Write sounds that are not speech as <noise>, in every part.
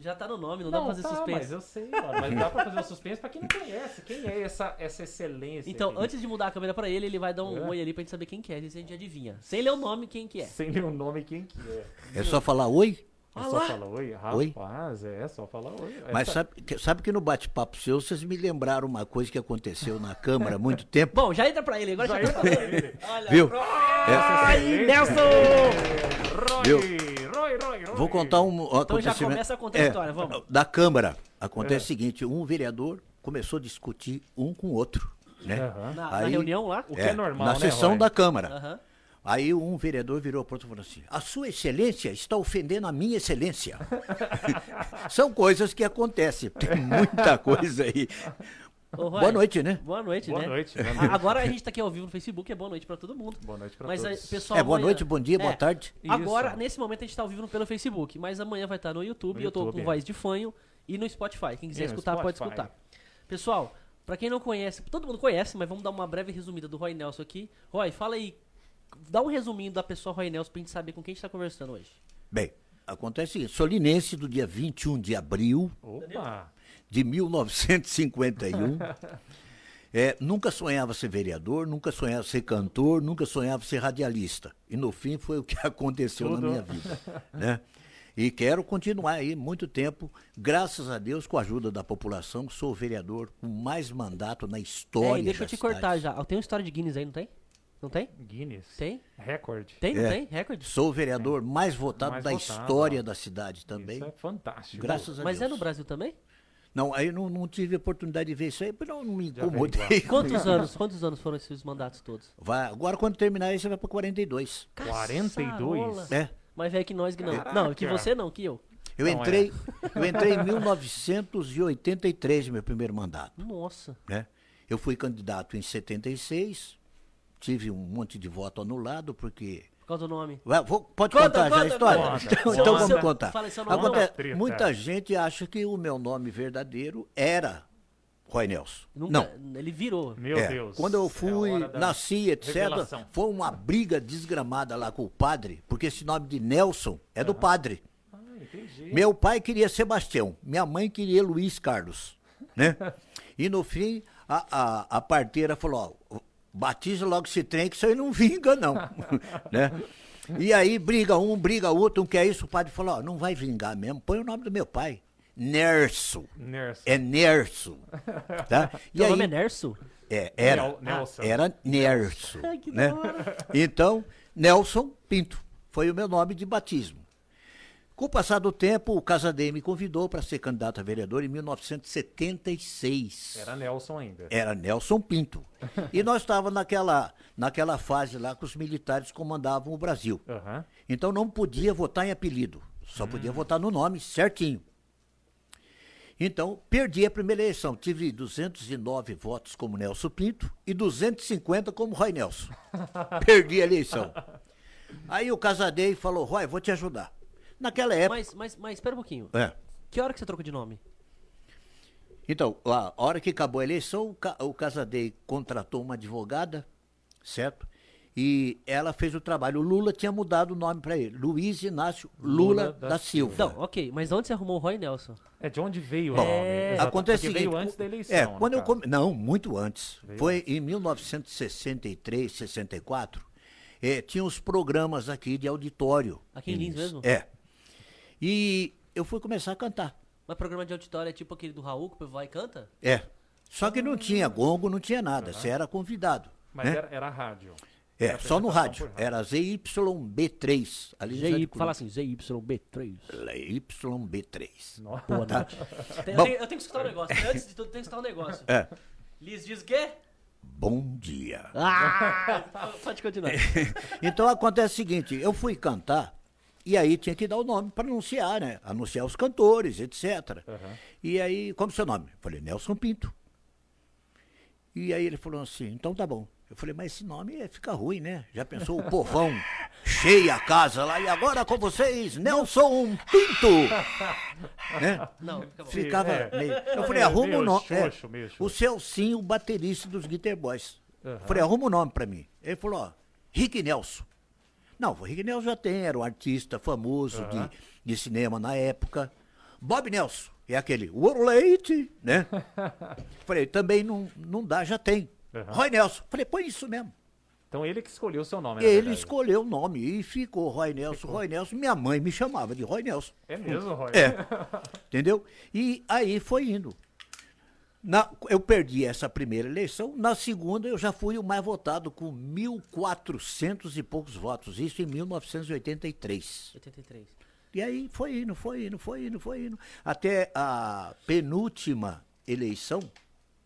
Já tá no nome, não, dá pra fazer tá, suspense. Mas eu sei, mano. Mas dá pra fazer o suspense pra quem não conhece. Quem é essa, essa excelência? Então, aqui? antes de mudar a câmera pra ele, ele vai dar um É. oi ali pra gente saber quem que é, se a gente adivinha. Sem ler o nome, quem que é. Sem ler o nome, quem que é? É só falar oi? É Ah só falar oi? Oi? Rapaz, é só falar oi. Mas Essa- sabe, que- sabe que no bate-papo seu, vocês me lembraram uma coisa que aconteceu na Câmara há muito tempo. Bom, já entra pra ele, agora já, Já entra pra ele. Olha, Viu? pronto. Aí, Nelson! Viu? Roy, Roy, Roy. Vou contar um Então já acontecimento. começa a contar a história, vamos. Da Câmara. Acontece É. o seguinte, um vereador começou a discutir um com o outro, né? Aham. Na, na Aí- reunião lá? O que é normal, Na né, sessão Roy? da Câmara. Aham. Aí um vereador virou para outro e falou assim: A Sua Excelência está ofendendo a minha Excelência. <laughs> São coisas que acontecem. Tem muita coisa aí. Ô, Roy, Boa noite, né? Boa noite, Boa né? noite, boa noite. Agora a gente tá aqui ao vivo no Facebook, é boa noite pra todo mundo. Boa noite pra Mas todos. pessoal, É, boa amanhã- noite, bom dia, boa É, tarde. Agora, Isso. nesse momento, a gente tá ao vivo pelo Facebook, mas amanhã vai estar no YouTube, No eu tô YouTube. com voz de fanho e no Spotify. Quem quiser E no escutar, pode escutar. Pessoal, pra quem não conhece, todo mundo conhece, mas vamos dar uma breve resumida do Roy Nelson aqui. Roy, fala aí, dá um resuminho da pessoa Roy Nelson pra gente saber com quem a gente tá conversando hoje. Bem, acontece o seguinte: Solinense do dia 21 de abril Opa! De 1951. É, nunca sonhava ser vereador, nunca sonhava ser cantor, nunca sonhava ser radialista. E no fim foi o que <laughs> aconteceu Tudo. na minha vida. Né? E quero continuar aí muito tempo, graças a Deus, com a ajuda da população, sou o vereador com mais mandato na história. É, e deixa eu te cidade. cortar já. Tem uma história de Guinness aí, não tem? Não tem? Guinness. Tem? Recorde. Tem, não É. tem? Recorde? Sou o vereador mais votado Mais da votado, história ó. da cidade também. Isso é fantástico. Graças a Mas Deus. é no Brasil também? Não, aí não, não tive oportunidade de ver isso aí, porque não, não me incomodei. Quantos <laughs> anos? Quantos anos foram esses mandatos todos? Vai, agora, quando terminar isso, você vai para 42. 42? Caçarola. É. Mais velho que nós que não. Caraca. Não, que você não, que eu. Eu Não, entrei, eu entrei em <laughs> 1983, meu primeiro mandato. Nossa. Né? Eu fui candidato em 76, tive um monte de voto anulado, porque. Qual é o nome? Vai, vou- pode Conta, contar já a conta, história? conta. Então, Conta. então vamos contar. fala seu nome. Aconte- muita gente acha que o meu nome verdadeiro era Roy Nelson. Nunca, Não. Ele virou. Meu É, Deus. Quando eu É fui, da nasci, etc., revelação. foi uma briga desgramada lá com o padre, porque esse nome de Nelson é do padre. Ah, entendi. Meu pai queria Sebastião, minha mãe queria Luiz Carlos, né? <laughs> E no fim, a, a, a parteira falou, ó, batiza logo esse trem que isso aí não <laughs> vinga não, né? E aí briga um, briga outro, um quer isso, o padre falou, ó, não vai vingar mesmo, põe o nome do meu pai, Nerso, Nerso. é Nerso, tá? <laughs> E aí, nome é Nerso? é, era, Nel- Nelson. era Nerso, Ai, que né? Então, Nelson Pinto foi o meu nome de batismo. Com o passar do tempo, o Casadei me convidou para ser candidato a vereador em 1976. Era Nelson ainda. Era Nelson Pinto. <laughs> E nós estávamos naquela, naquela fase lá que os militares comandavam o Brasil. Aham. Então não podia votar em apelido, só Hum. podia votar no nome certinho. Então, perdi a primeira eleição. Tive 209 votos como Nelson Pinto e 250 como Roy Nelson. <laughs> perdi a eleição. Aí o Casadei falou, Roy, vou te ajudar. Naquela época... Mas, mas, mas, espera um pouquinho. É. Que hora que você trocou de nome? Então, a hora que acabou a eleição, o, Ca- o Casadei contratou uma advogada, certo? E ela fez o trabalho. O Lula tinha mudado o nome para ele. Luiz Inácio Lula, Lula da, da Silva. Não, ok, mas onde você arrumou o Roy Nelson? É de onde veio Bom, o nome? Exato, Acontece veio antes da eleição. É, quando eu come... Não, muito antes. Veio Foi em 1963, 64. É, tinha os programas aqui de auditório. Aqui em Lins mesmo? É. E eu fui começar a cantar. Mas programa de auditório é tipo aquele do Raul que o povo vai e canta? É. Só que não tinha gongo, não tinha nada. Você era convidado. Mas né? era, era rádio. É, Era só no rádio. por Era ZYB3. Ali ZY, fala assim, ZYB3. YB3. Nossa. Boa noite. <laughs> Tem- Bom. eu, tenho, eu tenho que escutar um negócio. Antes de tudo, eu tenho que escutar um negócio. É. Liz diz o quê? Bom dia. Ah! <laughs> Pode continuar. <laughs> Então acontece o seguinte, eu fui cantar e aí tinha que dar o nome para anunciar, né? Anunciar os cantores, etc. Aham. E aí, como é o seu nome? Eu falei, Nelson Pinto. E aí ele falou assim, então tá bom. Eu falei, mas esse nome é- fica ruim, né? Já pensou o povão <laughs> cheia a casa lá e agora com vocês, Nelson Pinto. <laughs> né? Não, fica bom. Ficava é. meio. Eu falei, É, arruma meio o nome. é, o Celcinho, o baterista dos Guitar Boys. Aham. Eu falei, arruma o nome pra mim. Ele falou, ó, Rick Nelson. Não, o Rick Nelson já tem, era um artista famoso Aham. de, de cinema na época. Bob Nelson. É aquele, ouro leite, né? <laughs> Falei, também não, não dá, já tem. Aham. Roy Nelson. Falei, põe isso mesmo. Então ele que escolheu o seu nome, Ele verdade. escolheu o nome e ficou Roy Nelson, Roy Nelson. Minha mãe me chamava de Roy Nelson. É mesmo, Roy? É. <laughs> Entendeu? E aí foi indo. Na- eu perdi essa primeira eleição, na segunda eu já fui o mais votado com 1.400 e poucos votos, isso em 1983. 83. E aí foi indo, foi indo, foi indo, foi indo. Até a penúltima eleição,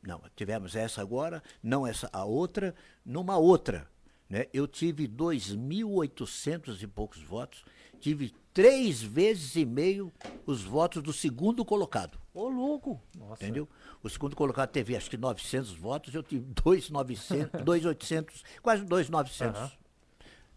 não, tivemos essa agora, não essa, a outra, numa outra. Né? Eu tive 2.800 e poucos votos, tive três vezes e meio os votos do segundo colocado. Ô, louco! Nossa. Entendeu? O segundo colocado teve acho que 900 votos, eu tive 2.900, 2.800, <laughs> quase 2.900 Aham.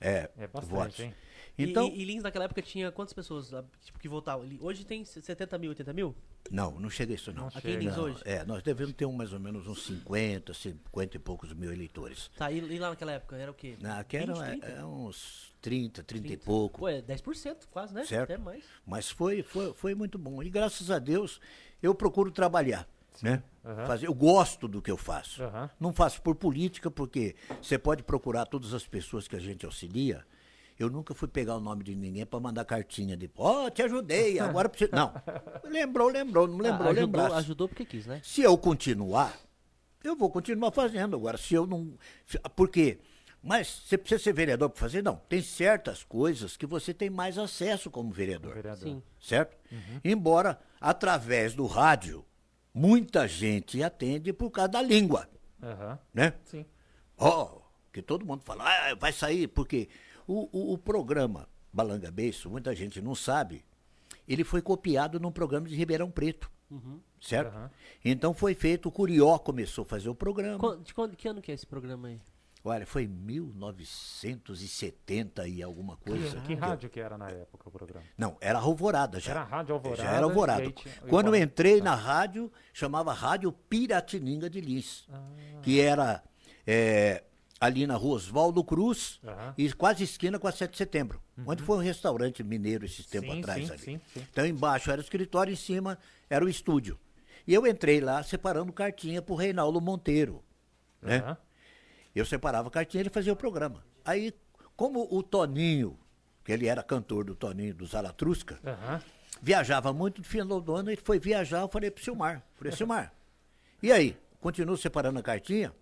é, É bastante, votos. hein? Então, E, e, e Lins naquela época tinha quantas pessoas ah, tipo, que votavam? Hoje tem 70 mil, 80 mil? não, não chega a isso não. Não Aqui em Lins hoje? É, nós devemos ter um, mais ou menos uns 50, 50 e poucos mil eleitores. Tá, e, e lá naquela época era o quê? Na, que eram 20, é, 30? uns 30, 30, e 30. pouco. Pô, é 10% quase, né? Certo. Até mais. Mas foi, foi, foi muito bom. E graças a Deus eu procuro trabalhar. Né? Aham. Fazer, eu gosto do que eu faço. Aham. Não faço por política, porque você pode procurar todas as pessoas que a gente auxilia. Eu nunca fui pegar o nome de ninguém para mandar cartinha de, ó, te ajudei, <laughs> agora preciso. Não. Lembrou, lembrou, não lembrou, Ah, ajudou, lembrasse. ajudou porque quis, né? Se eu continuar, eu vou continuar fazendo. Agora, se eu não. se- Por quê? Mas você precisa ser vereador para fazer? Não. Tem certas coisas que você tem mais acesso como vereador. Vereador. Sim. Certo? Embora, através do rádio, muita gente atende por causa da língua. Aham. Né? Sim. Ó, que todo mundo fala, ah, vai sair, porque o, o, o programa Balanga Beiço, muita gente não sabe, ele foi copiado num programa de Ribeirão Preto. Certo? Aham. Então foi feito, o Curió começou a fazer o programa. De quando, que ano que é esse programa aí? Olha, foi em 1970 e alguma coisa. Que rádio que era na época o programa? Não, era Alvorada já. Era Rádio Alvorada, Já era Alvorada. aí Quando eu entrei na rádio, chamava Rádio Piratininga de Lins. Ah. Que era é, ali na rua Oswaldo Cruz e quase esquina com a 7 de setembro. Onde foi um restaurante mineiro esses tempos Sim, atrás sim, ali. sim, sim. Então embaixo era o escritório, em cima era o estúdio. E eu entrei lá separando cartinha pro Reinaldo Monteiro. Né? Eu separava a cartinha e ele fazia o programa. Aí, como o Toninho, que ele era cantor do Toninho do Zaratrusca, Aham. viajava muito no final do ano, ele foi viajar, eu falei pro Silmar, falei, Silmar, e aí, continuo separando a cartinha?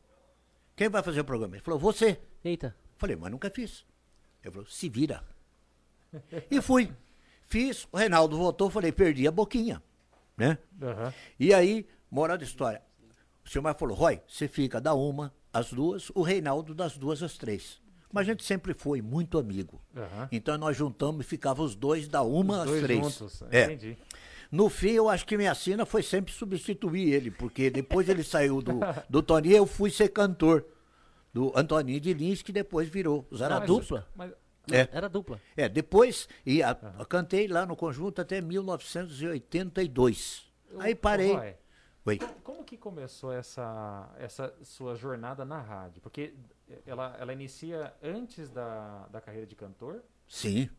Quem vai fazer o programa? Ele falou, você. Eita. Falei, mas nunca fiz. Ele falou, se vira. E fui. Fiz, o Reinaldo voltou, falei, perdi a boquinha, né? Aham. E aí, moral da história. O Silmar falou, Roy, você fica da uma às duas, o Reinaldo das duas às três. Mas a gente sempre foi muito amigo. Aham. Então nós juntamos e ficava os dois da uma Os às dois três. juntos. É. Entendi. No fim, eu acho que minha sina foi sempre substituir ele, porque depois ele saiu do, do Toninho, eu fui ser cantor do Antoninho de Lins, que depois virou Era Zaratustra. dupla. Mas, É. Era dupla. É, depois, e a- cantei lá no conjunto até 1982. Aí parei. Oi. Como que começou essa, essa sua jornada na rádio? Porque ela, ela inicia antes da, da carreira de cantor. Sim.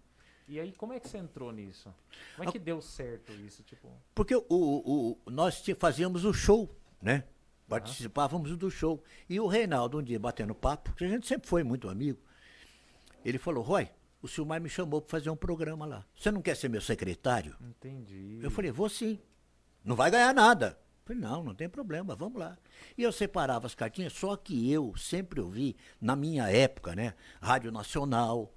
E aí, como é que você entrou nisso? Como é que deu certo isso? Tipo, Porque o, o- nós fazíamos o show, né? Participávamos do show. E o Reinaldo, um dia batendo papo, que a gente sempre foi muito amigo, ele falou: Roy, o Silmar me chamou para fazer um programa lá. Você não quer ser meu secretário? entendi. Eu falei: vou sim. Não vai ganhar nada. Eu falei: não, não tem problema, vamos lá. E eu separava as cartinhas, só que eu sempre ouvi, na minha época, né? Rádio Nacional,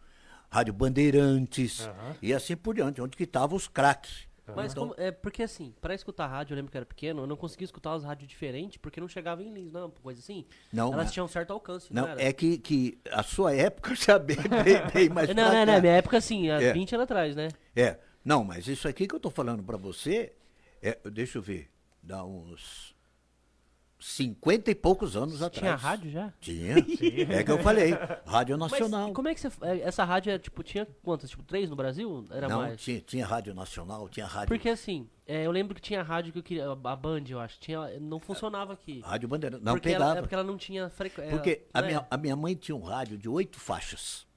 Rádio Bandeirantes, e assim por diante, onde que estavam os craques. Mas Então- como, é porque assim, pra escutar rádio, eu lembro que eu era pequeno, eu não conseguia escutar as rádios diferentes porque não chegava em Lins, não, coisa assim. Não, Elas tinham um certo alcance, não, Não, era? é que, que a sua época <laughs> já bem, bem, bem mais <laughs> não, não, não, minha época assim, há É. 20 anos atrás, né? É, não, mas isso aqui que eu tô falando pra você, é, deixa eu ver, dá uns 50 e poucos anos atrás. Tinha rádio já? <laughs> Tinha. É que eu falei. Rádio Nacional. Mas como é que você. é, Essa rádio é, tipo, tinha quantas? Tipo, três no Brasil? Era Não, mais? tinha, tinha Rádio Nacional, tinha Rádio, Porque assim, é, eu lembro que tinha rádio que eu queria. A Band, eu acho. Tinha, não funcionava aqui. rádio Bandeirante. Não porque pegava. Ela, é porque ela não tinha frequência. Porque a minha, a minha mãe tinha um rádio de oito faixas.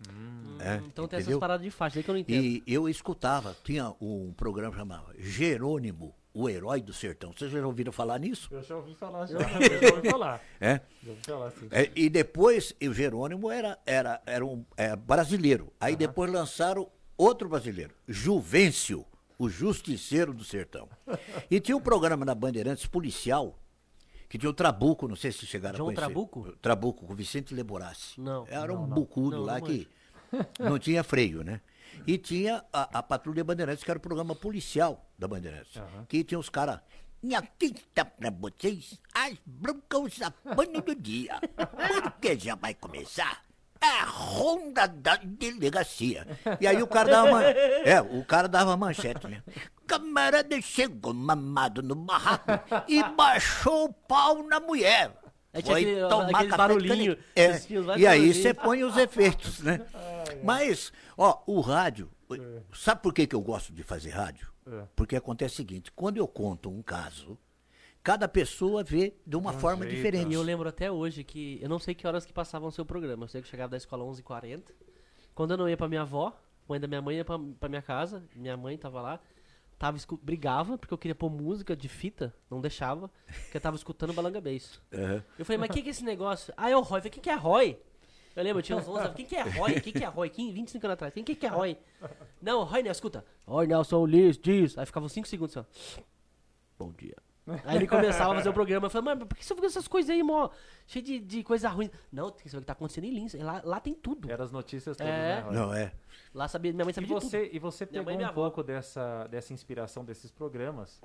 É, Então tem essas entendeu? paradas de faixa, aí que eu não entendo. E eu escutava, tinha um programa chamado Jerônimo, o Herói do Sertão. Vocês já ouviram falar nisso? Eu já ouvi falar, já. <laughs> Já ouvi falar. É? Já ouvi falar, sim. É, e depois, o Jerônimo era, era, era um é, brasileiro. Aí depois lançaram outro brasileiro, Juvencio, o Justiceiro do Sertão. E tinha um programa na Bandeirantes policial, que tinha o Trabuco, não sei se chegaram João a conhecer. Trabuco? Trabuco, com Vicente Leborassi. Não. Era um Não, não. bucudo Não, lá não que não tinha freio, né? E tinha a, a Patrulha Bandeirantes, que era o programa policial da Bandeirantes. Aham. Que tinha os caras. E aqui está pra vocês as broncas sapano do dia. Porque já vai começar a ronda da delegacia. E aí o cara dava uma, É, o cara dava manchete, né? Camarada chegou mamado no barraco e baixou o pau na mulher. Aí tinha Foi aquele- tomar aquele barulhinho, É, e aí você põe os efeitos, né? <laughs> Mas, ó, o rádio. Sabe por que, que eu gosto de fazer rádio? É. Porque acontece o seguinte: quando eu conto um caso, cada pessoa vê de uma um forma diferente. E eu lembro até hoje que. Eu não sei que horas que passavam o seu programa. Eu sei que eu chegava da escola 11h40. Quando eu não ia pra minha avó, mãe da minha mãe ia pra, pra minha casa. Minha mãe tava lá. Tava, escu- brigava porque eu queria pôr música de fita. Não deixava. Porque eu tava escutando Balanga Bass. Aham. Eu falei, mas o que, que é esse negócio? Ah, é o Roy. Eu falei, quem que é Roy? Eu lembro, eu tinha uns 11 anos. Quem que é Roy? Quem que é Roy? Quem, 25 anos atrás. Quem que é Roy? Não, Roy Nelson, escuta. Roy Nelson Liz, diz. Aí ficava 5 segundos assim, ó. Bom dia. Aí ele começava a fazer o programa. Eu falei, mas por que você fica essas coisas aí, mó? Cheio de, de coisa ruim. Não, tem que saber o que tá acontecendo em Lins. Lá, lá tem tudo. Era as notícias todas, É. né, Roy? Não, é. Lá sabia, minha mãe E sabia tudo. você, e você pegou e um avó. pouco dessa, dessa inspiração desses programas?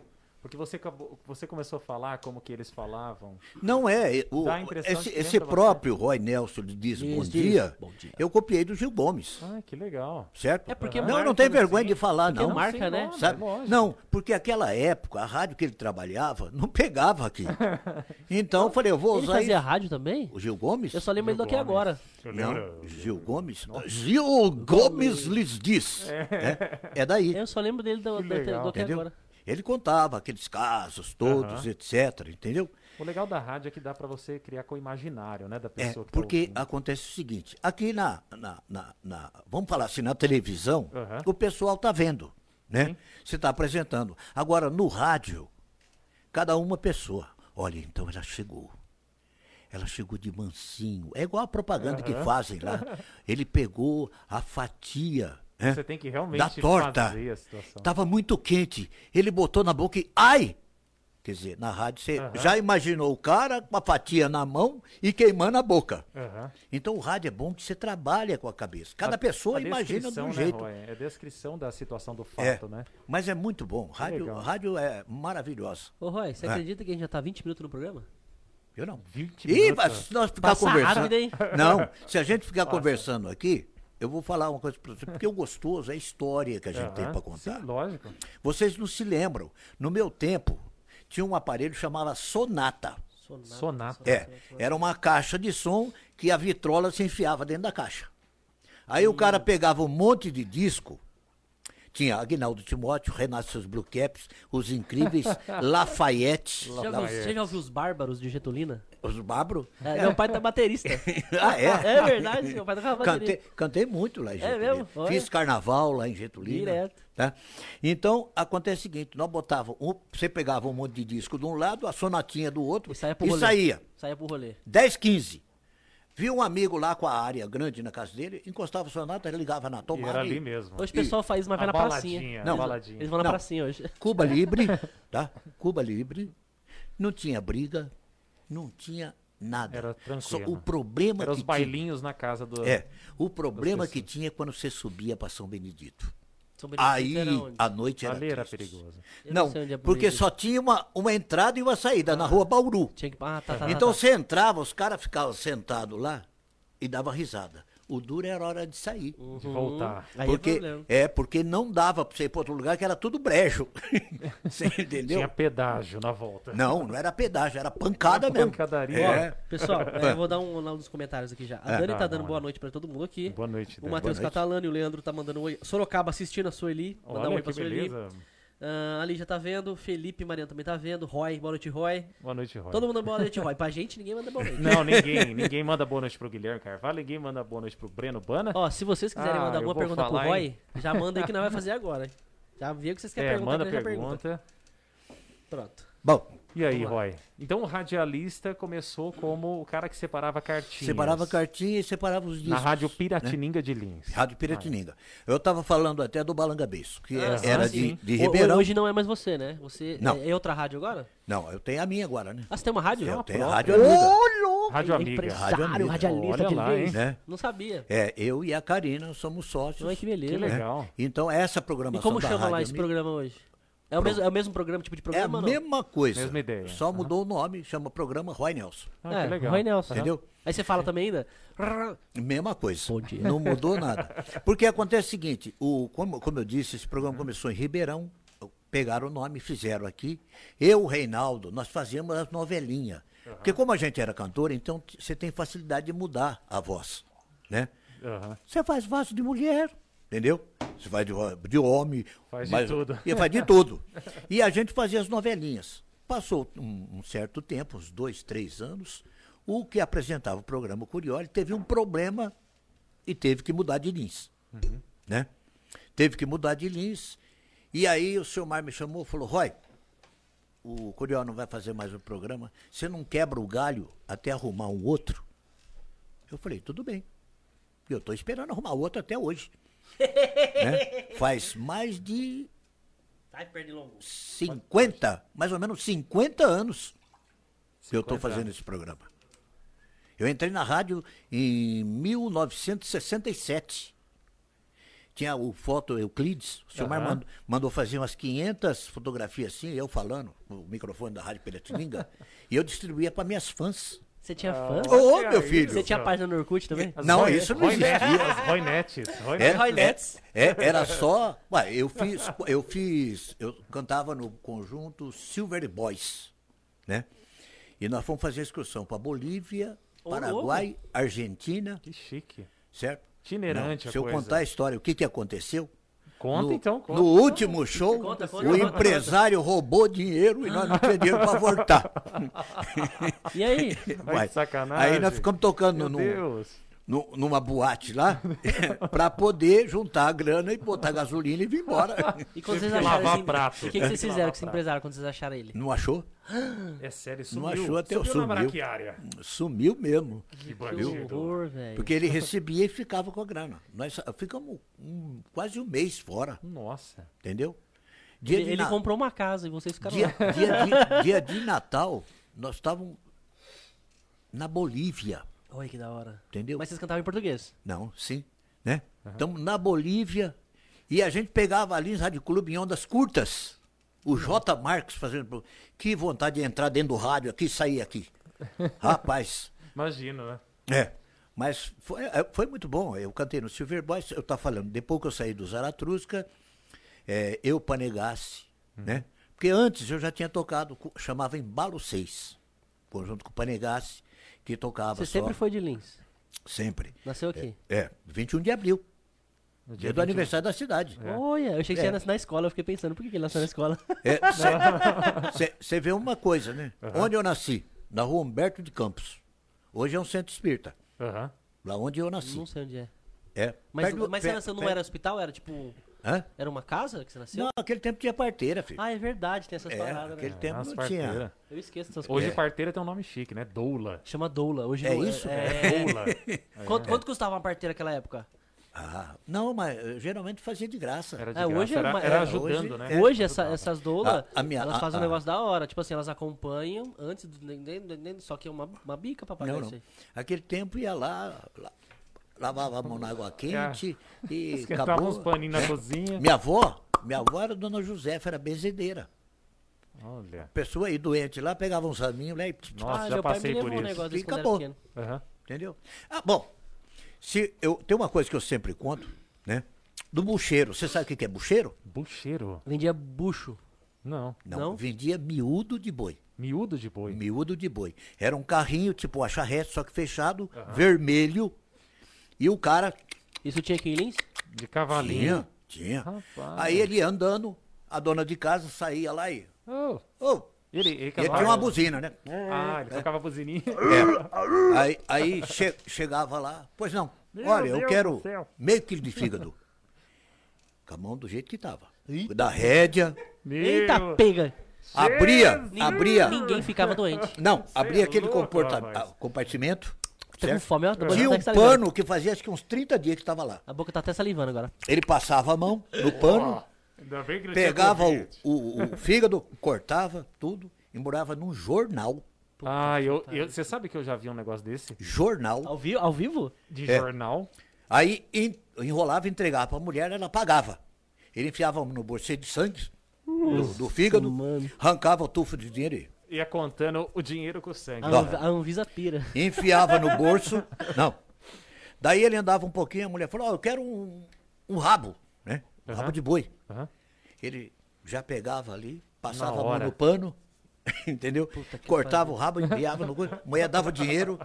Porque você, acabou, você começou a falar como que eles falavam. Não é. O, Dá a impressão esse que esse próprio Roy Nelson diz Diz, bom diz, dia. bom dia. Eu copiei do Gil Gomes, Ah, que legal. certo? É porque não, não tem né, vergonha sim. de falar, Porque não. marca, né? nome, Sabe? lógico. Não, porque aquela época, a rádio que ele trabalhava não pegava aqui. <laughs> Então eu falei, eu vou Ele usar fazia isso. rádio também? O Gil Gomes? Eu só lembro ele do aqui Gomes. agora. Eu Não, lembro. Gil Gomes? Gil Gomes lhes diz. É, é daí. Eu só lembro dele do, Que do, do, do aqui Entendeu? agora. Ele contava aqueles casos todos, Aham. etc. Entendeu? O legal da rádio é que dá pra você criar com o imaginário, né, da É, pessoa que porque tá acontece o seguinte, aqui na, na, na- na- vamos falar assim, na televisão, Aham. o pessoal tá vendo, né? Sim. Você tá apresentando. Agora, no rádio, cada uma pessoa. Olha, então ela chegou. Ela chegou de mansinho. É igual a propaganda que fazem lá. <laughs> Ele pegou a fatia né, Você tem que realmente da torta. fazer a situação. Tava muito quente. Ele botou na boca e. Ai! Quer dizer, na rádio você Aham. já imaginou o cara com a fatia na mão e queimando a boca. Aham. Então o rádio é bom que você trabalha com a cabeça. Cada A- pessoa a imagina de um né, jeito. Roy? É a descrição da situação do É, fato, né? mas é muito bom. Rádio, rádio é maravilhosa. Ô, Roy, você É. acredita que a gente já tá 20 minutos no programa? Eu não. 20 Ih, minutos. mas se nós ficar Passa conversando. rápido, hein? Não, se a gente ficar conversando aqui, eu vou falar uma coisa pra você. Porque o gostoso é a história que a gente tem Aham. pra contar. Sim, lógico. Vocês não se lembram. No meu tempo, tinha um aparelho que chamava Sonata. Sonata. Sonata. É, era uma caixa de som que a vitrola se enfiava dentro da caixa. Aí o cara pegava um monte de disco. Tinha Agnaldo Timóteo, Renato seus Blue Caps, Os Incríveis, <laughs> Lafayette, Você já, você já ouviu os Bárbaros de Getulina? Os Bárbaro. É, Meu pai tá baterista. <laughs> Ah, é? é verdade, meu pai tocava bateria. Cantei, cantei muito lá em Getulina. mesmo? Olha. Fiz carnaval lá em Getulina. Direto. Tá? Então, acontece o seguinte, nós botávamos, um- você pegava um monte de disco de um lado, a sonatinha do outro, E saía pro e rolê. saía. Saía pro rolê. 10, 15. Viu um amigo lá com a área grande na casa dele, encostava o sonata, ele ligava na E tomada. era ali e- mesmo. Hoje o pessoal faz, mas vai na pracinha. Não. baladinha. Eles vão na Não. pracinha hoje. Cuba <laughs> Libre, tá? Cuba Libre. Não tinha briga, não tinha nada. Era Só tranquilo. o problema Era que os bailinhos na casa do... tinha, é, o problema que tinha é quando você subia para São Benedito. São Benedito Aí era onde? a noite era Ali era. Eu Não, onde é porque só tinha uma, uma entrada e uma saída na rua Bauru. Tinha que... Ah, tá, tá, Então tá, você entrava, os caras ficavam sentados lá e dava risada. O duro era a hora de sair. De voltar. Aí porque, é problema. é, porque não dava pra você ir pra outro lugar que era tudo brejo. <laughs> você entendeu? Tinha pedágio na volta. Não, não era pedágio, era pancada mesmo. Pancadaria. É. Pessoal, <laughs> é, eu vou dar um lá nos comentários aqui já. A É. Dani tá Ah, dando não, boa noite pra todo mundo aqui. Boa noite. O Dani. Matheus Boa noite. Catalani, o Leandro tá mandando um oi. Sorocaba assistindo a Sueli. Mandar um oi pra que Sueli. beleza. Ah, a Lígia tá vendo. Felipe Mariana também tá vendo. Roy, boa noite, Roy. Boa noite, Roy. Todo mundo boa noite, Roy. Pra gente, ninguém manda boa noite. Não, <laughs> ninguém. Ninguém manda boa noite pro Guilherme Carvalho, ninguém manda boa noite pro Breno Bana. Ó, se vocês quiserem Ah, mandar alguma pergunta pro Roy, hein? já manda aí que nós vai <laughs> fazer agora. Já vê o que vocês querem é, perguntar. manda já pergunta. pergunta. Pronto. Bom, E aí, Vamos lá. Roy? Então o radialista começou como o cara que separava cartinhas. separava cartinha e separava os discos. Na Rádio Piratininga de Lins. Rádio Piratininga. Eu tava falando até do Balangabeço, que Ah, era sim. de, de Ribeirão. Hoje não é mais você, né? Você Não. é, é outra rádio agora? Não, eu tenho a minha agora, né? Ah, você tem uma rádio? Eu Uma tenho a. Rádio Amiga. Ô, louco! Rádio Amiga. Empresário, Rádio Amiga. radialista Olha de lá, hein? Né? Não sabia. É, eu e a Karina somos sócios. Olha que beleza. Que legal. Então, essa E programação como da chama lá esse Amiga programa hoje? É o, mesmo, é o mesmo programa, tipo de É a programa não? mesma coisa. Mesma ideia. Só Aham. mudou o nome, chama programa Roy Nelson. Ah, é, que legal. Roy Nelson. Entendeu? Aí você fala também ainda? Mesma coisa. Bom dia. Não mudou <laughs> nada. Porque acontece o seguinte, o, como, como eu disse, esse programa começou em Ribeirão, pegaram o nome, fizeram aqui. Eu, o Reinaldo, nós fazíamos as novelinhas. Porque como a gente era cantor, então você tem facilidade de mudar a voz, né? Você faz voz de mulher, entendeu? Você faz de, de homem. Faz de tudo. E faz de tudo. E a gente fazia as novelinhas. Passou um, um certo tempo, uns dois, três anos, o que apresentava o programa Curioli teve um problema e teve que mudar de Lins. Né? Teve que mudar de Lins. E aí o senhor Mar me chamou e falou, Roy, o Curioli não vai fazer mais o programa, você não quebra o galho até arrumar um outro? Eu falei, tudo bem. Eu estou esperando arrumar outro até hoje. Né? <laughs> Faz mais de Ai, perde longo. 50, mais ou menos 50 anos que eu estou 50 fazendo anos. esse programa. Eu entrei na rádio em 1967. Tinha o foto Euclides, o senhor Aham. mandou, mandou fazer umas 500 fotografias assim, eu falando, o microfone da Rádio Piratininga, <laughs> e eu distribuía para minhas fãs. Você tinha Ah, fã? Ô, Olha meu filho! Você tinha página no Orkut também? As Não, Roy- isso não existia. As Roy Nets. Roy É, é, é, era só. Ué, eu fiz, eu fiz, eu cantava no conjunto Silver Boys, né? E nós fomos fazer excursão para Bolívia, Paraguai, Argentina, Que chique. certo? Itinerante Não, a se eu coisa. contar a história, o que, que aconteceu? Conta no, então, conta. No último show, Conta, conta, o conta, empresário roubou dinheiro e nós não tínhamos dinheiro para voltar. E aí? <laughs> De sacanagem. Aí nós ficamos tocando Meu no, Deus. nu- numa boate lá <laughs> para poder juntar a grana e botar gasolina e vir embora. E quando vocês acharam lavar esse... prato. E o que, que vocês fizeram com esse empresário quando vocês acharam ele? Não achou? É sério, sumiu. achou até o sumiu. na sumiu. braquiária. Sumiu mesmo. Que horror, velho. Porque ele recebia e ficava com a grana. Nós ficamos um- quase um mês fora, Nossa. entendeu? Dia, Ele, ele na- comprou uma casa e vocês ficaram dia, lá. dia de, <laughs> dia de Natal, nós estávamos na Bolívia, Olha que da hora. entendeu? Mas vocês cantavam em português? Não, sim, né? Estamos na Bolívia e a gente pegava ali em Rádio Clube em ondas curtas. O J. Marcos fazendo. Que vontade de entrar dentro do rádio aqui e sair aqui. <laughs> Rapaz, Imagino, né? é. Mas foi, é, foi muito bom. Eu cantei no Silver Boys, eu estava falando, depois que eu saí do Zaratrusca, é, eu Panegasse, né? Porque antes eu já tinha tocado, chamava Embalo 6, conjunto com o Panegasse, que tocava Você só. sempre foi de Lins. Sempre. Nasceu aqui. É, 21 de abril, No dia do 21. aniversário da cidade. Olha, eu achei que você É. ia nascer na escola. Eu fiquei pensando, por que que ele nasceu na escola? Você <laughs> vê uma coisa, né? Onde eu nasci? Na rua Humberto de Campos. Hoje é um centro espírita. Aham. Lá onde eu nasci. Não sei onde é. É. Mas, perto do- mas você nasceu, não era hospital? Era tipo... Hã? Era uma casa que você nasceu? Não, naquele tempo tinha parteira, filho. Ah, é verdade, tem essas É, paradas, aquele né? tempo As não parteiras. tinha. Eu esqueço dessas Hoje coisas. parteira tem um nome chique, né? Doula. Chama doula. Hoje É não- isso? É... Doula. <laughs> Quanto, quanto custava uma parteira naquela época? Ah, não, mas eh, geralmente fazia de graça. Era de É, graça. hoje é era, era é, ajudando, hoje- né? É, Hoje, essa- essas doulas, A- a minha- elas a- fazem um a- negócio da hora. Tipo assim, elas acompanham antes, do, nem, nem- nem- só que é uma, uma bica pra pagar Não, isso não. Aquele tempo ia lá, lá, lavava a mão na água <laughs> quente e <laughs> Esquentava acabou. uns paninhos na cozinha. Minha avó, minha avó era Dona Josefa, era benzedeira. Olha. Pessoa aí doente lá, pegava uns raminhos lá e... Nossa, ah, já meu pai passei me por levou um isso. E acabou. era pequeno. Aham. Entendeu? Ah, bom. Se eu, tem uma coisa que eu sempre conto, né? Do bucheiro. Você sabe o que que é bucheiro? Bucheiro. Vendia bucho. Não. Não, Não? vendia miúdo de boi. Miúdo de boi. Miúdo de boi. Era um carrinho, tipo uma charrete, só que fechado, vermelho. E o cara Isso tinha em Lins? De cavalinho. tinha, tinha. Rapaz. Aí ele andando, a dona de casa saía lá e. Oh, Ô, ele, ele, ele tinha uma buzina, né? Ah, ele tocava a buzininha. É. Aí, aí che- chegava lá, pois não, Meu olha, eu Deus quero do céu. meio quilo de fígado. Com a mão do jeito que tava. Da rédea, Eita, Meu. pega! abria, Ninguém- abria. Ninguém ficava doente. Não, abria é aquele louco, ah, compartimento. Tô com fome, ó. Tinha um pano que fazia acho que uns 30 dias que estava lá. A boca tá até salivando agora. Ele passava a mão no pano, Ainda pegava o, o- o <laughs> fígado, cortava tudo, emburava num jornal. Ah, eu, eu- você sabe que eu já vi um negócio desse? Jornal. Ao vivo? Ao vivo? De É. jornal? Aí en- enrolava e entregava pra mulher, ela pagava. Ele enfiava no bolso cheio de sangue do, do fígado, mano. arrancava o tufo de dinheiro e Ia contando o dinheiro com o sangue. A, Anvisa pira. enfiava no bolso. <laughs> Não. Daí ele andava um pouquinho, a mulher falou, ó, eu quero um, um rabo, né? Um Aham. rabo de boi. Aham. Ele já pegava ali, passava a mão no pano, <laughs> entendeu? Cortava o rabo, enfiava no a mulher dava o dinheiro,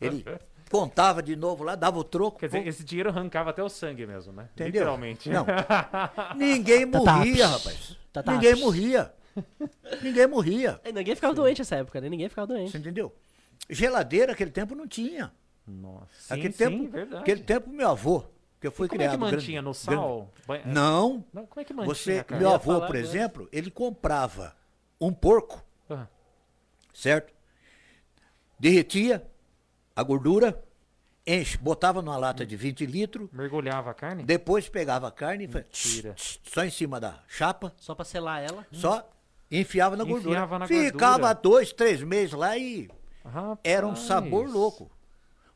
ele <laughs> contava de novo lá, dava o troco. Quer dizer, pô, esse dinheiro arrancava até o sangue mesmo, né? Entendeu? Literalmente. Não. <laughs> Ninguém morria, rapaz. Ninguém morria. Ninguém morria. É, Ninguém ficava doente nessa época, né? Ninguém ficava Você doente. entendeu? Geladeira aquele tempo não tinha. Nossa. Sim, aquele sim, tempo, verdade. aquele tempo meu avô, que eu fui Como é criado que grande- mantinha? No grande- sal? Banha- Não. Não, como é que mantinha, Você, cara? meu avô, por exemplo, ele comprava um porco, Ah, certo? Derretia a gordura, enche, botava numa lata de 20 litros, mergulhava a carne? depois pegava a carne e fazia Mentira. só em cima da chapa, Só pra selar ela. só enfiava na gordura. Enfiava na Ficava gordura. dois, três meses lá e Rapaz. era um sabor louco.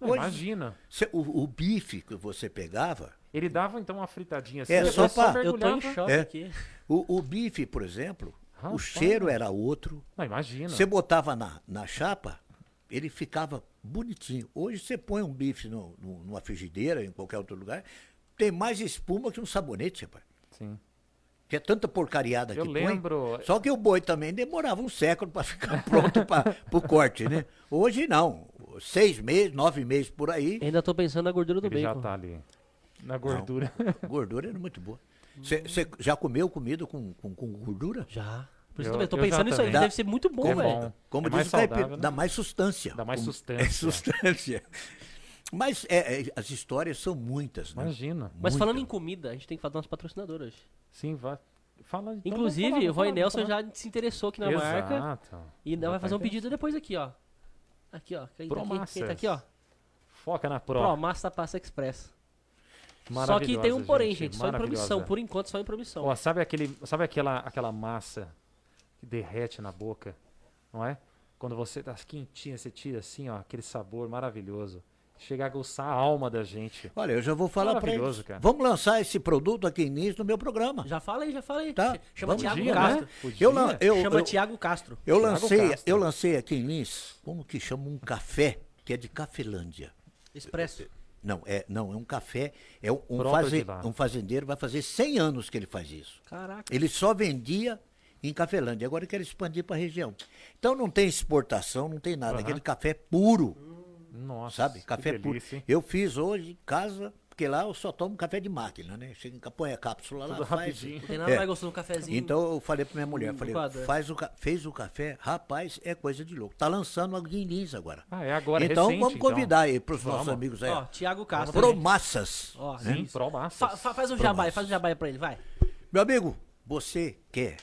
Não, Hoje, Imagina. cê- o, o bife que você pegava, Ele dava então uma fritadinha assim. É, só pra- Eu tô em choque É. aqui. o, o bife, por exemplo, o Rapaz. cheiro era outro. Não, imagina. Você botava na, na chapa, ele ficava bonitinho. Hoje você põe um bife no, no- numa frigideira, em qualquer outro lugar, tem mais espuma que um sabonete, rapaz. Sim. Que é tanta porcariada Eu que lembro- põe. Só que o boi também demorava um século para ficar <laughs> pronto para o corte, né? Hoje não. Seis meses, nove meses por aí, Ainda tô pensando na gordura do Ele já bacon. tá ali. Na gordura. a gordura era muito boa. Você já comeu comida com, com, com gordura? Já. Por isso Eu- também, eu tô já pensando nisso aí. Deve ser muito bom, É velho. bom. Como É diz mais o caipira, né? dá mais sustância. Dá mais sustância. <laughs> É sustância. Mas é, é, as histórias são muitas, né? Imagina. Mas Muita. falando em comida, a gente tem que falar das patrocinadoras. Sim, vai. Fala. então, Inclusive, falar, o Roy Nelson falar. já se interessou aqui na Exato. marca. E ainda Já vai fazer um pedido depois aqui, ó. Aqui, ó. Quem tá aqui, quem tá aqui, ó. Foca na Pro. Massa Passa Express. Só que tem um porém, gente. Só em promissão. Por enquanto, só em promissão. Ó, sabe aquele, sabe aquela, aquela massa que derrete na boca, não é? Quando você tá quentinha, você tira assim, ó, aquele sabor maravilhoso. Chega a aguçar a alma da gente. Olha, eu já vou falar para Maravilhoso, eles. cara. Vamos lançar esse produto aqui início no meu programa. Já fala aí, já fala aí. Tá, Ch- Chama vamos Thiago Podia, Castro. né? Eu, eu, Chama eu, Thiago Castro. eu lancei, Castro. eu lancei aqui em Lins, como que chama um café, que é de Cafelândia. Expresso. Não, é, não, é um café, é um, um, faze- um fazendeiro, vai fazer 100 anos que ele faz isso. Caraca. Ele só vendia em Cafelândia, agora quer expandir para a região. Então não tem exportação, não tem nada, Aham. aquele café puro, Nossa, sabe? Café puro. Eu fiz hoje em casa, porque lá eu só tomo café de máquina, né? Chega, em- põe a cápsula lá, Tudo faz. rapidinho. Não tem nada É. mais gostoso um cafezinho. Então eu falei pra minha mulher, Hum, falei, coador. faz o, fez o café, rapaz, é coisa de louco. Tá lançando em Lins agora. Ah, é agora, então recente, vamos convidar aí pros nossos Vamos. amigos aí. Ó. Thiago Castro. Promassas. Ó, Sim, isso. Pro Massas. Fa- fa- faz um Promassas. jabai, faz um jabai pra ele, vai. Meu amigo, você quer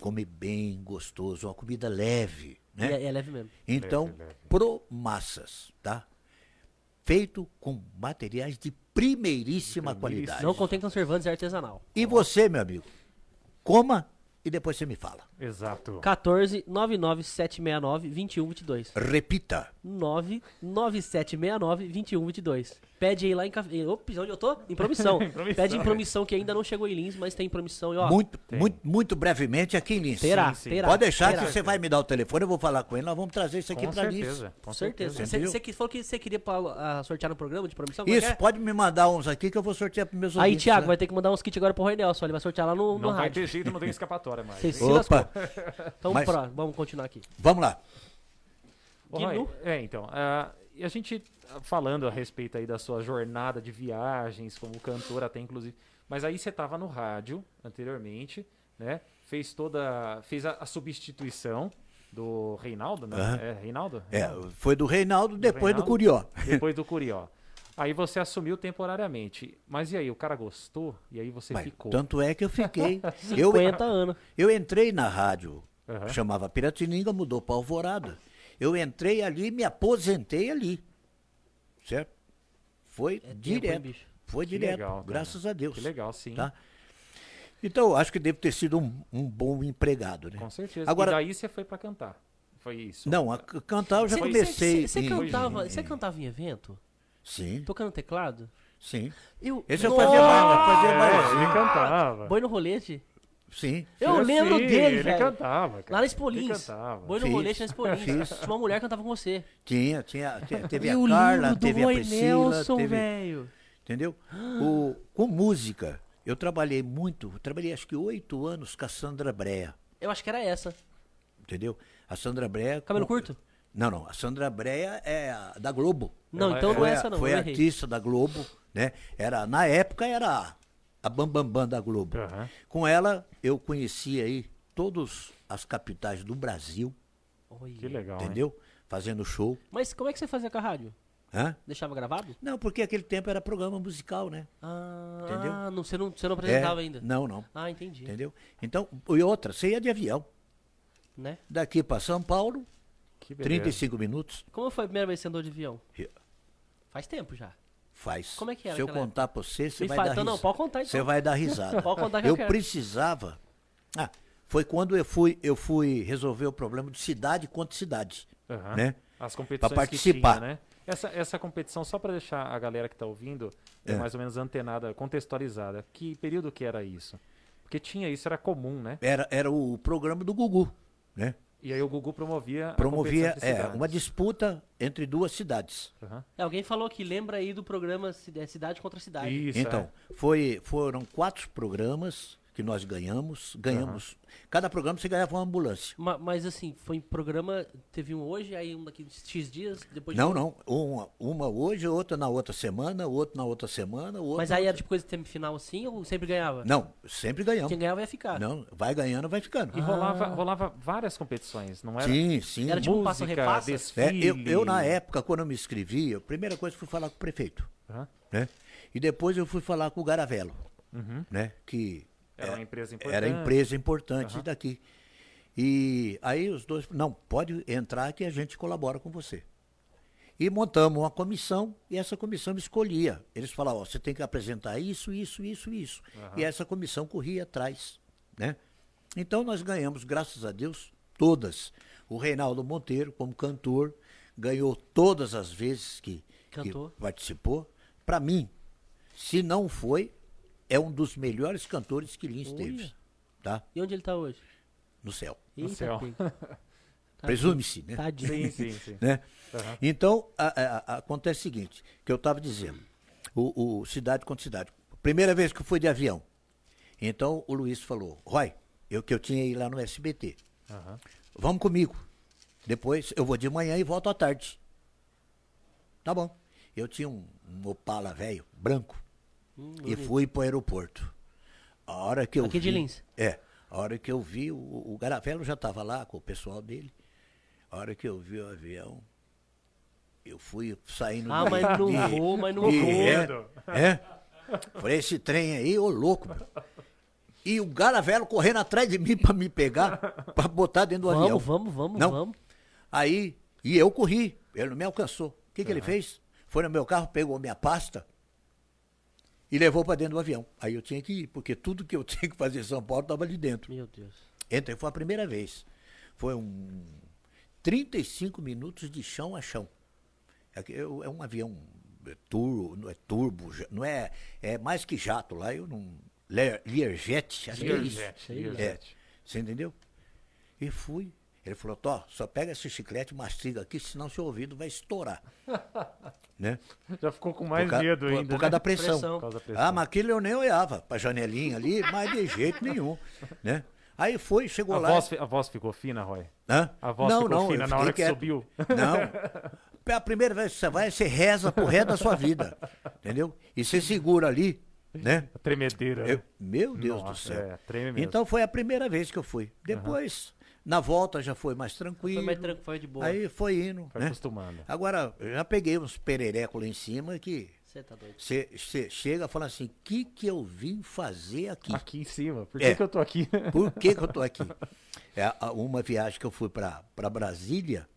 comer bem gostoso, uma comida leve, né? É, é leve mesmo. Então, Leve, leve. Promassas, tá? Feito com materiais de primeiríssima primeiríssima. qualidade. Não contém conservantes e artesanal. E você, meu amigo, coma e depois você me fala. Exato. 14 99769 2122. Repita. 99769 2122. Pede aí lá em. Ca- em- Ops, onde eu tô? <laughs> Em promissão. Pede em promissão que ainda não chegou em Lins, mas tem promissão. E, ó, muito, tem. muito, muito brevemente aqui em Lins. terá, sim, sim. terá. Pode deixar terá. que você vai me dar o telefone, eu vou falar com ele, nós vamos trazer isso aqui Com pra certeza. Lins. Com Com certeza. Você, você falou que você queria pra, ah, sortear no programa de promissão? é Isso, é? pode me mandar uns aqui que eu vou sortear pros meus Aí, ouvintes, Thiago, né? vai ter que mandar uns kits agora pro Roy Nelson. Ele vai sortear lá no, no Não vai rádio. ter jeito, não tem escapatória mais. Se. Opa, Então, Mas- pró- vamos continuar aqui. vamos lá. Ô? Roy, é, então, ah, e a gente ah, falando a respeito aí da sua jornada de viagens como cantor até inclusive, mas aí você estava no rádio anteriormente, né? Fez toda, fez a, a substituição do Reinaldo, né? Aham. É Reinaldo? É, Reinaldo. foi do Reinaldo, depois do Reinaldo? Curió. Depois do Curió. Aí você assumiu temporariamente. Mas e aí, o cara gostou? E aí você Mas, ficou. tanto é que eu fiquei. <laughs> eu, 50 anos. eu entrei na rádio, Aham. chamava Piratininga, mudou para Alvorada. Eu entrei ali e me aposentei ali. Certo? Foi É tempo, hein, direto. bicho? foi Que direto, legal, cara. graças a Deus. Que legal, sim. Tá? Então, eu acho que devo ter sido um, um bom empregado, né? Com certeza. Agora- E daí você foi pra cantar. Foi isso. Não, a cantar eu já Você- comecei. Você cantava, em- cantava em evento? Sim, Tocando teclado? sim. Eu, Esse eu fazia mais, eu fazia É, mais. ele cantava. Boi no rolete? Sim. Eu Sim, lembro dele, Ele velho. cantava, cara. Lá na Ele Espolins. cantava. Boi no Fiz. rolete na Espolins. Fiz. Tinha uma mulher que cantava com você. Tinha, tinha, tinha- <gasps> teve Eu a Carla, teve a Priscila, Nelson, teve, velho. entendeu? <gasps> O, com música, eu trabalhei muito, eu trabalhei acho que oito anos com a Sandra Brea, Eu acho que era essa. entendeu? A Sandra Brea... Cabelo com- curto? Não, não, a Sandra Brea é a da Globo. Não, Ela então é- não é Foi, essa a- não. foi eu errei. artista da Globo, né? Era, na época era a- Bambambam Bam Bam da Globo. Aham. Com ela, eu conheci aí todas as capitais do Brasil, Olha. Que legal, hein? entendeu? Fazendo show. Mas como é que você fazia com a rádio? Hã? Deixava gravado? Não, porque aquele tempo era programa musical, né? Ah, Entendeu? ah, não, você, não, você não apresentava É, ainda. Não, não. Ah, entendi. Entendeu? Então, e outra, você ia de avião. Né? Daqui para São Paulo, Que beleza. 35 minutos. Como foi a primeira vez que você andou de avião? Faz tempo já. Faz. Como é que era Se eu contar para você, você Me vai fala, dar então não, risada. pode contar então. Você vai dar risada. <laughs> Pode contar que eu eu precisava. Ah, foi quando eu fui, eu fui resolver o problema de cidade contra cidade. Aham. Né? As competições Pra participar. que tinha, né? Essa, essa competição, só para deixar a galera que tá ouvindo. É. mais ou menos antenada, contextualizada, que período que era isso? Porque tinha isso, era comum, né? Era, era o programa do Gugu, né? E aí o Gugu promovia Promovia é, uma disputa entre duas cidades. É, alguém falou que lembra aí do programa é, Cidade contra Cidade. Isso, Então, foi, foram quatro programas que nós ganhamos. Ganhamos. Cada programa você ganhava uma ambulância. Ma- mas assim, foi em programa, teve um hoje, aí um daqui de X dias, depois de Não, outro. não. Uma, uma hoje, outra na outra semana, outra na outra semana, outra. Mas aí era outra- tipo coisa de semifinal assim ou sempre ganhava? Não, sempre ganhamos. Quem ganhava ia ficar. Não, vai ganhando, vai ficando. E rolava, rolava várias competições, não era? Sim, sim. Era tipo um Música, passa-repassa? É, desfile. eu, eu, na época, quando eu me inscrevi, a primeira coisa foi falar com o prefeito. Aham. Né? E depois eu fui falar com o Garavelo, Uhum. né? Que Era uma empresa importante. era empresa importante Aham. daqui. E aí os dois, não, pode entrar que a gente colabora com você. E montamos uma comissão e essa comissão escolhia. Eles falavam, ó, você tem que apresentar isso, isso, isso, isso. E essa comissão corria atrás, né? Então nós ganhamos, graças a Deus, todas. O Reinaldo Monteiro, como cantor, ganhou todas as vezes que, que Cantou. participou. Para mim, se não foi, é um dos melhores cantores que Lins Olha. teve, tá? E onde ele tá hoje? No céu. No céu. <laughs> Presume-se, né? Tadinho. Sim, sim, sim. né? Aham. Então, a- a- a- acontece o seguinte, que eu estava dizendo, o, o cidade contra cidade. Primeira vez que eu fui de avião. Então o Luiz falou, Roy, eu que eu tinha ido lá no SBT, Aham. vamos comigo. Depois eu vou de manhã e volto à tarde. Tá bom. Eu tinha um, um Opala velho, branco, Hum, e fui para o aeroporto. A hora que eu Aqui de vi, Lins? É. A hora que eu vi, o, o Garavelo já estava lá com o pessoal dele. A hora que eu vi o avião, eu fui saindo Ah, de- mas não de- vou, mas não de- vou. É, é. Falei, esse trem aí, ô louco. meu. E o Garavelo correndo atrás de mim para me pegar, para botar dentro do avião. Vamos, vamos, vamos, Não. vamos. Aí, e eu corri, ele não me alcançou. O que, que ele fez? Foi no meu carro, pegou minha pasta e levou para dentro do avião. Aí eu tinha que ir, porque tudo que eu <laughs> tinha que fazer em São Paulo estava ali dentro. Meu Deus. Entrei, foi a primeira vez. Foi um 35 minutos de chão a chão. É, é um avião é turbo, não é turbo, não é, é mais que jato lá, eu não. Lear- Learjet, acho que é isso. Learjet, É, Learjet. você entendeu? E fui. Ele falou, Tó, só pega esse chiclete e mastiga aqui, senão seu ouvido vai estourar. <laughs> né? Já ficou com mais por, medo por- ainda. por né? causa da pressão. Pressão. Por causa da pressão. Ah, mas aquilo eu nem olhava pra janelinha ali, mas de jeito nenhum, <laughs> né? Aí foi, chegou A lá. voz, a voz ficou fina, Roy? Hã? A voz não, ficou não, fina na hora que quieto. subiu? <laughs> Não. É a primeira vez que você vai, você reza pro resto da sua vida, entendeu? E você segura ali, né? A tremedeira. né? Eu- meu Deus do Nossa, céu. é. Então foi a primeira vez que eu fui. Depois, na volta já foi mais tranquilo. Foi mais tranquilo, foi de boa. Aí foi indo, Foi né? acostumando. Agora, eu já peguei uns pererecos lá em cima que Você tá doido. você chega e fala assim, o que que eu vim fazer aqui? Aqui em cima. Por É. que, que eu tô aqui? <laughs> Por que, que eu tô aqui? É a- uma viagem que eu fui para Brasília,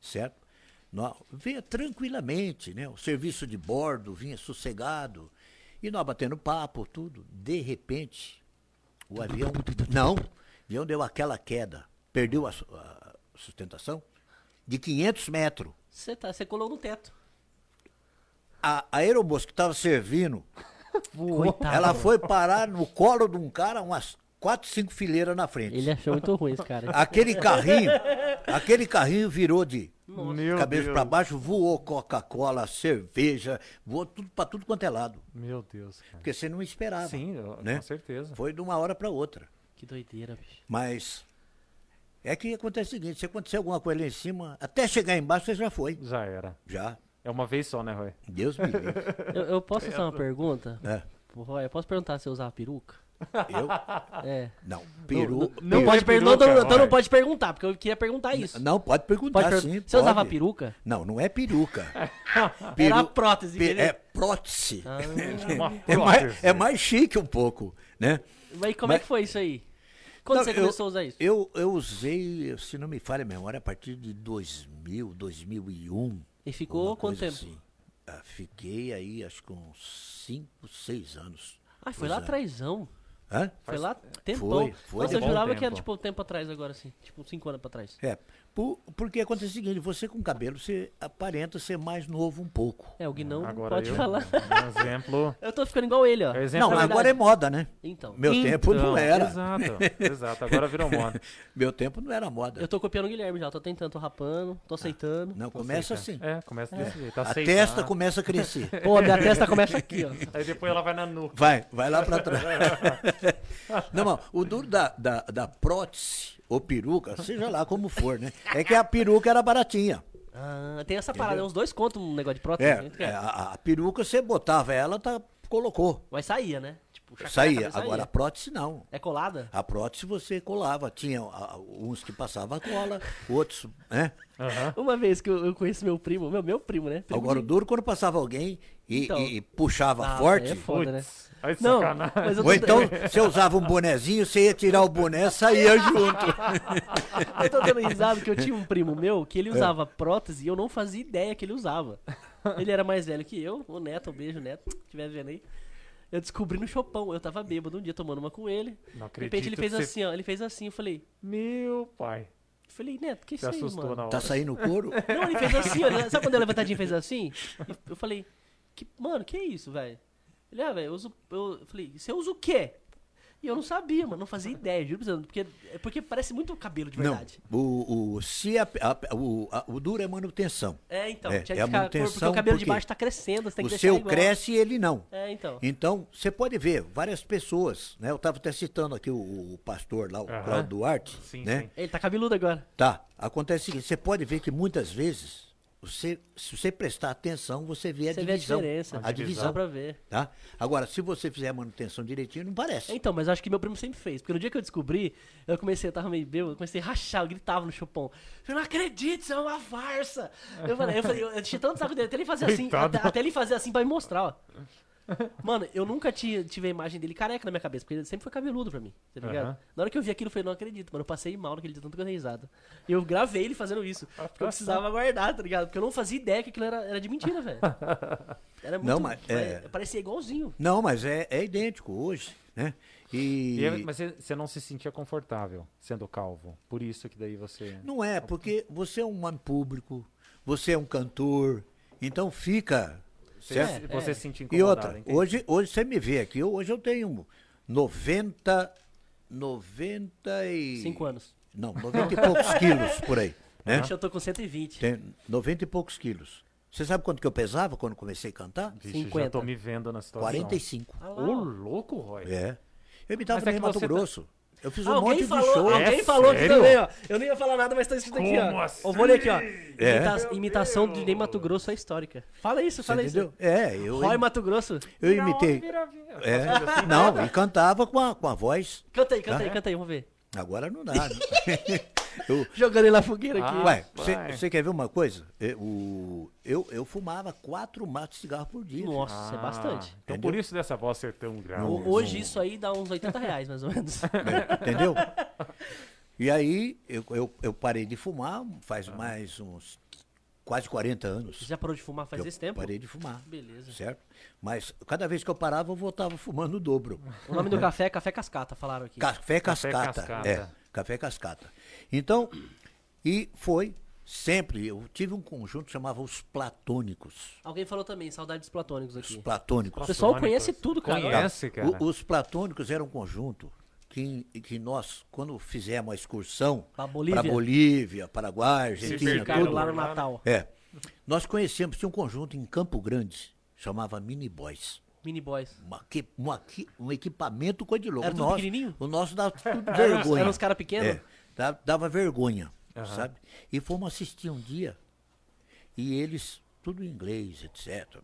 certo? Nós, vinha tranquilamente, né? O serviço de bordo vinha sossegado. E nós batendo papo, tudo. De repente, o avião. Não, o avião deu aquela queda. Perdeu a, a sustentação de 500 metros. Você tá, você colou no teto. A, a aeromoça que estava servindo, <laughs> Coitado. ela foi parar no colo de um cara, umas quatro, cinco fileiras na frente. Ele achou muito ruim esse cara. Aquele carrinho, <laughs> aquele carrinho virou de Meu cabeça para baixo, voou Coca-Cola, cerveja, voou tudo para tudo quanto é lado. Meu Deus, cara. Porque você não esperava. Sim, eu- né? com certeza. Foi de uma hora para outra. Que doideira, bicho. Mas é que acontece o seguinte, se acontecer alguma coisa lá em cima, até chegar embaixo você já foi. Já era. Já. É uma vez só, né, Roy? Deus me livre. <laughs> Eu, eu posso fazer uma pergunta? É. Roy? Eu posso perguntar se eu usava peruca? Eu? É. Não. Peru. Não, Não não pode é per- peruca, não, então- não pode perguntar, porque eu queria perguntar isso. Não, pode perguntar Pode per- sim. Você usava pode. peruca? Não, não é peruca. <laughs> Era prótese, pe- entendeu? É prótese. Ah, <laughs> Uma É mais, prótese. é mais chique um pouco, né? mas como é Mas- que foi isso aí? Quando Não, você eu- começou a usar isso? Eu, eu usei, se não me falha a memória, a partir de 2000, 2001. E ficou quanto tempo? assim. Ah, fiquei aí, acho que uns 5, 6 anos. Ah, foi lá usando. atrásão. Hã? Foi lá tempão. Foi, foi Nossa, eu jurava que era tempo. tipo tempo atrás agora, assim. Tipo, cinco anos pra trás. É, por- porque acontece o seguinte, você com cabelo, você aparenta ser mais novo um pouco. É, o Guinão Agora pode eu, falar. um exemplo. <laughs> Eu tô ficando igual ele, ó. É Não, agora é moda, né? Então, Meu tempo não Então, era. Exato, exato. Agora virou <laughs> moda. Meu tempo não era moda. eu tô copiando o Guilherme já. Tô tentando, tô rapando, tô aceitando. Não, começa assim. É, começa desse jeito. A Aceita. testa começa a crescer. <laughs> Pô, a minha testa começa aqui, ó. Aí depois ela vai na nuca. Vai, vai lá pra trás. Não, mas o duro da, da, da prótese ou peruca, seja lá como for, né? É que a peruca era baratinha. Ah, tem essa parada, uns dois contos um negócio de prótese. É, né? é, a, a peruca você botava ela, tá, colocou. Mas saía, né? Tipo, chacoalha a Saía. Agora a prótese não. É colada? A prótese você colava. Tinha ah, uns que passavam cola, outros, né? Aham. Uma vez que eu, eu conheci meu primo, meu, meu primo, né? Primo Agora o de- duro quando passava alguém e, Então. e puxava Ah, forte. é foda, né? Aí Não, sacanagem. mas eu tô, Ou então, você usava um bonezinho, você ia tirar o boné, saía <laughs> junto. eu tô dando risada que eu tinha um primo meu que ele É. usava prótese e eu não fazia ideia que ele usava. Ele era mais velho que eu, o Neto, um beijo, Neto, se estiver vendo aí. Eu descobri no Chopão, eu tava bêbado um dia tomando uma com ele. Não De repente ele acredito fez você- assim, ó, ele fez assim, eu falei, Meu pai. falei, Neto, que Se isso aí, mano? Tá saindo o couro? Não, ele fez assim, ó, sabe quando ele levantadinho fez assim? E Eu falei, que, mano, que isso, velho? Ele, ah, velho, eu uso, eu falei, você usa o quê? E eu não sabia, mano, não fazia ideia, juro pra porque, é porque parece muito cabelo de Não. verdade. O, o, se a, a- o, a- o duro é manutenção. É, então, É, tinha é que a ficar, porque o manutenção, cabelo de porque baixo tá crescendo, você tem O que seu deixar igual. cresce e ele não. É, então. Então, você pode ver várias pessoas, né? Eu estava até citando aqui o, o pastor lá, o Aham. Claudio Duarte, Sim, né? sim. Ele tá cabeludo agora. Tá, acontece o seguinte, você pode ver que muitas vezes, você, se você prestar atenção, você vê a Você vê a divisão. diferença. A divisão. Pra ver. Tá? Agora, se você fizer a manutenção direitinho, não parece. Então, mas acho que meu primo sempre fez. Porque no dia que eu descobri, eu comecei, eu tava meio bêbado, eu comecei a rachar, eu gritava no chupão. Eu não acredito, isso é uma farsa. Eu falei, eu, falei, eu, eu tinha tanto saco dele, até ele fazer assim, até, até ele fazer assim pra me mostrar, ó. Mano, eu nunca tinha, tive a imagem dele careca na minha cabeça, porque ele sempre foi cabeludo pra mim, tá ligado? Aham. Na hora que eu vi aquilo, eu falei, não acredito, mano, eu passei mal naquele dia, tanto que eu dei risada. E eu gravei ele fazendo isso, porque eu precisava guardar, tá ligado? Porque eu não fazia ideia que aquilo era, era de mentira, velho. <laughs> Era muito, Não, mas, é- Parecia igualzinho. Não, mas é, é idêntico hoje. né? E E, é- mas você você não se sentia confortável sendo calvo. Por isso que daí você. não é, porque você é um homem público, você é um cantor, então fica. Você, certo? você É. se sentia E incomodado. outra, entende? hoje, hoje você me vê aqui, hoje eu tenho 90. 90 e. Cinco anos. Não, 90 e poucos quilos por aí. Né? Hoje eu tô com 120. Tem 90 e poucos quilos. Você sabe quanto que eu pesava quando comecei a cantar? Vixe, já 50. tô me vendo na situação. 45. Ah lá, Ô, ó. louco, Roy. É. Eu é também em Mato tá- Grosso. Eu fiz um alguém monte falou, de show. alguém É falou aqui sério? também, ó. Eu não ia falar nada, mas tá escrito aqui, ó. assim? Eu vou ler aqui, ó. É. Imita- imitação de Ney Mato Grosso é histórica. Fala isso, Você fala entendeu? isso. É, eu, Roy Mato Grosso. eu imitei. Vira, vira. É, assim. não, e cantava com a, com a voz. Canta aí, canta Ah, aí, canta aí, vamos ver. Agora não dá. Né? <laughs> Eu- <laughs> Jogando ele na fogueira aqui. Ah. Ué, vai. você quer ver uma coisa? Eu, o- eu, eu fumava quatro maços de cigarro por dia. Nossa, é bastante. Então Entendeu? por isso dessa voz ser tão grave. Hoje isso aí dá uns 80 reais, mais ou menos. <laughs> É, entendeu? E aí eu, eu, eu parei de fumar faz mais uns quase 40 anos. Você já parou de fumar faz eu esse tempo? Parei de fumar. Beleza. Certo? Mas cada vez que eu parava, eu voltava fumando o dobro. O nome do café é Café Cascata, falaram aqui. Café Café cascata. cascata. É, café cascata. Então, e foi sempre, eu tive um conjunto que chamava Os Platônicos. Alguém falou também, saudade dos platônicos Os aqui. Platônicos. O pessoal conhece tudo, cara. Conhece, cara. O- os Platônicos eram um conjunto que, que nós, quando fizemos a excursão Pra Bolívia. para Bolívia, Paraguai, Argentina, tudo, lá no? Natal. É. Nós conhecemos, tinha um conjunto em Campo Grande, chamava Mini Boys. Mini Boys. Uma, uma um equipamento coisa de louco. Era o tudo nosso, pequenininho? O nosso dava tudo <laughs> vergonha. eram uns cara pequeno? É, dava, vergonha, sabe? E fomos assistir um dia, e eles, tudo em inglês, etc.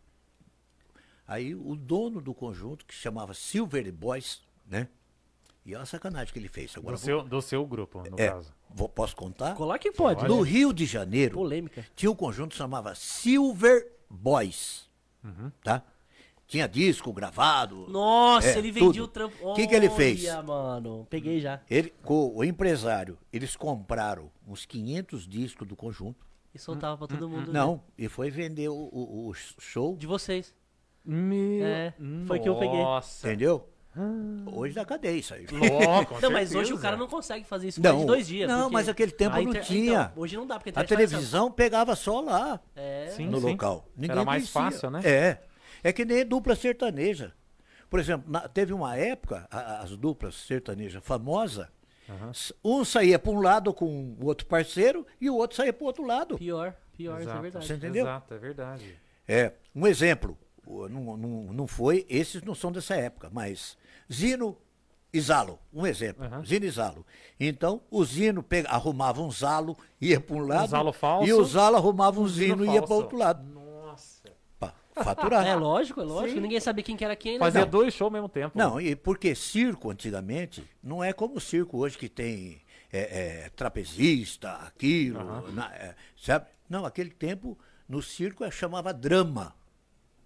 Aí o dono do conjunto, que se chamava Silver Boys, né? E olha a sacanagem que ele fez. Agora Do vou- seu, do seu grupo, no é, caso. vou- posso contar? Colar que pode. No né? Rio de Janeiro, Polêmica. tinha um conjunto que chamava Silver Boys. Tá? Tinha disco gravado. Nossa, É, ele vendia tudo. o trampo. O que que ele fez? Mano. Peguei já. Ele, com o empresário, eles compraram uns 500 discos do conjunto. E soltava pra todo mundo. né? Não, e foi vender o, o- o show, De vocês. Meu... É, foi que eu peguei. Nossa. entendeu? Hoje da cadeia isso aí. Louco, Não, mas hoje o cara não consegue fazer isso Não, de dois dias. não, porque mas aquele tempo a não inter- tinha. Então, hoje não dá, porque a A televisão pegava só lá, É. Sim, no sim. local. Ninguém Era mais conhecia. fácil, né? É. É que nem dupla sertaneja. Por exemplo, na- teve uma época, a- as duplas sertanejas famosas, s- um saía para um lado com o outro parceiro e o outro saía para o outro lado. Pior, pior, isso é Exato. verdade. Você entendeu? Exato, é verdade. É, um exemplo, o- não, não, não foi, esses não são dessa época, mas Zino e Zalo, um exemplo, Aham. Zino e Zalo. Então, o Zino pega, arrumava um Zalo, ia para um lado, Zalo falso, e o Zalo arrumava um Zino e ia para falso. outro lado, faturar. É lógico, é lógico. Ninguém sabia quem que era quem, né? Fazia Não. dois shows ao mesmo tempo. Não, e porque circo antigamente não é como o circo hoje que tem é, é, trapezista, aquilo, na- é, sabe? Não, aquele tempo no circo é, chamava drama.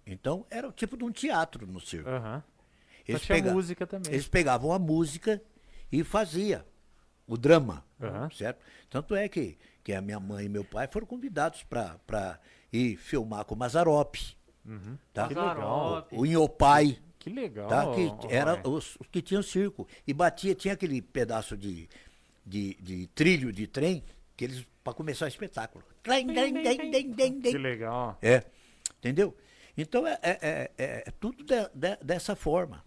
Então era o tipo de um teatro no circo. Aham. Eles, tinha pega- música também. eles pegavam a música e fazia o drama, Aham. certo? Tanto é que, que a minha mãe e meu pai foram convidados para ir filmar com o Mazarope. Tá? Uhum. Que legal. O Inhopai. Que legal. Tá? Que era os, os que tinham circo. E batia, tinha aquele pedaço de, de, de trilho de trem que eles para começar o espetáculo. Que legal. É, entendeu? Então é, é, é- é- é tudo de- de- dessa forma.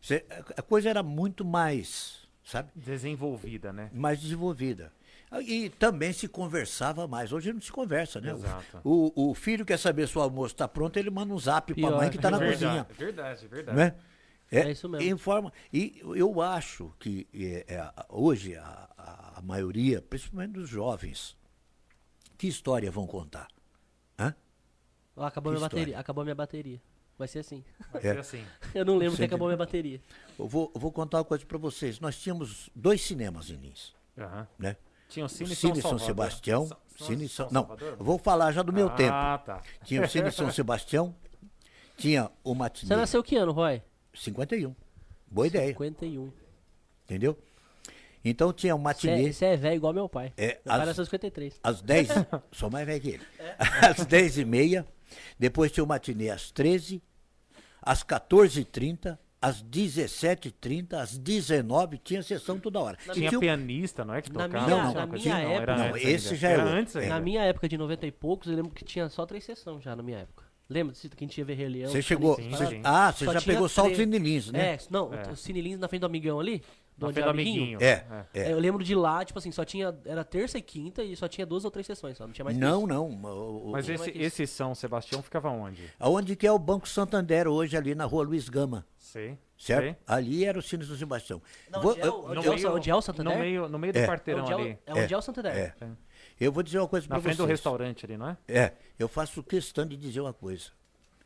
Cê- a coisa era muito mais, sabe? Desenvolvida, né? Mais desenvolvida. E também se conversava mais. Hoje não se conversa, né? Exato. O, o filho quer saber se o almoço está pronto, ele manda um zap para a mãe que está na É verdade, cozinha. é verdade, é verdade. Né? É isso mesmo. Informa. E eu acho que é, é, hoje a, a- maioria, principalmente dos jovens, que história vão contar? Hã? Ó, acabou Que minha história. bateria. Acabou minha bateria. Vai ser assim. Vai É. ser assim. <laughs> Eu não lembro Você que acabou minha bateria. Eu vou, eu vou contar uma coisa para vocês. Nós tínhamos dois cinemas em Lins, Aham. né? Tinha o O Cine, Cine São, São Salvador. Sebastião, São- Cine São, São não, Salvador? eu vou falar já do meu tempo. Ah, tá. Tinha o Cine São <laughs> Sebastião, tinha o matinê Você nasceu que ano, Roy? 51. Boa ideia, 51. entendeu? Então tinha o matinê Você é velho igual meu pai. É, meu pai nasceu em 53. às 10, <laughs> sou mais velho que ele. É. <laughs> Às 10 e meia, depois tinha o matinê às 13, às 14h30, às 17h30, às 19 tinha sessão toda hora. E Tinha tinha pianista, não é? Que Na tocava? minha- tinha na uma coisa minha época- era Não, esse já é era antes ainda. Na minha época de 90 e poucos, eu lembro que tinha só três sessões já na minha época. Lembra disso que a gente ia ver Rei Leão? Você chegou. Sim, sim. ah, você já tinha pegou só o três. Cinelins, né? É, não, É. o Cine Lins na frente do amigão ali. Do Na onde do amiguinho. É, É, é. Eu lembro de lá, tipo assim, só tinha. Era terça e quinta e só tinha duas ou três sessões, só não tinha mais Não, isso. não. o- Mas é esse, é esse São Sebastião ficava onde? Aonde que é o Banco Santander hoje, ali na rua Luiz Gama, Sei. certo? sei. Ali era o Cine do Sebastião. Não, Vou- onde é o- eu, onde é o- onde é o Santander? No meio, no meio do É. É quarteirão é ali. é onde É. é o Santander. É. eu vou dizer uma coisa para Na vocês. frente do restaurante ali, não é? É, eu faço questão de dizer uma coisa.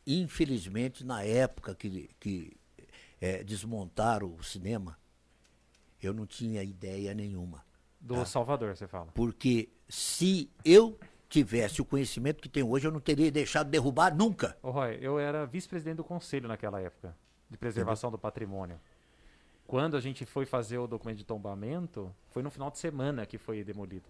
Infelizmente, na época que, que é, desmontaram o cinema, eu não tinha ideia nenhuma. Do Tá. Salvador, você fala. Porque se eu tivesse o conhecimento que tenho hoje, eu não teria deixado derrubar nunca. Ô, Roy, eu era vice-presidente do conselho naquela época, de preservação do patrimônio. Quando a gente foi fazer o documento de tombamento, foi no final de semana que foi demolido.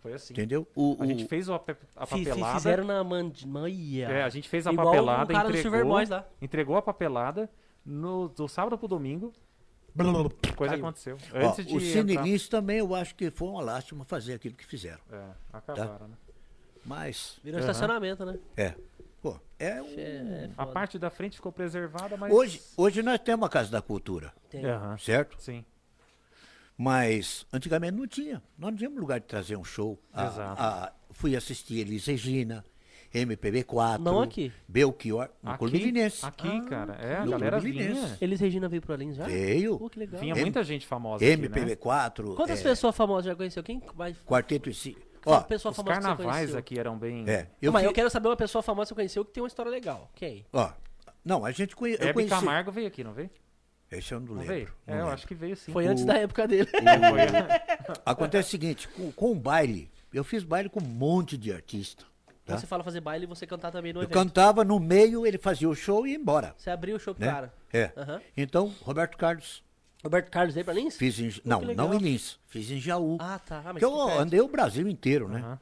Foi assim. Entendeu? O, A o- gente fez a fi- papelada. Fizeram na manhia. É, a gente fez a Igual o papelada, cara do Silver entregou, Boys lá. entregou a papelada no, do sábado pro domingo. Coisa Caiu. aconteceu. ó, Antes de o entrar- Cinelins também eu acho que foi uma lástima fazer aquilo que fizeram. É, acabaram, né? Mas, Virou Aham. estacionamento, né? é. Pô, é um- É, A parte da frente ficou preservada, mas... hoje, hoje nós temos a Casa da Cultura, Tem. Aham, certo? Sim. Mas antigamente não tinha. Nós não tínhamos lugar de trazer um show. A- Exato. a- fui assistir Elis Regina, MPB4. Não aqui. Belchior, no Clube Aqui, Linense. aqui cara. É, a galera vinha. Elis Regina veio pro Alins já? Veio. Pô, que legal. Vinha M- muita gente famosa aqui, né? MPB4. Quantas é, pessoas famosas já conheceu? Quem vai... Quarteto e Ó, pessoa Os famosa que você carnavais aqui eram bem... é, Eu, eu, mas fi- eu quero saber uma pessoa famosa que você conheceu que tem uma história legal. Quem? ó, não, a gente conhe... eu Hebe conheci. Camargo veio aqui, não veio? Esse eu não Não lembro. veio? não É, eu lembro. acho que veio sim. Foi O- antes da época dele. <laughs> Foi- <laughs> Acontece o seguinte, com, com o baile, eu fiz baile com um monte de artista. Tá? Você fala fazer baile, você cantar também no Eu evento. cantava no meio, ele fazia o show e ia embora. Você abriu o show pro Né? cara. É. Aham. Então, Roberto Carlos, Roberto Carlos veio pra Lins? fiz em. Não, não em Lins, fiz em Jaú. Ah, tá. Ah, eu que perto. andei o Brasil inteiro, né?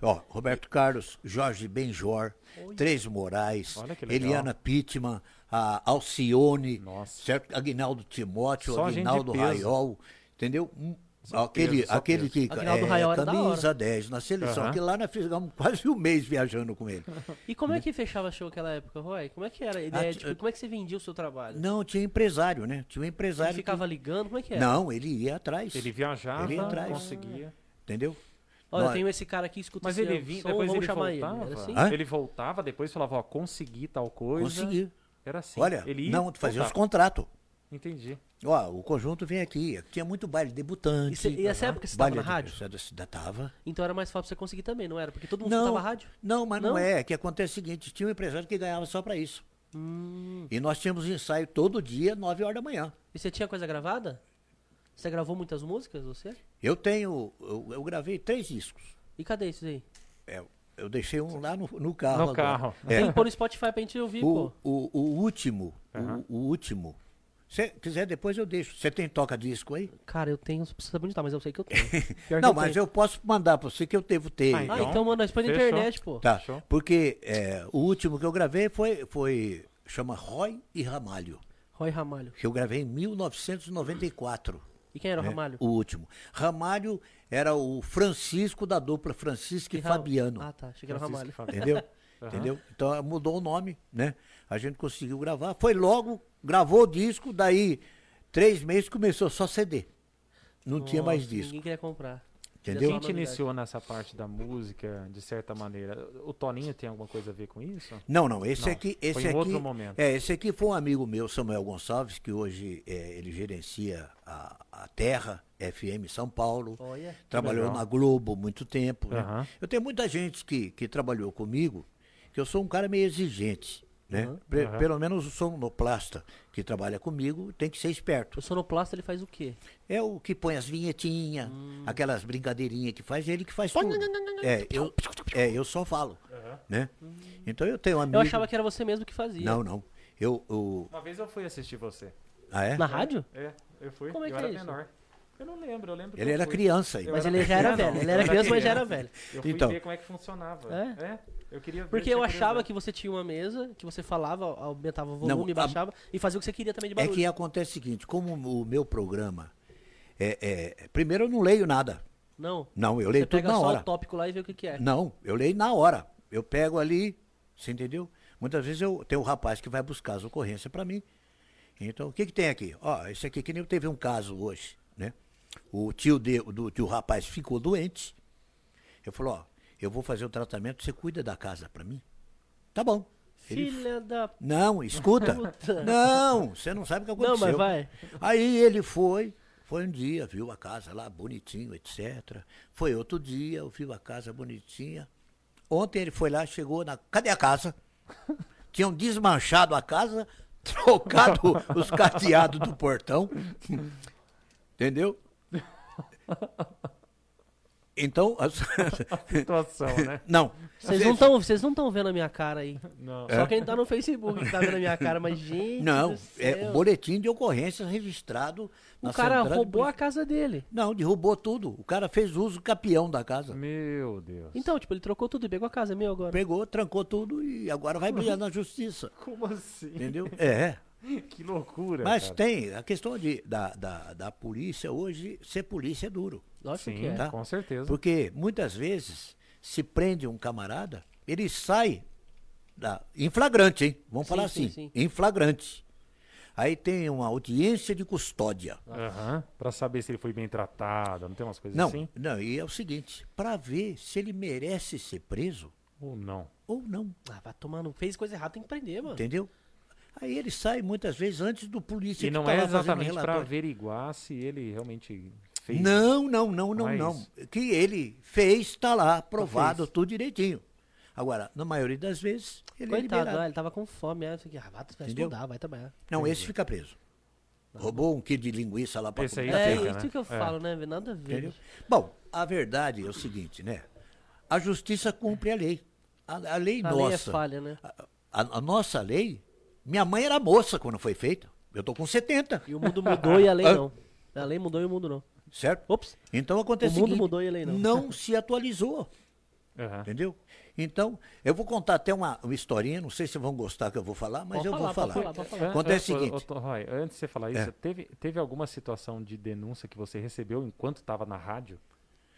Ó, Roberto Carlos, Jorge Benjor, Três Moraes. Eliana Pittman, a Alcione, Nossa. certo? Aguinaldo Timóteo, Só Aguinaldo. Raiol, entendeu? Aquele aquele que é, da camisa 10 na seleção, Aham. que lá nós fizemos <laughs> quase um mês viajando com ele. <laughs> E como é que fechava show naquela época, Roy? Como é que era a ideia? Ah, tipo, como é que você vendia o seu trabalho? Não, tinha empresário, né? Tinha um Ele empresário. ficava que... ligando? Como é que era? Não, ele ia atrás. Ele viajava, Ele ia atrás. conseguia. Entendeu? Olha, Nós- tenho esse cara aqui, escuta Mas ele vinha, depois vamos ele chamar voltava. ele. Assim? Ele voltava, depois falava, ó, consegui tal coisa. Consegui. Era assim. Olha, ele ia, não, fazia os voltava. contratos. Entendi. Ó, o conjunto vem aqui. Tinha muito baile debutante. E, cê- e essa Aham. época você tava baile na de- rádio? da cidade tava. Então era mais fácil você conseguir também, não era? Porque todo mundo Não, escutava rádio. não, mas não, Não? é. Que acontece o seguinte: tinha um empresário que ganhava só pra isso. Hum. E nós tínhamos ensaio todo dia, 9 horas da manhã. E você tinha coisa gravada? Você gravou muitas músicas, você? Eu tenho. Eu, eu gravei três discos. E cadê isso aí? É, eu deixei um lá no, no carro. No agora. carro. É. Tem que pôr no Spotify pra gente ouvir, O, pô. o, o último. o- Aham. O, último. Se quiser, depois eu deixo. Você tem toca-disco aí? Cara, eu tenho, você precisa bonita, mas eu sei que eu tenho. <laughs> Não, eu mas tenho. eu posso mandar pra você que eu devo ter. Ah, Ah, Então, então, mano, nós põe na fechou. internet, pô. Tá, Fechou. porque é, o último que eu gravei foi, foi chama Roy e Ramalho, Roy Ramalho. que eu gravei em 1994. E quem era o né, Ramalho? O último. Ramalho era o Francisco da dupla Francisco e, Ra- Fabiano. Ah, tá. Achei que era o Francisco Ramalho. e. Entendeu? <laughs> Entendeu? Então mudou o nome, né? A gente conseguiu gravar. Foi logo, gravou o disco, daí três meses começou só CD. Não tinha mais Nossa, disco. Ninguém queria comprar. Entendeu? Quem te iniciou nessa parte da música, de certa maneira? O Toninho tem alguma coisa a ver com isso? Não, não, esse Não, aqui, foi esse em aqui, outro momento. é, esse aqui foi um amigo meu, Samuel Gonçalves, que hoje é, ele gerencia a, a Terra FM São Paulo, Olha. trabalhou legal. na Globo muito tempo. né? Eu tenho muita gente que, que trabalhou comigo, que eu sou um cara meio exigente, né? Uhum. Aham. Pelo menos o sonoplasta que trabalha comigo tem que ser esperto. O sonoplasta, ele faz o quê? É o que põe as vinhetinhas, Hum. aquelas brincadeirinhas que faz, ele que faz tudo. É, eu, é, eu só falo, né? Então eu tenho um amigo... Eu achava que era você mesmo que fazia. Não, não. Eu, eu... Uma vez eu fui assistir você. Ah, é? Na rádio? É, eu fui. Como é eu que era é isso? menor. Eu não lembro, eu lembro. que Ele eu era criança aí. Eu Mas ele já era velho. Ele eu era criança, mas já era velho. Eu fui Então. ver como é que funcionava. É? É? Eu queria ver, Porque eu achava curiosidade. que você tinha uma mesa, que você falava, aumentava o Não, volume, a- baixava e fazia o que você queria também de É barulho. que acontece o seguinte, como o meu programa é, é- primeiro eu não leio nada. Não. Não, eu leio Você tudo pega na só hora. o tópico lá e vê o que, que é. Não, eu leio na hora. Eu pego ali, você entendeu? Muitas vezes eu tenho um rapaz que vai buscar as ocorrências para mim. Então, o que que tem aqui? Ó, esse aqui que nem teve um caso hoje, né? O tio de, do tio rapaz ficou doente. Eu falou, ó, eu vou fazer o tratamento, você cuida da casa para mim? Tá bom. Ele Filha da. Não, escuta. Puta. Não, você não sabe o que Não, aconteceu. mas vai. Aí ele foi, foi um dia, viu a casa lá bonitinho, etc. Foi outro dia, viu a casa bonitinha. Ontem ele foi lá, chegou na. Cadê a casa? <laughs> Tinham desmanchado a casa, <laughs> trocado os cadeados do portão. <laughs> Entendeu? Então, <laughs> as- Situação, né? <laughs> não. Vocês não estão vocês não estão vendo a minha cara aí. Não. Só quem tá no Facebook que tá vendo a minha cara, mas gente. É. Não, é o boletim de ocorrência registrado O na cara central de roubou a casa dele. Não, derrubou tudo. O cara fez uso capião da casa. Meu Deus. Então, tipo, ele trocou tudo e pegou a casa, é meu agora. Pegou, trancou tudo e agora vai brigar na justiça. <laughs> Como assim? Entendeu? É. Que loucura. Mas cara. tem a questão de, da, da, da polícia hoje, ser polícia é duro. Lógico Sim, que é. tá? com certeza. Porque muitas vezes se prende um camarada, ele sai da, em flagrante, hein? Vamos Sim, falar sim, assim, sim. em flagrante. Aí tem uma audiência de custódia. Aham. Pra saber se ele foi bem tratado, não tem umas coisas Não, assim? não, e é o seguinte, para ver se ele merece ser preso Ou não? ou não. Ah, vai tomar, não fez coisa errada, tem que prender, mano. Entendeu? Aí ele sai muitas vezes antes do polícia E que não tá é exatamente pra relatório. averiguar se ele realmente fez. Não, não, não, não, Não é não. Que ele fez, está lá, aprovado, tudo direitinho. Agora, na maioria das vezes, ele é Coitado, liberado. ah, ele tava com fome, é, isso aqui, ah, vai, estudar, vai trabalhar. Não, esse fica preso. Roubou um quilo de linguiça lá para aí É, fica, isso né? que eu É. falo, né? Nada a ver. Entendeu? Bom, a verdade é o seguinte, né? A justiça cumpre a lei. A, a lei A nossa. lei é falha, né? a, a- a nossa lei, minha mãe era moça quando foi feita. Eu tô com 70, E o mundo mudou e a lei Ah. não. A lei mudou e o mundo não. Certo? Ops. Então acontece O mundo seguinte, mudou e a lei não. não <laughs> se atualizou. Aham. Entendeu? Então, eu vou contar até uma, uma historinha, não sei se vão gostar que eu vou falar, mas Pode eu vou falar, falar. falar, falar. Acontece o Ô, ô, seguinte. ô, Roy, antes de você falar isso, É. teve, teve alguma situação de denúncia que você recebeu enquanto estava na rádio?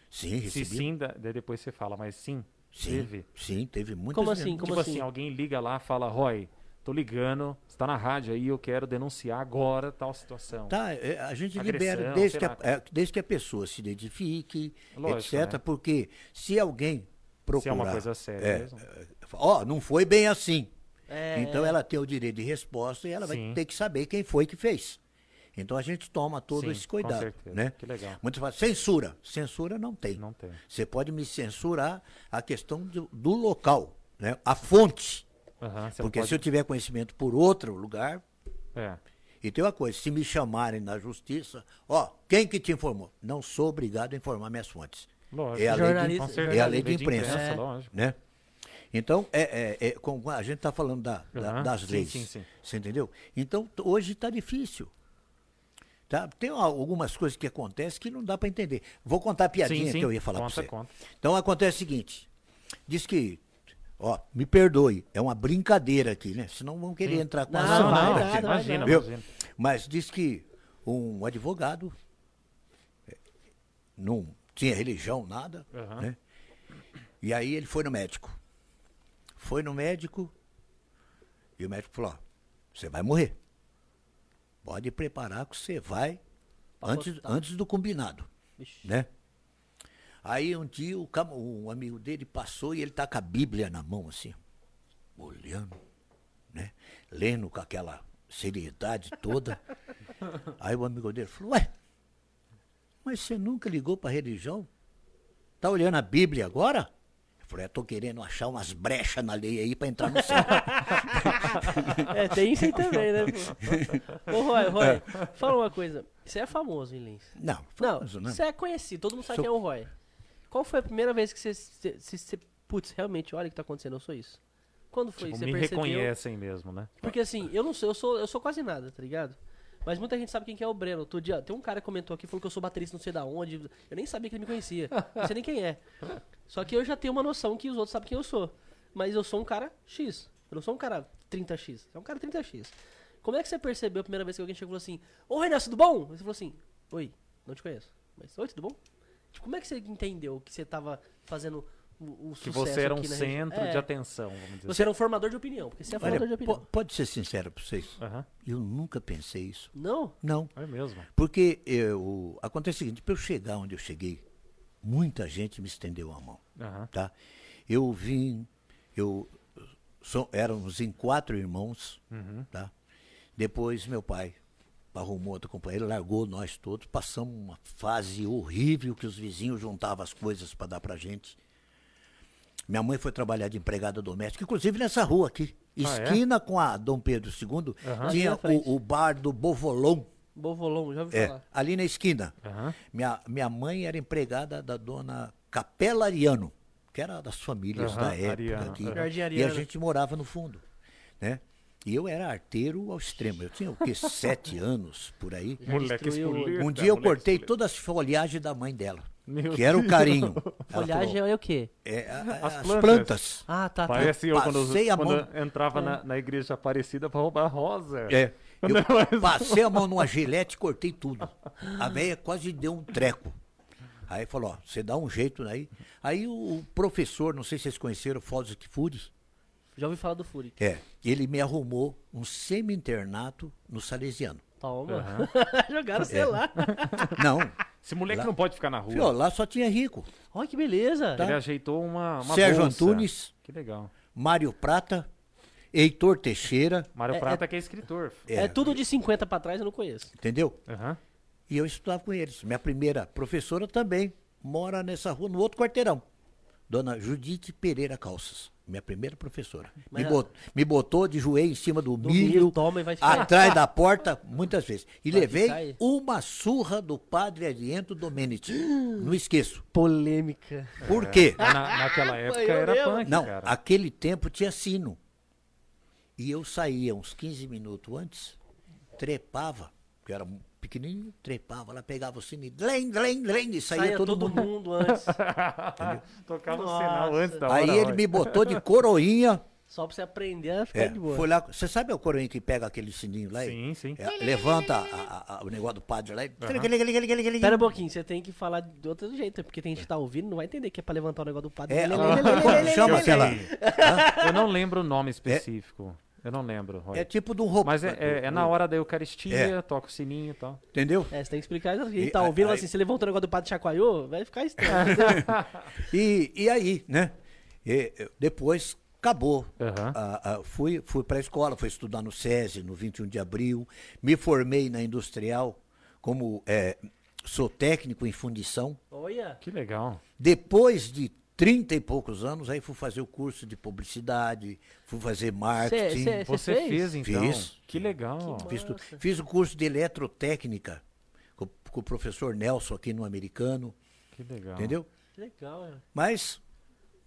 Sim, Se recebi. sim, da- daí depois você fala, mas sim, sim, teve. sim, teve muitas Como assim? Como tipo assim? assim, alguém liga lá fala, Roy, tô ligando, você tá na rádio aí, eu quero denunciar agora tal situação. Tá, é, a gente Agressão, libera desde que, a, é, desde que a pessoa se identifique, Lógico, etc. né? Porque se alguém procurar... Se é uma coisa séria é, mesmo. Ó, não foi bem assim. É, Então ela tem o direito de resposta e ela vai Sim. ter que saber quem foi que fez. Então a gente toma todo Sim, esse com cuidado. certeza. Né? Que legal. Muitos falam, censura. Censura não tem. Não tem. Você pode me censurar a questão do, do local, né? a fonte. Não Porque pode- se eu tiver conhecimento por outro lugar, É, e tem uma coisa, se me chamarem na justiça, ó, quem que te informou? Não sou obrigado a informar minhas fontes. lógico. É a lei de, é a lei de imprensa, É. né? Então, é, é, é, a gente está falando da- da- Aham, das sim, leis, sim, sim. você entendeu? Então, hoje está difícil. Tá? Tem al- algumas coisas que acontecem que não dá para entender. Vou contar a piadinha que eu ia falar para você. conta. Então, acontece o seguinte, diz que, ó, me perdoe, é uma brincadeira aqui, né? Senão vão querer entrar com Não, ação, vai, né? vai, vai, imagina, Viu? imagina. Mas diz que um advogado eh, não tinha religião, nada, Aham. né? E aí ele foi no médico. Foi no médico e o médico falou, ó, você vai morrer. Pode preparar que você vai antes, antes do combinado, Vixe. né? Aí um dia o cam- um amigo dele passou e ele tá com a Bíblia na mão assim, olhando, né? Lendo com aquela seriedade toda. Aí o amigo dele falou, ué, mas você nunca ligou para religião? Tá olhando a Bíblia agora? Eu falei, é, tô querendo achar umas brechas na lei aí para entrar no céu. <laughs> É, tem isso aí também, né, pô? Ô, Roy, Roy, É. fala uma coisa. Você é famoso em Lins. Não, Não, famoso, né? você é conhecido, todo mundo sabe Sou- quem é o Roy. Qual foi a primeira vez que você, você, putz, realmente, olha o que tá acontecendo, eu sou isso? Quando foi? Tipo, você me percebeu? reconhecem mesmo, né? Porque assim, eu não sou, eu sou, eu sou quase nada, tá ligado? Mas muita gente sabe quem que é o Breno. Outro dia, tem um cara que comentou aqui, falou que eu sou baterista não sei da onde. Eu nem sabia que ele me conhecia. Não sei nem quem é. Só que eu já tenho uma noção que os outros sabem quem eu sou. Mas eu sou um cara X. Eu não sou um cara 30X. É um cara 30X. Como é que você percebeu a primeira vez que alguém chegou e falou assim: Ô Renan, tudo bom? Você falou assim: Oi, não te conheço. Mas, oi, tudo bom? Tipo, como é que você entendeu que você tava fazendo o, o Que sucesso você era um centro região? de É, atenção, vamos dizer Você era um formador de opinião, porque você é formador de Olha, opinião. po- pode ser sincero para vocês. assim. Aham. Eu nunca pensei isso. Não? Não. É mesmo. Porque eu, acontece o seguinte, para eu chegar onde eu cheguei, muita gente me estendeu a mão. Aham. Tá? Eu vim, eu so, éramos em quatro irmãos, Uhum. tá? Depois meu pai arrumou outro companheiro, largou nós todos, passamos uma fase horrível que os vizinhos juntavam as coisas para dar pra gente. Minha mãe foi trabalhar de empregada doméstica, inclusive nessa rua aqui, Ah, é? esquina com a Dom Pedro II, Aham. tinha o, o bar do Bovolon, Bovolon, já ouvi é, falar. ali na esquina. Aham. Minha, minha mãe era empregada da dona Capela Ariano, que era das famílias Aham, da época Ariano, aqui. Jardim E a gente morava no fundo, né? E eu era arteiro ao extremo. Eu tinha o quê? <laughs> Sete anos por aí. Moleque espoleta, Um dia eu cortei espoleta. todas as folhagens da mãe dela, Meu que era o carinho. <laughs> Folhagem falou, é o quê? é, a- a- As as, plantas. plantas. Ah, tá, tá. Parece eu quando, passei a quando mão- eu entrava na, na igreja Aparecida pra roubar rosa. É. Eu Não, mas- passei a mão numa <laughs> gilete e cortei tudo. A velha quase deu um treco. Aí falou, ó, você dá um jeito aí. Aí o professor, não sei se vocês conheceram, Fosdick Fudes, Já ouvi falar do Fury. é, ele me arrumou um semi-internato no Salesiano. Toma. Aham. <laughs> Jogaram, sei É. lá. <laughs> Não, Esse moleque Lá- não pode ficar na rua. filho, lá só tinha rico. Olha que beleza. Tá. Ele ajeitou uma, uma Sérgio bolsa. Antunes, Que legal. Mário Prata, Heitor Teixeira, Mário É- Prata que é escritor. É, tudo de 50 pra trás, eu não conheço. entendeu? Aham. E eu estudava com eles. Minha primeira professora também mora nessa rua, no outro quarteirão. Dona Judite Pereira Calças. Minha primeira professora. Me, a- bot- me botou de joelho em cima do, Do milho, milho, toma e vai ficar. atrás da porta, muitas vezes. E Vai levei uma surra do padre Adiento Domenici. Não esqueço. Polêmica. Por quê? Mas na- naquela época era mesmo. punk, Não, cara. aquele tempo tinha sino. E eu saía uns 15 minutos antes, trepava, que era um pequenininho, trepava lá, pegava o sino e dlem, dlem, dlem, e saía Saia todo, todo, mundo. mundo antes. <laughs> Tocava o sinal antes da hora. Aí ele me botou de coroinha. <laughs> Só pra você aprender a ficar É, de boa. foi lá, você sabe o coroinha que pega aquele sininho lá? e- Sim, sim. é, levanta a- a- a- o negócio do padre lá e... Pera um pouquinho, você tem que falar de outro jeito, porque tem gente que tá ouvindo não vai entender que é pra levantar o negócio do padre. É, Lê, lê, ah, lê, chama aquela- lê. Eu não lembro o nome específico. Eu não lembro, Roy. É tipo de um roupa. Mas é, é- é na hora da Eucaristia, É. toca o sininho e tal. Entendeu? É, você tem que explicar isso. Quem E tá ouvindo, aí- assim, você levantou o negócio do padre chacoalhou, vai ficar estranho. <laughs> E, e aí, né? E, depois acabou. Aham. Ah, ah, fui fui para a escola, fui estudar no SESI no 21 de abril. Me formei na industrial como eh, sou técnico em fundição. Olha, Que legal. Depois de 30 e poucos anos, aí fui fazer o curso de publicidade, fui fazer marketing. cê- Você fez? fez, então? Fiz. Que legal. Que Fiz, fiz o curso de eletrotécnica com, com o professor Nelson aqui no americano, Que legal. entendeu? que legal. é. Mas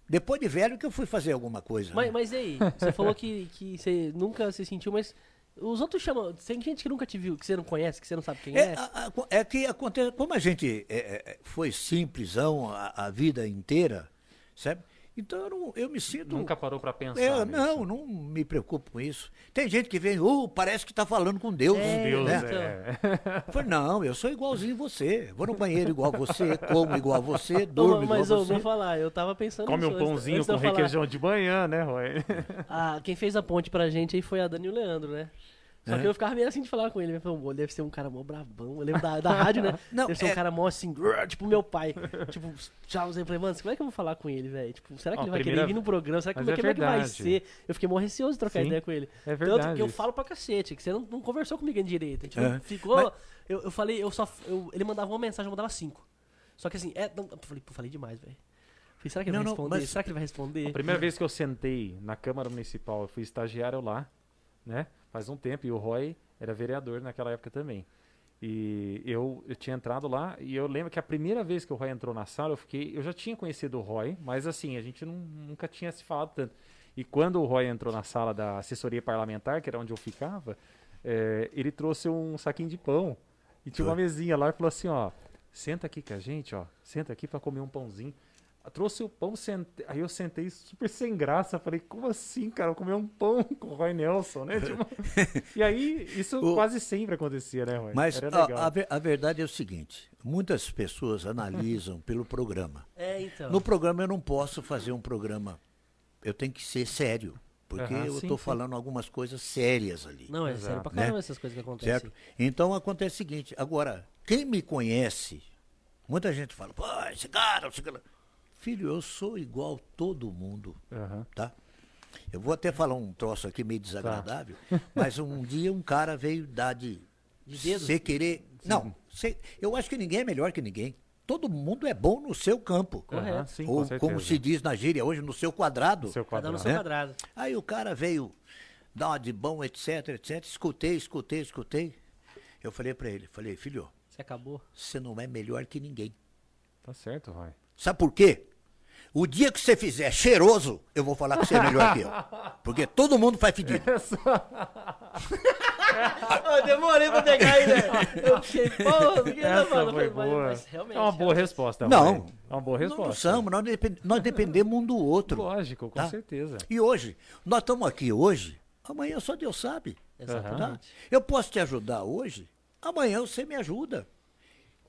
depois de velho que eu fui fazer alguma coisa. Mas, né? mas e aí, você falou que, que você nunca se sentiu, mas os outros chamam. Tem gente que nunca te viu, que você não conhece, que você não sabe quem é. É, a- a- é que acontece, como a gente é, é, foi simplesão a, a vida inteira, sabe? Então eu, não- eu me sinto. Nunca parou pra pensar É, não, não me preocupo com isso. Tem gente que vem, oh, parece que está falando com Deus. É, Deus, né? então. é. Eu falei, não, eu sou igualzinho você. Vou no banheiro igual você, como igual você, durmo igual mas eu você. vou falar, eu tava pensando Come nisso um antes- pãozinho antes de com requeijão de manhã, né, Roy? Ah, quem fez a ponte pra gente aí foi a Dani e o Leandro, né? Só É. que eu ficava meio assim de falar com ele. Ele falou, "Pô, deve ser um cara mó brabão. Eu lembro da, da rádio, né? Não, deve ser é- um cara mó assim, tipo meu pai. tipo, tchau, eu falei, mano, como é que eu vou falar com ele, velho? Tipo, será que Ó, ele vai primeira- querer vir no programa? Será que, como é é que- como é que vai ser? Eu fiquei mó receoso de trocar Sim, ideia com ele. é Tanto verdade que eu falo pra cacete, que você não, não conversou comigo direito. A gente É. não ficou. Mas- Eu, eu falei, eu só. eu- ele mandava uma mensagem, eu mandava cinco. Só que assim, é. Não, eu falei, pô, falei demais, velho. Falei, será que ele Não, vai não, responder? mas- Será que ele vai responder? A primeira vez que eu sentei na Câmara Municipal, eu fui estagiário lá, né? Faz um tempo, e o Roy era vereador naquela época também. E eu, eu tinha entrado lá, e eu lembro que a primeira vez que o Roy entrou na sala, eu fiquei. Eu já tinha conhecido o Roy, mas assim, a gente não- nunca tinha se falado tanto. E quando o Roy entrou na sala da assessoria parlamentar, que era onde eu ficava, é, ele trouxe um saquinho de pão e tinha uma mesinha lá e falou assim, ó, senta aqui com a gente, ó, senta aqui pra comer um pãozinho. Trouxe o pão, sente- aí eu sentei super sem graça, falei, como assim, cara, eu comer um pão <laughs> com o Roy Nelson, né? Tipo, <laughs> e aí, isso O- quase sempre acontecia, né, Roy? Mas Era a, legal. a ver- a verdade é o seguinte: muitas pessoas analisam <laughs> pelo programa. É, então. No programa eu não posso fazer um programa. Eu tenho que ser sério. Porque Aham, eu estou falando algumas coisas sérias ali. Não, é Exato. sério pra Né? caramba essas coisas que acontecem. Certo? Então acontece o seguinte, agora, quem me conhece, muita gente fala, pô, esse cara, esse cara. Filho, eu sou igual todo mundo, Aham. tá? Eu vou até falar um troço aqui meio desagradável, <laughs> mas um dia um cara veio dar de. De dedo? Você querer. Não, cê- eu acho que ninguém é melhor que ninguém. Todo mundo é bom no seu campo. Correto. Sim, com Ou certeza. como se diz na gíria hoje, no seu quadrado. Seu Cada um no quadrado. seu né? quadrado. Aí o cara veio dar uma de bom, etc, etc. Escutei, escutei, escutei. Eu falei pra ele, falei, filho, Você acabou. você não é melhor que ninguém. Tá certo, Roy. Sabe por quê? O dia que você fizer cheiroso, eu vou falar que você é melhor que eu. Porque todo mundo faz fedido. eu <laughs> demorei pra pegar aí, né? Eu fiquei, pô, que Essa foi Mas- boa. mas realmente, é uma boa realmente. resposta, Não. Roy. É uma boa Nós não resposta. somos, nós, depen- nós dependemos um do outro. Lógico, com Tá? certeza. E hoje, nós estamos aqui hoje, amanhã só Deus sabe. Tá? Exatamente. Eu posso te ajudar hoje, amanhã você me ajuda.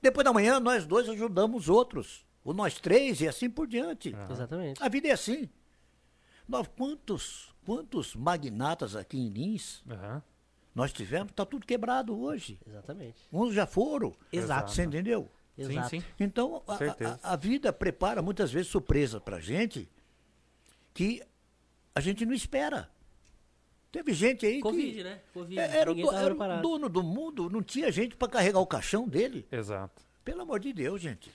Depois da manhã, nós dois ajudamos os outros. Ou nós três e assim por diante. Exatamente. A vida é assim. Nós, quantos, quantos magnatas aqui em Lins Aham. nós tivemos? Está tudo quebrado hoje. Exatamente. Uns já foram. Exato. Você entendeu? Exato. Sim, sim. Então, a- a, a vida prepara muitas vezes surpresa pra gente que a gente não espera. Teve gente aí Covid, que né? Covid. é- era, o, Ninguém do- era o dono do mundo, não tinha gente para carregar o caixão dele. Exato. Pelo amor de Deus, gente.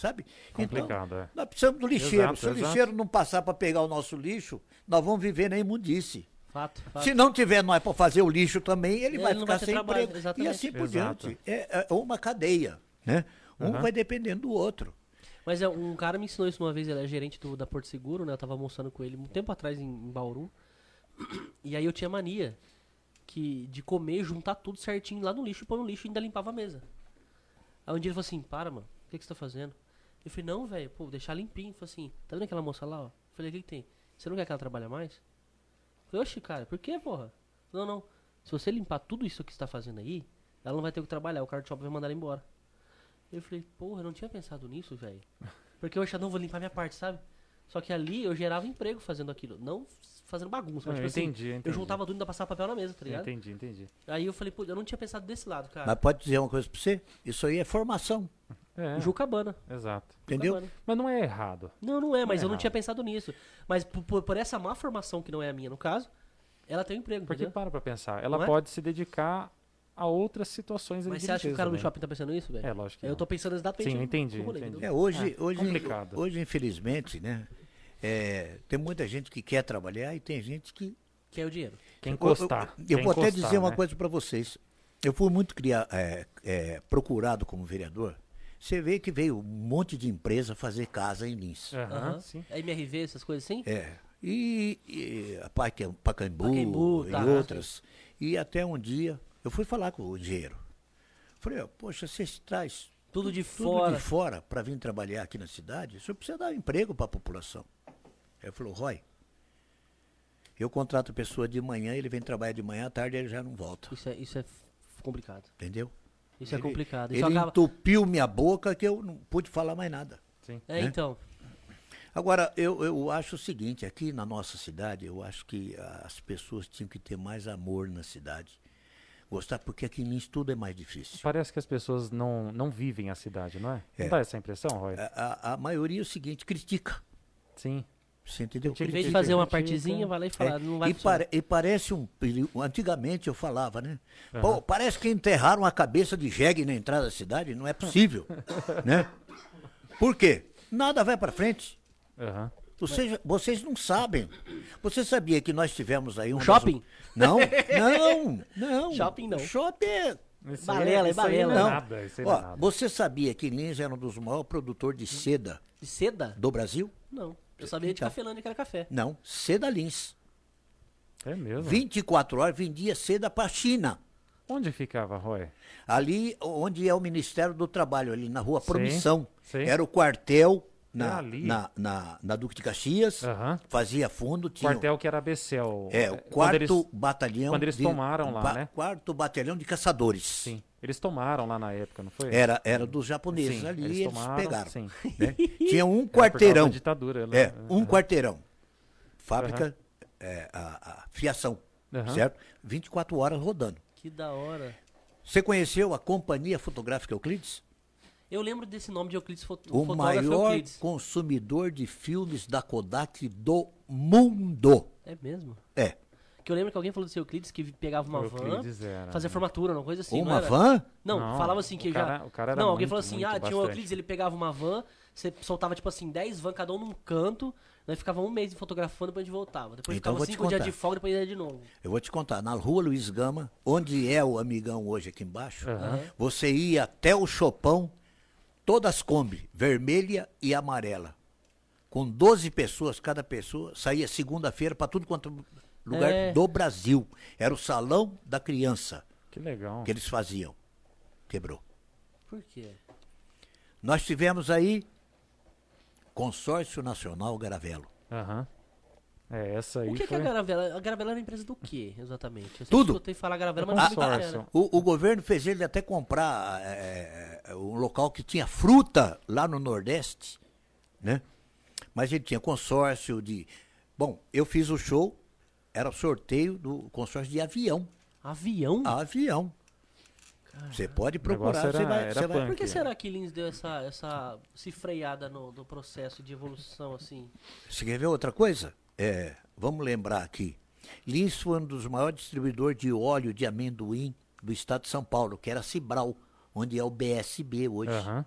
Sabe? Complicado, então, é. nós precisamos do lixeiro. Exato, Se o exato. lixeiro não passar para pegar o nosso lixo, nós vamos viver na imundice. Fato, fato. Se não tiver nós para fazer o lixo também, ele, Ele vai ficar vai sem trabalho, emprego. E exatamente. assim por Exato. diante. É, é uma cadeia, né? Um Aham. vai dependendo do outro. Mas é, um cara me ensinou isso uma vez, ele é gerente do, da Porto Seguro, né? Eu tava almoçando com ele um tempo atrás em, em Bauru. <clears throat> E aí eu tinha mania que, de comer, juntar tudo certinho lá no lixo, pôr no lixo e ainda limpava a mesa. Aí um dia ele falou assim, para, mano, o que, que você tá fazendo? Eu falei, não, velho, pô, deixar limpinho. Falou assim, tá vendo aquela moça lá, ó? Eu falei, o que, que tem? Você não quer que ela trabalhe mais? Eu falei, oxe, cara, por que, porra? Não, não. Se você limpar tudo isso que você tá fazendo aí, ela não vai ter o que trabalhar, o card shop vai mandar ela embora. Eu falei, porra, eu não tinha pensado nisso, velho. Porque eu já não vou limpar minha parte, sabe? Só que ali eu gerava emprego fazendo aquilo. Não fazendo bagunça, mas Não, tipo eu assim, entendi, eu entendi. juntava tudo e ainda passava papel na mesa, tá ligado? Entendi, entendi. Aí eu falei, pô, eu não tinha pensado desse lado, cara. Mas pode dizer uma coisa para você? Isso aí é formação, É, Jucabana. exato. entendeu? Jucabana. Mas não é errado. Não, não é, mas Não é eu não errado. tinha pensado nisso. Mas por, por- essa má formação, que não é a minha no caso, ela tem um emprego, Porque entendeu? para pra pensar, ela Não é? pode se dedicar a outras situações Mas você acha que o cara do né? shopping tá pensando nisso, velho? É, lógico que Eu não. tô pensando exatamente Sim, no- entendi, rolê, entendi. É, hoje, É, hoje, complicado. hoje, infelizmente, né? é, tem muita gente que quer trabalhar e tem gente que. Que é o dinheiro. Quem Eu- encostar. Eu, eu quem vou até encostar, dizer uma né? coisa para vocês. Eu fui muito criar, é, é, procurado como vereador. Você vê que veio um monte de empresa fazer casa em Lins. Sim. A MRV, essas coisas assim? É. E, e a Paca- Pacaembu, Pacaembu, e tá. outras. E até um dia, eu fui falar com o engenheiro. Falei, ó, poxa, você traz Tudo de tudo fora. de fora para vir trabalhar aqui na cidade, o senhor precisa dar emprego para a população. Aí ele falou, Roy, eu contrato a pessoa de manhã, ele vem trabalhar de manhã, à tarde ele já não volta. Isso é, isso é complicado. Entendeu? Isso é Ele- complicado. Ele Isso acaba... entupiu minha boca que eu não pude falar mais nada. Sim. É, né? então. Agora, eu, eu acho o seguinte, aqui na nossa cidade, eu acho que as pessoas tinham que ter mais amor na cidade. Gostar, porque aqui em Lins tudo é mais difícil. Parece que as pessoas não, não vivem a cidade, não é? É. Não dá essa impressão, Roy? A, a- a maioria é o seguinte, critica. Sim. Você entendeu? Em vez de fazer uma partezinha, vai lá e fala, É, não vai e, pare- e parece um. Antigamente eu falava, né? Aham. Pô, parece que enterraram a cabeça de jegue na entrada da cidade. Não é possível. <laughs> né? Por quê? Nada vai para frente. Aham. Vocês, vocês não sabem. Você sabia que nós tivemos aí um. das- shopping? Não, não, <laughs> não. Shopping não. Shopping é. Balela, é aí balela. Não é nada, é Ó, nada. você sabia que Lins era um dos maiores produtores de seda De seda? do Brasil? Não. Eu sabia de Então. Cafelândia que era café. Não, seda Lins. É mesmo? 24 horas vendia seda para a China. Onde ficava, Roy? Ali onde é o Ministério do Trabalho, ali na rua Sim, Promissão. sim. Era o quartel É na, ali. na, na, na Duque de Caxias. Aham. Fazia fundo. Tinha, Quartel que era Becel. É, o Quando quarto eles- batalhão. quando eles tomaram lá, né? Quarto batalhão de caçadores. Sim. Eles tomaram lá na época, não foi? Era, era dos japoneses Sim, ali, eles eles, tomaram, pegaram. sim. <laughs> né? Tinha um Era por causa quarteirão. da ditadura, né? É, um Aham. quarteirão. Fábrica, é, a, a fiação, Aham. certo? 24 horas rodando. Que da hora. Você conheceu a Companhia Fotográfica Euclides? Eu lembro desse nome de Euclides, fot O fotógrafo maior Euclides. consumidor de filmes da Kodak do mundo. É mesmo? É. Que eu lembro que alguém falou desse Euclides que pegava uma Euclides van, era, fazia né? formatura, uma coisa assim. não Uma era? van? Não, Não, falava assim que o já. cara- o cara era não, alguém muito, falou assim: muito ah, tinha o bastante. Euclides, ele pegava uma van, você soltava tipo assim 10 van, cada um num canto, nós ficava um mês fotografando, depois a gente voltava. Depois Então, ficava vou te 5 dias de folga, depois ia de novo. Eu vou te contar. Na rua Luiz Gama, onde é o amigão hoje aqui embaixo, Aham. você ia até o Chopão, todas Kombi, vermelha e amarela. Com 12 pessoas, cada pessoa, saía segunda-feira para tudo quanto lugar É. do Brasil. Era o salão da criança Que legal. que eles faziam. Quebrou. Por quê? Nós tivemos aí Consórcio Nacional Garavelo. Aham. É, essa aí O que, que foi... é a Garavela? A Garavela é uma empresa do quê, exatamente? Eu Tudo. escutei falar Garavela, mas É não o que consórcio. era. O, o governo fez ele até comprar é, é, um local que tinha fruta lá no Nordeste, né? Mas ele tinha consórcio de. Bom, eu fiz o show, era o sorteio do consórcio de avião. Avião? Avião. Você pode procurar, você vai. era vai-. Por que é. será que Lins deu essa, essa se freada no, no processo de evolução, assim? Você quer ver outra coisa? É, vamos lembrar aqui. Lins foi um dos maiores distribuidores de óleo de amendoim do estado de São Paulo, que era Cibral, onde é o BSB hoje. Aham.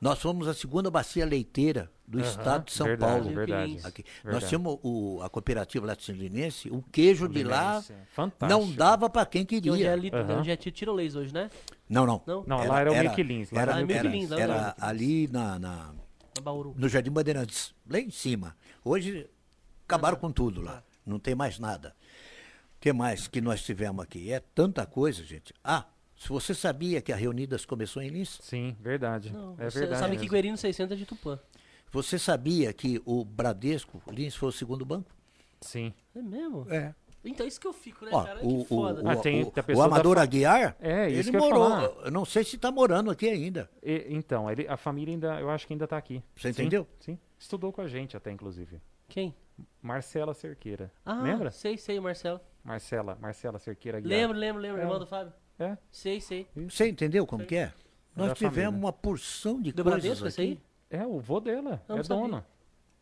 Nós fomos a segunda bacia leiteira do Aham, estado de São verdade, Paulo. Verdade. Aqui. verdade. Nós tínhamos o- a cooperativa latininense, o queijo de lá Fantástico. não dava para quem Que onde queria. é, ali, Aham. onde é tirolês hoje, né? Não, não. Não? Não, lá era o Milk Lins, lá Era, era o Milk era- Lins, lá era era ali na, na- Na Bauru. no Jardim Bandeirantes, lá em cima. Hoje acabaram com tudo lá. Não tem mais nada. O que mais que nós tivemos aqui? É tanta coisa, gente. Ah, se você sabia que a Reunidas começou em Lins? Sim, verdade. Não, é você verdade. sabe que. Guerino 600 é de Tupã. Você sabia que o Bradesco, Lins, foi o segundo banco? Sim. É mesmo? É. Então isso que eu fico, né, Ó, cara? o, que foda. o, Ah, tem- o- o da Amador fa- Aguiar, É, isso ele que morou. falar. Eu não sei se está morando aqui ainda. E- então, ele, a família ainda, eu acho que ainda tá aqui. Você Sim, entendeu? Sim. Estudou com a gente até, inclusive. Quem? Marcela Cerqueira. Ah, Lembra? sei, sei, o Marcelo. Marcela, Marcela Cerqueira Aguiar. Lembro, lembro, lembro. É. Irmão do Fábio. É. Sei, sei. Você entendeu como que é? Nós da tivemos família. uma porção de Do coisas Bradesco, esse aqui. aí? É, o vô dela. É não sabia. dono.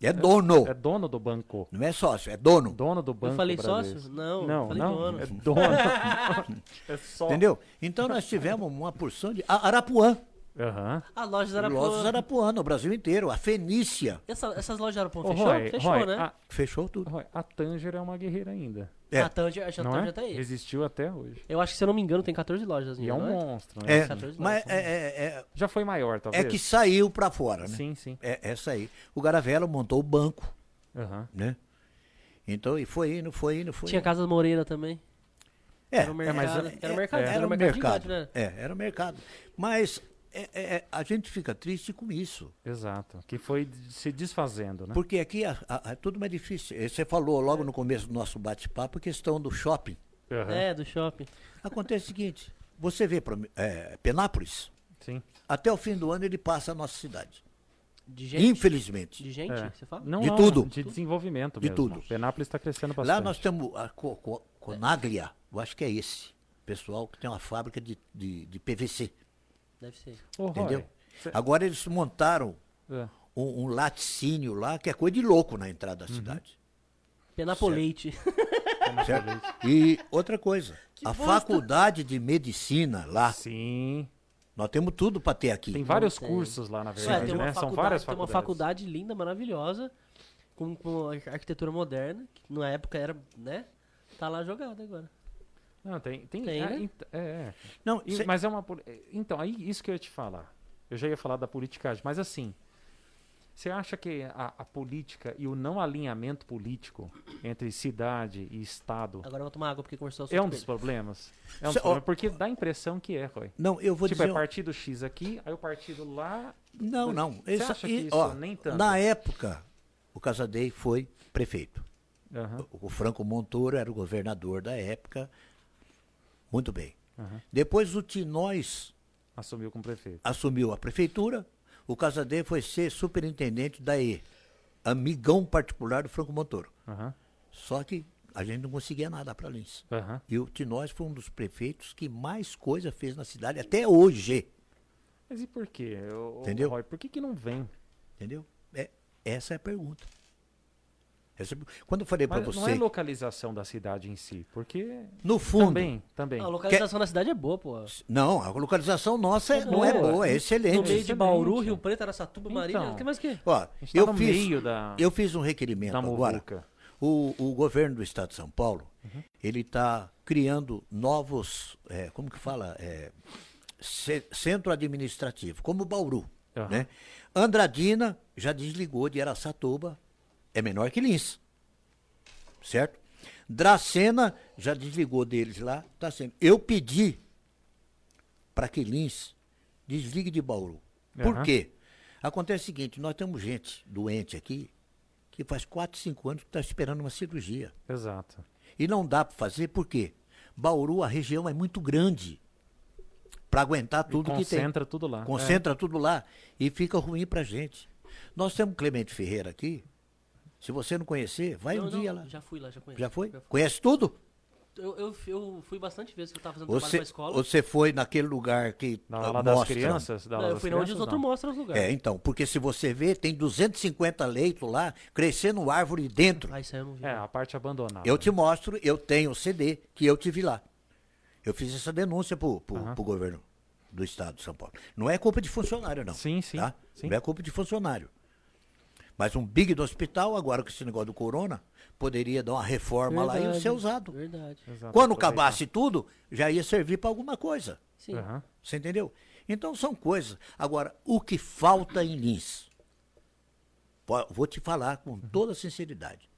É dono. É dono do banco. Não é sócio, é dono. Dono do banco. Eu falei Bradesco. sócio? Não, Não, falei não. dono. É dono. <laughs> é só. Entendeu? Então nós tivemos uma porção de. A Arapuã. Aham. A loja da Lojas Arapuã. Arapuã, no Brasil inteiro. A Fenícia. Essa- essas lojas da Arapuã Ô, fechou? Roy, fechou, Roy, né? A, Fechou tudo. Roy, a Tanger é uma guerreira ainda. É. A Tanger, a Não Tanger é? tá aí. Resistiu até hoje. Eu acho que, se eu não me engano, tem 14 lojas. E é um não monstro, né? É, 14 mas lojas. é, é, é, Já foi maior, talvez. é que saiu pra fora, né? Sim, sim. É essa aí. O Garavelo montou o banco, Aham. né? Então, e foi indo, foi indo, foi Tinha indo. Casa Moreira também. É, Era o mercado. era o mercado, era, o mercado, de né? É, era o mercado. Mas é- é- é, a gente fica triste com isso. Exato. Que foi de- se desfazendo, né? Porque aqui a- a- é tudo mais difícil. Eh, Você falou logo no começo do nosso bate-papo a questão do shopping. Aham. É, do shopping. Acontece o seguinte: você vê eh, Penápolis, Sim. até o fim do ano ele passa a nossa cidade. De gente? Infelizmente. De gente, É. você fala? Não, De não, tudo. De desenvolvimento De mesmo. tudo. Penápolis está crescendo bastante. Lá nós temos a Co- Co- Conaglia, eu acho que é esse. Pessoal que tem uma fábrica de, de, de PVC. Deve ser. Roy, Entendeu? cê- Agora eles montaram é. um, um laticínio lá, que é coisa de louco na entrada Uhum. da cidade. Penapoleite. Certo? E outra coisa, a faculdade de medicina lá, Sim. nós temos tudo para ter aqui. Tem vários tem. cursos lá, na É, verdade, tem uma né? São faculdade, várias tem uma faculdades. faculdade linda, maravilhosa, com, com ar- arquitetura moderna, que na época era, né? Tá lá jogada agora. Não, tem. tem, Tem, é, né? é, é. Não, E- cê- Mas é uma. Então, aí isso que eu ia te falar. Eu já ia falar da politicagem, mas assim. Você acha que a, a política e o não alinhamento político entre cidade e Estado Agora eu vou tomar água porque conversou o é um dos problemas? É um dos problemas, porque dá a impressão que é, Roy. Não, eu vou tipo, dizer. é partido X aqui, aí o partido lá. Não, não. Você Isso- acha que isso ó, nem tanto? Na época, o Casadei foi prefeito. Aham, O o Franco Montoro era o governador da época. Muito bem. aham. Depois o Tinóis Assumiu como prefeito. assumiu a prefeitura. O Casadei foi ser superintendente da E, amigão particular do Franco Montoro. Aham, Só que a gente não conseguia nada para Lins. aham. E o Tinóis foi um dos prefeitos que mais coisa fez na cidade até hoje. Mas e por quê? ô, Entendeu? Roy, por que, que não vem? Entendeu? É, essa é a pergunta. Quando eu falei para Mas você, não é localização da cidade em si, porque no fundo, também, também. A localização da cidade é boa, pô. não, a localização nossa é- É não é boa. é No excelente. meio de. Bauru, Rio Preto, Araçatuba, Então. Marília. O que mais que? Ó, tá eu no fiz, meio da, eu fiz um requerimento da agora. O, o governo do estado de São Paulo, Uhum. ele está criando novos, é, como que fala, É, ce- centro administrativo, como Bauru, Aham. né? Andradina já desligou de Araçatuba, é menor que Lins, certo? Dracena já desligou deles lá, tá sendo. Eu pedi para que Lins desligue de Bauru. Por quê? Acontece o seguinte, nós temos gente doente aqui que faz 4, 5 anos que está esperando uma cirurgia. Exato. E não dá para fazer, por quê? Bauru, a região é muito grande para aguentar tudo que tem. concentra tudo lá. Concentra tudo lá e fica ruim pra gente. Nós temos Clemente Ferreira aqui. Se você não conhecer, vai Não, um não, dia lá. Já fui lá, já conheço. Já foi? Já fui. Conhece tudo? Eu, eu, eu fui bastante vezes que eu tava fazendo trabalho Você, pra escola. você foi naquele lugar que Na ah, aula das mostra. crianças? Da Não, eu das fui na onde os outros mostram os lugares. É, então, porque se você vê, tem 250 leitos lá, crescendo árvore dentro. Ah, isso aí eu não vi. É, a parte abandonada. Eu te mostro, eu tenho o CD que eu tive lá. Eu fiz essa denúncia pro, pro, Aham. pro governo do estado de São Paulo. Não é culpa de funcionário, não. Sim, sim, tá? sim. Não é culpa de funcionário. Mas um big do hospital, agora com esse negócio do corona, poderia dar uma reforma lá e Verdade, ser usado. Verdade. Exato, Quando acabasse tudo, já ia servir para alguma coisa. Sim. Aham. Você entendeu? Então são coisas. Agora, o que falta em Lins, vou te falar com toda sinceridade,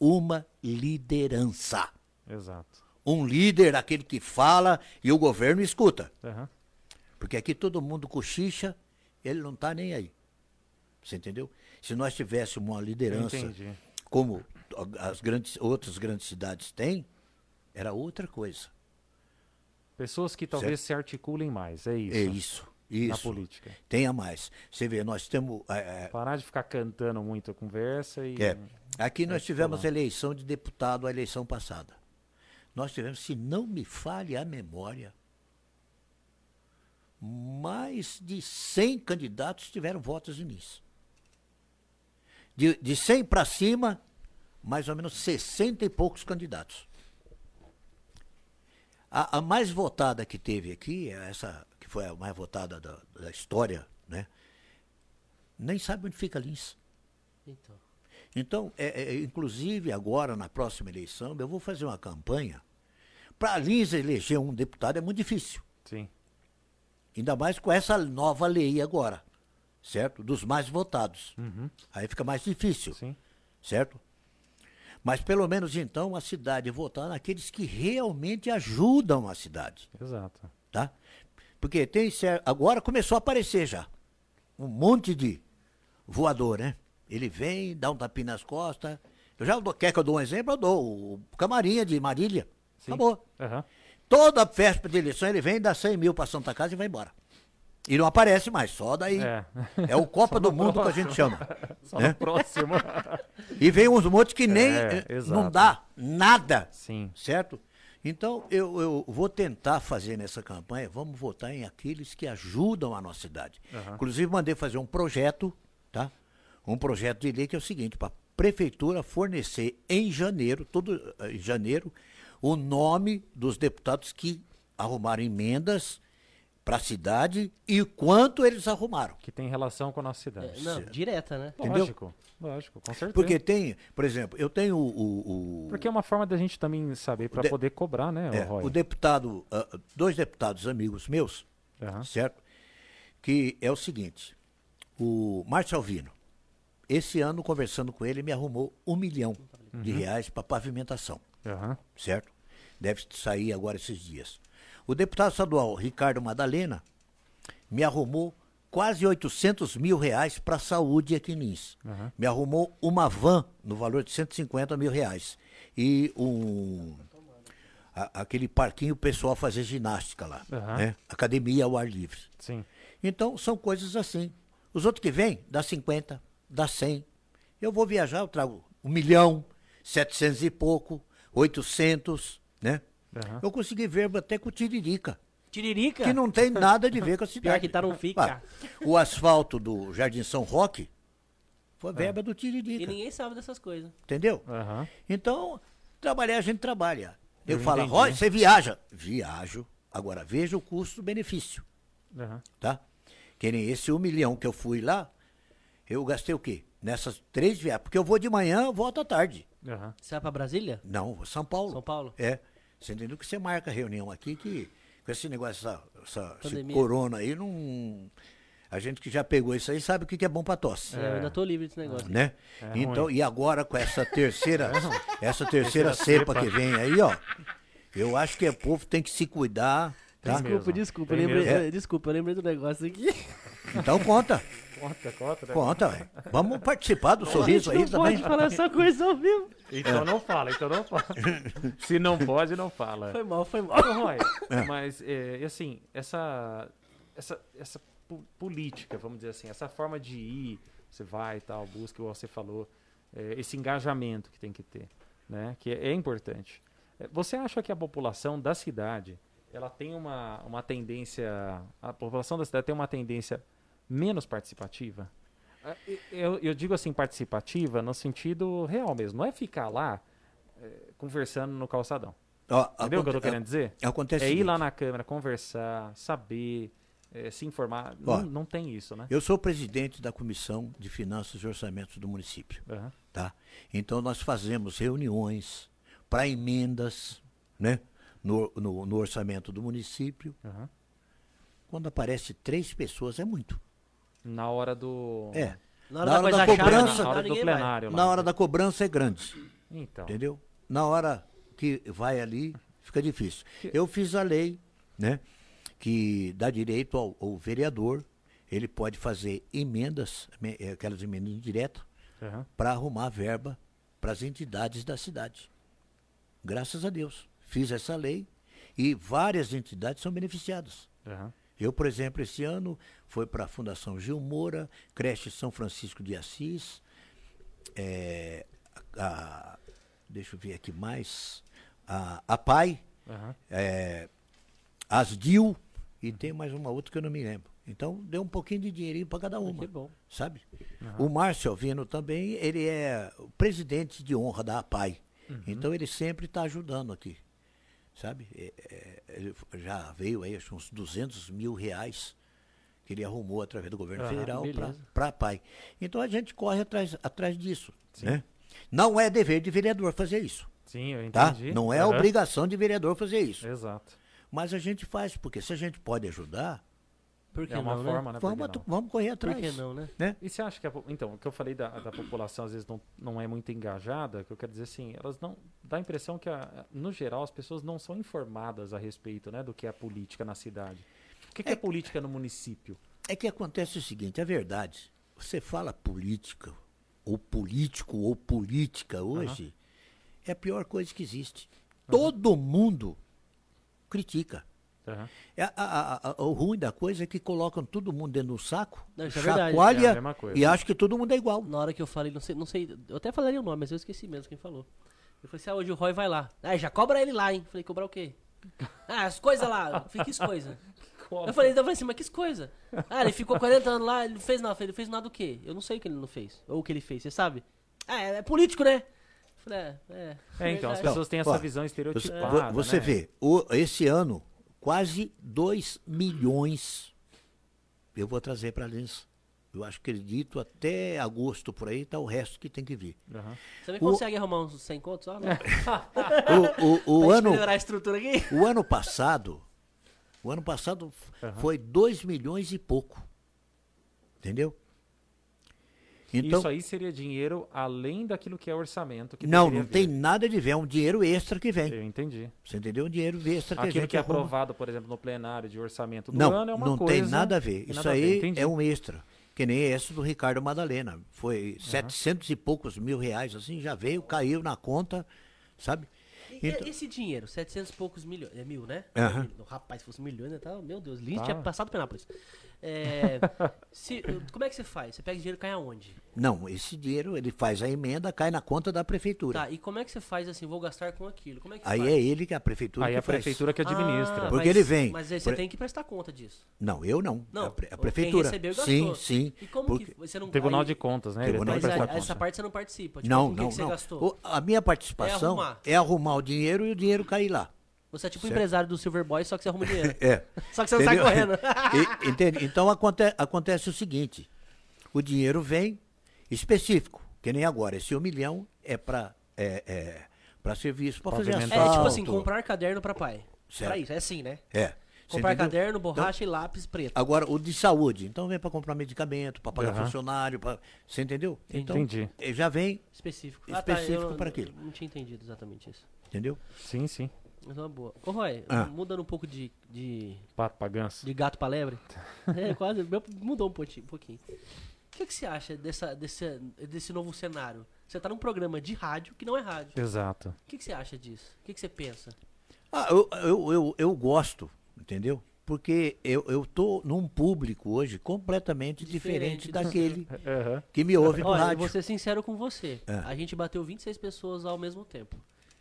uma liderança. Exato. Um líder, aquele que fala e o governo escuta. Aham. Porque aqui todo mundo cochicha, ele não está nem aí. Você entendeu? Se nós tivéssemos uma liderança Entendi. como as grandes, outras grandes cidades têm, era outra coisa. Pessoas que talvez se articulem mais, é isso. É isso. Isso. Na política. Tenha mais. Você vê, nós temos. é, é, Parar de ficar cantando muito a conversa e. É. Aqui nós Acho que tivemos não. eleição de deputado a eleição passada. Nós tivemos, se não me falhe a memória, mais de 100 candidatos tiveram votos em Nice. De, de 100 para cima, mais ou menos 60 e poucos candidatos. A, a mais votada que teve aqui, é essa que foi a mais votada da, da história, né? Nem sabe onde fica Lins. Então. Então, é, é, inclusive agora na próxima eleição, eu vou fazer uma campanha. Para Lins eleger um deputado é muito difícil. Sim. Ainda mais com essa nova lei agora, certo? Dos mais votados. Aí fica mais difícil, Uhum. Sim. certo? Mas pelo menos então a cidade votar naqueles que realmente ajudam a cidade, Exato. tá? Porque tem agora começou a aparecer já um monte de voador, né? Ele vem, dá um tapinha nas costas. Eu já dou, quer que eu dou um exemplo? Eu dou. O Camarinha de Marília. Sim. Acabou. Aham. Toda véspera de eleição ele vem, dá 100 mil pra Santa Casa e vai embora. E não aparece mais, só daí. É. É o Copa do Mundo que a gente chama. <laughs> Só né? próximo. E vem uns montes que nem. É, eh, não dá nada. Sim. Certo? Então, eu, eu vou tentar fazer nessa campanha, vamos votar em aqueles que ajudam a nossa cidade. Aham. Inclusive, mandei fazer um projeto, tá? Um projeto de lei que é o seguinte, para a prefeitura fornecer em janeiro, todo eh, em janeiro, o nome dos deputados que arrumaram emendas para a cidade e quanto eles arrumaram. Que tem relação com a nossa cidade. É, não, direta, né? entendeu? Lógico. Lógico, com certeza. Porque tem, por exemplo, eu tenho o- o- o, Porque é uma forma da gente também saber para de- poder cobrar, né, É, Roy? o deputado, ah, dois deputados amigos meus, Aham. certo? Que é o seguinte, o Márcio Alvino, esse ano, conversando com ele, me arrumou um milhão de Uhum. reais para pavimentação, Aham. certo? Deve sair agora esses dias. O deputado estadual Ricardo Madalena me arrumou quase 800 mil reais para a saúde aqui em Lins. Aham. Me arrumou uma van no valor de 150 mil reais. E um. a- aquele parquinho pessoal fazer ginástica lá. Aham. né? Academia ao ar livre. Sim. Então, são coisas assim. Os outros que vêm, dá 50, dá 100. Eu vou viajar, eu trago um milhão, 700 e pouco, 800, né? Aham. Eu consegui verba até com o Tiririca, Tiririca? que não tem nada de ver com a <laughs> cidade. Pior que não fica. Ah, o asfalto do Jardim São Roque foi verba do E Tiririca, ninguém sabe dessas coisas. entendeu? Aham. Então, trabalhar a gente trabalha. Eu, Eu falo. Roy, você viaja? Viajo. Agora, veja o custo-benefício tá? Que nem esse um milhão que eu fui lá, eu gastei o quê? Nessas três viagens. Porque eu vou de manhã, volto à tarde. Aham. Você vai pra Brasília? Não, vou São Paulo. São Paulo? É. Você entendeu que você marca reunião aqui que com esse negócio, essa, essa esse corona aí, não. A gente que já pegou isso aí sabe o que que é bom pra tosse. É, eu ainda tô livre desse negócio. Né? É então, ruim. e agora com essa terceira, <laughs> essa terceira cepa que vem aí, ó. Eu acho que o povo tem que se cuidar, tá? Desculpa, desculpa, eu lembrei, eh, desculpa, eu lembrei do negócio aqui. Então conta, Conta, conta, né? conta, velho. Vamos participar do sorriso não aí também. pode falar essa coisa ao vivo. Então não fala, então não fala. <laughs> Se não pode, não fala. Foi mal, foi mal. Roy, mas, é, e assim, essa, essa, essa po- política, vamos dizer assim, essa forma de ir, você vai e tal, busca, igual você falou, é, esse engajamento que tem que ter, né? Que é, é importante. É, Você acha que a população da cidade, ela tem uma, uma tendência, a população da cidade tem uma tendência menos participativa? E- Eu, eu digo assim, participativa no sentido real mesmo, não é ficar lá é, conversando no calçadão. Ó, Entendeu o que eu tô querendo dizer? Acontece É ir lá na câmera, conversar, saber, eh, se informar. Ó, não, não tem isso, né? Eu sou presidente da Comissão de Finanças e Orçamentos do município, Aham. tá? Então nós fazemos reuniões para emendas, né? No, no, no orçamento do município. aham. Quando aparece três pessoas é muito. Na hora do. É. Na hora Na da hora da chata, cobrança- Na hora do vai. plenário. lá. Na hora da cobrança é grande, Então. entendeu? Na hora que vai ali, fica difícil. Eu fiz a lei, né? Que dá direito ao, ao vereador, ele pode fazer emendas, me- eh, aquelas emendas indiretas, Aham. para arrumar verba para as entidades da cidade. Graças a Deus. Fiz essa lei e várias entidades são beneficiadas. Aham. Eu, por exemplo, esse ano foi para a Fundação Gil Moura, Creche São Francisco de Assis, é, a- deixa eu ver aqui mais, a, a PAI, Aham. é, as DIL e tem mais uma outra que eu não me lembro. Então deu um pouquinho de dinheirinho para cada uma Que bom. sabe? O Márcio Alvino também, ele é o presidente de honra da APAI. Então ele sempre está ajudando aqui, sabe? É, é, ele já veio aí acho, uns 200 mil reais que ele arrumou através do governo Ah, federal para a APAI. Então a gente corre atrás, atrás disso, né? Não é dever de vereador fazer isso, Sim, eu tá? entendi. Não é Aham. obrigação de vereador fazer isso. Exato. Mas a gente faz, porque se a gente pode ajudar, É uma não, forma, né? Que vamos, vamos correr né? Por atrás. que não, né? Né? E você acha que a, então, o que eu falei da, da população às vezes não, não é muito engajada, que eu quero dizer assim, elas não dá a impressão que a- no geral as pessoas não são informadas a respeito, né, do que é a política na cidade. O que, que é, política no município? É que acontece o seguinte, é verdade. Você fala política, ou político, ou política hoje, é a pior coisa que existe. Todo mundo critica. Aham. É, a- a- a- o ruim da coisa é que colocam todo mundo dentro do saco, Não, é verdade. chacoalha É coisa. e acham que todo mundo é igual. Na hora que eu falei, não sei, não sei, eu até falaria o nome, mas eu esqueci mesmo quem falou. Eu falei assim, ah, hoje o Roy vai lá. Ah, já cobra ele lá, hein? Falei, cobrar o quê? Ah, as coisas lá. Eu falei, que coisas? Eu falei, eu falei assim, mas que coisa? Ah, ele ficou 40 anos lá, ele não fez nada. Ele fez nada do quê? Eu não sei o que ele não fez. Ou o que ele fez, você sabe? Ah, é, é político, né? Eu falei, é, é. É, então, as pessoas têm essa ó, visão estereotipada. vo- você né? vê, o- esse ano, quase 2 milhões eu vou trazer para Lins. Eu acho que acredito até agosto por aí, tá o resto que tem que vir. Aham. Você me o- consegue arrumar uns 100 contos? Né? <laughs> O, o, o ano, melhorar a estrutura aqui? o ano passado, o ano passado Aham. foi 2 milhões e pouco. Entendeu? Então, Isso aí seria dinheiro além daquilo que é orçamento. Que não, não tem vir. nada de ver, é um dinheiro extra que vem. Eu entendi. Você entendeu? Um dinheiro extra que Aquilo que é arruma. aprovado, por exemplo, no plenário de orçamento do Não, ano é uma não coisa. tem nada a ver. Isso ver, aí entendi. é um extra. Que nem esse do Ricardo Madalena. Foi 700 e poucos mil reais, assim, já veio, caiu na conta, sabe? E- Então- Esse dinheiro, 700 e poucos milhões, é mil, né? Aham. Rapaz, se fosse milhões, né, tá, meu Deus, Lins Tá. tinha passado Penápolis. É, se- como é que você faz? Você pega esse dinheiro e cai aonde? Não, esse dinheiro ele faz a emenda, cai na conta da prefeitura. Tá, e como é que você faz assim, vou gastar com aquilo? Como é que Aí faz? é ele que a prefeitura Aí que a faz. prefeitura que administra. Ah, Porque mas- ele vem. Mas aí você Por- tem que prestar conta disso. Não, eu não. Não, a, pre- a quem prefeitura. recebeu e sim, sim. E como porque- que você não Tribunal aí- de Contas, né? Tribunal Mas que a- essa parte você não participa. Tipo, Não, que não, que você não. gastou? O- a minha participação arrumar. é arrumar o dinheiro e o dinheiro cair lá. Você é tipo o Certo. empresário do Silver Boy, só que você arruma dinheiro. <laughs> É. Só que você não sai Entendeu? correndo. <laughs> E- entende? Então aconte- acontece o seguinte: o dinheiro vem específico, que nem agora. Esse um milhão é para é, é, pra serviço, para fazer. É tipo assim, comprar caderno pra pai. Certo. Pra isso, é assim, né? É. Comprar caderno, borracha e lápis preto. Agora, o de saúde. Então vem para comprar medicamento, para pagar Aham. funcionário. Pra... Você entendeu? Então, Entendi. eh, já vem, Específico. Específico eu para aquilo. Não tinha entendido exatamente isso. entendeu? Sim, sim. Mas é uma boa. Ô, Roy, Ah. mudando um pouco de, de, Pato pra ganso. de gato pra lebre. <laughs> é, quase. meu- Mudou um pouquinho. Um pouquinho. O que, que você acha dessa, desse, desse novo cenário? Você tá num programa de rádio que não é rádio. Exato. O que, que você acha disso? O que, que você pensa? Ah, eu, eu, eu, eu gosto, entendeu? Porque eu, eu tô num público hoje completamente diferente, Diferente do daquele <laughs> Aham. que me ouve no Olha, eu rádio. vou ser sincero com você. É. A gente bateu 26 pessoas ao mesmo tempo.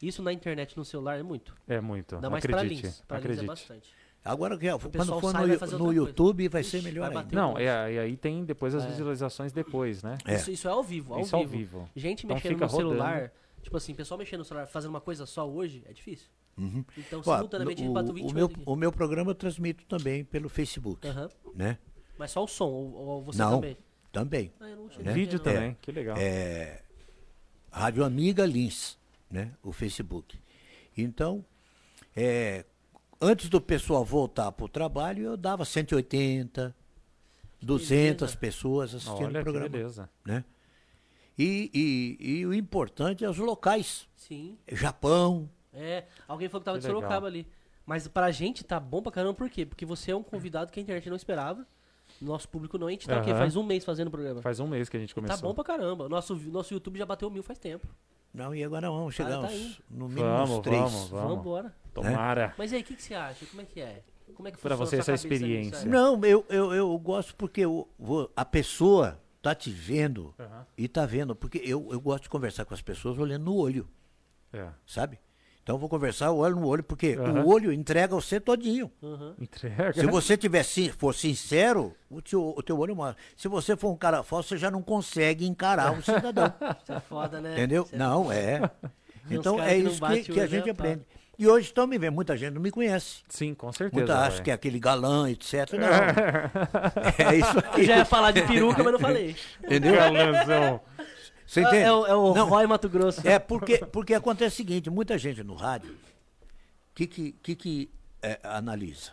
Isso na internet, no celular, é muito. É muito. Ainda mais pra acredite. Lins. Pra Lins acredite. é bastante. Agora, quando for sai no, no coisa. YouTube, vai ser Ixi, melhor vai ainda. bater. Não, é, e aí tem depois as É. visualizações depois, né? É. Isso, isso é ao vivo, ao Isso ao vivo. vivo. Gente Então mexendo fica no celular, rodando. tipo assim, pessoal mexendo no celular, fazendo uma coisa só hoje, é difícil. Uhum. Então, Ó, simultaneamente, o, bateu o 28 meu, aqui. o meu programa eu transmito também pelo Facebook, Aham. né? Mas só o som, ou, ou você Não. também? Também. Ah, não Né? Vídeo não. também, que legal. É, Rádio Amiga Lins, né? O Facebook. Então, é, antes do pessoal voltar para o trabalho, eu dava 180, 200 beleza. pessoas assistindo Olha o que programa. beleza. Né? E, e, e o importante é os locais. Sim. Japão, É, alguém falou que tava Que de legal. Sorocaba ali. Mas pra gente tá bom pra caramba, por quê? Porque você é um convidado que a internet não esperava. Nosso público não, a gente tá o quê? Aham. Faz um mês fazendo o programa. Faz um mês que a gente Tá começou. bom pra caramba. Nosso, nosso YouTube já bateu mil faz tempo. Não, e agora vamos chegar tá uns, no mínimo Vamos, uns três. vamos, Vamos vamos. embora. Tomara. Mas aí, o que, que você acha? Como é que é? Como é que Pra funciona você essa experiência. Não, eu, eu, eu gosto porque eu vou- a pessoa tá te vendo Aham. e tá vendo. Porque eu, eu gosto de conversar com as pessoas olhando no olho, É. sabe? Então eu vou conversar, eu olho no olho, porque Aham. o olho entrega você todinho. Aham. Entrega. Se você tiver, for sincero, o teu, o teu olho mostra. Se você for um cara falso, você já não consegue encarar um cidadão. <laughs> Isso é foda, né? Entendeu? Isso é- Não, é. Então é que isso que, que a olho, gente né, aprende. E hoje estão me vendo, muita gente não me conhece. Sim, com certeza. Muita acha que é aquele galã, etc. <laughs> Não. é isso Eu <laughs> aqui. já ia falar de peruca, mas não falei. Entendeu? Galanzão. Você entende? É, o, é o Não. Roy Mato Grosso. É porque, porque acontece o seguinte, muita gente no rádio, o que que, que, que é, analisa?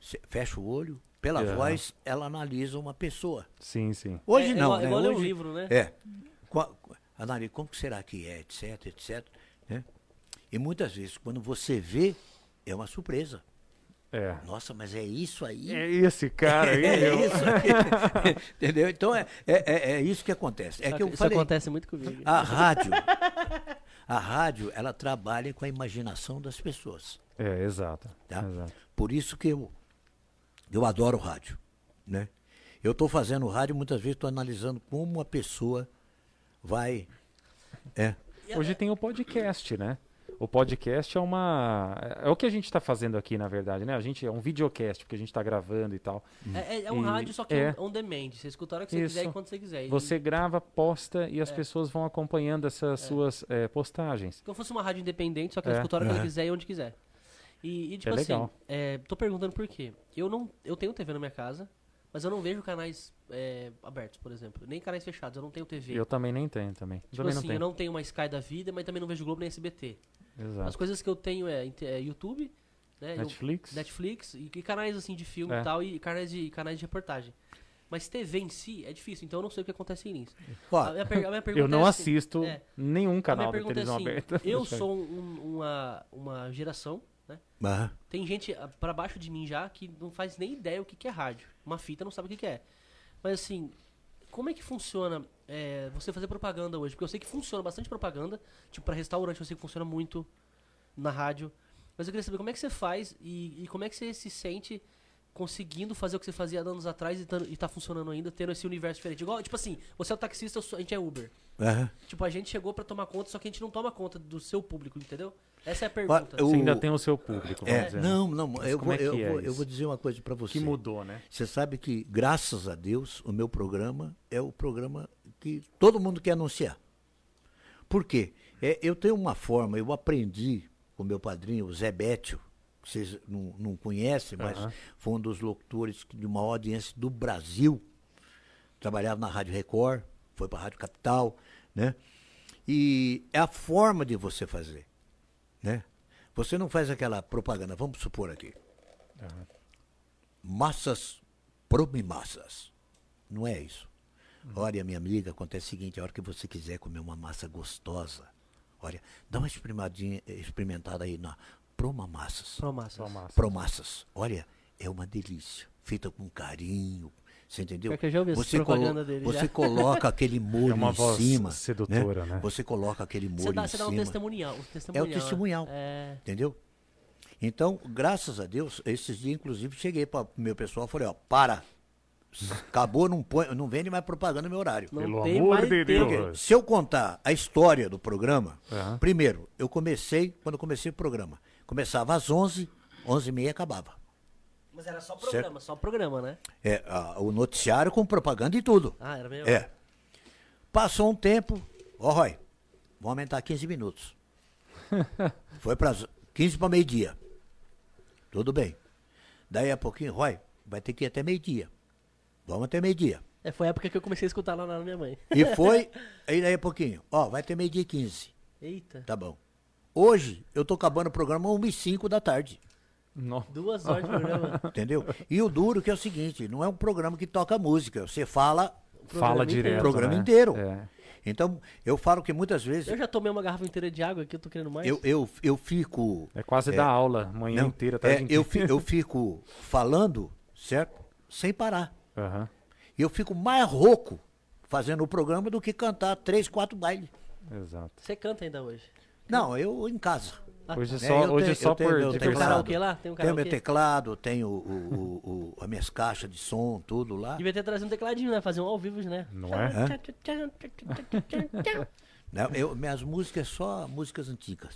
Cê fecha o olho, pela voz, ela analisa uma pessoa. Sim, sim. Hoje É, não, igual- né? igual ler um Hoje, livro, né? É. Qua- qua- Analisa como que será que é, etc, etc. Né? E muitas vezes, quando você vê, é uma surpresa. É. Nossa, mas é isso aí? É esse cara aí, <laughs> É meu. isso aqui. <laughs> Entendeu? Então é, é, é- é isso que acontece. É que eu Isso falei, acontece muito comigo. a rádio, a rádio, ela trabalha com a imaginação das pessoas. É, exato. Tá? exato. Por isso que eu, eu adoro rádio. Né? Eu estou fazendo rádio, muitas vezes estou analisando como a pessoa vai. É. Hoje tem o podcast, né? O podcast é uma. É o que a gente está fazendo aqui, na verdade, né? A gente é um videocast, porque a gente está gravando e tal. É, é- é um E- rádio, só que é. é on demand. Você escuta a hora que você Isso. quiser e quando você quiser. E- Você grava, posta e as É. pessoas vão acompanhando essas suas é, postagens. Como fosse uma rádio independente, só que eu É. escuto a hora que Aham. quiser e onde quiser. E, e, tipo É assim, legal. é, tô perguntando por quê. Eu não, eu tenho TV na minha casa, mas eu não vejo canais é, abertos, por exemplo. Nem canais fechados, eu não tenho TV. Eu também nem tenho também. tipo também assim, não tenho. eu não tenho uma Sky da vida, mas também não vejo Globo nem SBT. Exato. As coisas que eu tenho é, é YouTube, né? eu- Netflix? Netflix e, e canais assim de filme É. e tal, e canais de, canais de reportagem. Mas TV em si é difícil, então eu não sei o que acontece nisso. Ó, A minha per- a minha <laughs> pergunta Eu não é assim, assisto é, nenhum a minha canal de pergunta é televisão assim, aberta. eu <laughs> sou um- uma, uma geração, né? Tem gente ah, pra baixo de mim já que não faz nem ideia o que, que é rádio. Uma fita não sabe o que, que é. Mas assim, como é que funciona é, você fazer propaganda hoje? Porque eu sei que funciona bastante propaganda. Tipo, pra restaurante eu sei que funciona muito na rádio. Mas eu queria saber como é que você faz e, e como é que você se sente conseguindo fazer o que você fazia anos atrás e, tá- e tá funcionando ainda, tendo esse universo diferente. Igual, tipo assim, você é o taxista, a gente é Uber. aham. Tipo, a gente chegou pra tomar conta, só que a gente não toma conta do seu público, entendeu? Essa é a pergunta. eu- Você ainda o- tem o seu público, vamos É, dizer. não, não, Mas eu como vou, é eu, é vou, eu vou dizer uma coisa pra você. Que mudou, né? Você sabe que, graças a Deus, o meu programa é o programa que todo mundo quer anunciar. Por quê? É, eu tenho uma forma, eu aprendi com meu padrinho, o Zé Bétio, que vocês não, não conhecem, mas foi um dos locutores de maior audiência do Brasil. Trabalhava na Rádio Record, foi para a Rádio Capital, né? E é a forma de você fazer, né? Você não faz aquela propaganda, vamos supor aqui. Massas promimassas. Não é isso. Olha, minha amiga, acontece o seguinte, a hora que você quiser comer uma massa gostosa, olha, dá uma experimentada aí na Promamassas. Promassa. Só massa. Promassas. Olha, é uma delícia. Feita com carinho. Você entendeu? Eu já ouvi essa você propaganda dele, você já. coloca aquele <laughs> molho É uma em voz cima. sedutora, né? Você coloca aquele molho Você dá, em você dá um cima. testemunhal. um É o testemunhal. testemunhal. É. Entendeu? Então, graças a Deus, esses dias, inclusive, cheguei para o meu pessoal e falei, ó, para. Acabou, não, põe, não vende mais propaganda no meu horário. Não Pelo amor de. Deus. Porque se eu contar a história do programa, Aham. primeiro, eu comecei, quando eu comecei o programa, começava às 11, 11 e meia acabava. Mas era só programa, só programa, né? É, a- o noticiário com propaganda e tudo. Ah, era mesmo? É. Passou um tempo, ó, Roy, vamos aumentar 15 minutos. <laughs> Foi para 15 para meio-dia. Tudo bem. Daí a pouquinho, Roy, vai ter que ir até meio-dia. Vamos até meio-dia. É, foi a época que eu comecei a escutar lá na minha mãe. E <laughs> foi, aí daí a pouquinho, ó, vai ter meio-dia e 15. Eita. Tá bom. Hoje eu tô acabando o programa 1 e 5 da tarde. Não. Duas horas de programa. <laughs> Entendeu? E o duro que é o seguinte, não é um programa que toca música, você fala Fala direto. o programa né? inteiro. É. Então, eu falo que muitas vezes Eu já tomei uma garrafa inteira de água aqui, eu tô querendo mais. eu, eu, eu fico. É quase dar aula, manhã não, inteira, é, tarde eu, inteira. fi- eu <laughs> fico falando, certo? Sem parar. E eu fico mais rouco fazendo o programa do que cantar três, quatro bailes. exato. Você canta ainda hoje? Não, eu em casa. Hoje é É, só, eu hoje é tenho- só tenho por meu Tem um teclado. karaokê lá? Tem um Tenho meu karaokê? teclado, tenho o, o, o- a minhas caixas de som, tudo lá. Devia ter trazido um tecladinho, né? Fazer um ao vivo, né? Não é? Né, eu- minhas músicas só músicas antigas.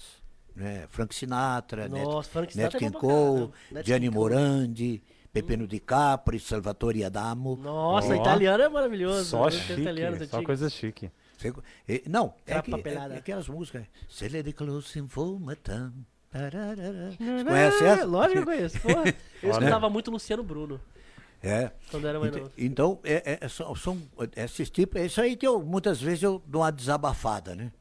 Né? Frank Sinatra, Nossa, Frank Sinatra é King Cole, Gianni. Morandi, Peppino Di Capri, Salvatore Adamo. Nossa, Ó. italiano é maravilhoso. Só chique, só coisa chique. Você- e- não, é, Aquela que, papelada. é, é aquelas músicas. Se ele de close in fumatam, tararara. Você conhece essa? Lógico que eu conheço. Porra, <laughs> eu escutava muito Luciano Bruno É. quando eu era mais novo. Então, é, é- são, são esses tipos, é isso aí que eu, muitas vezes eu dou uma desabafada, né?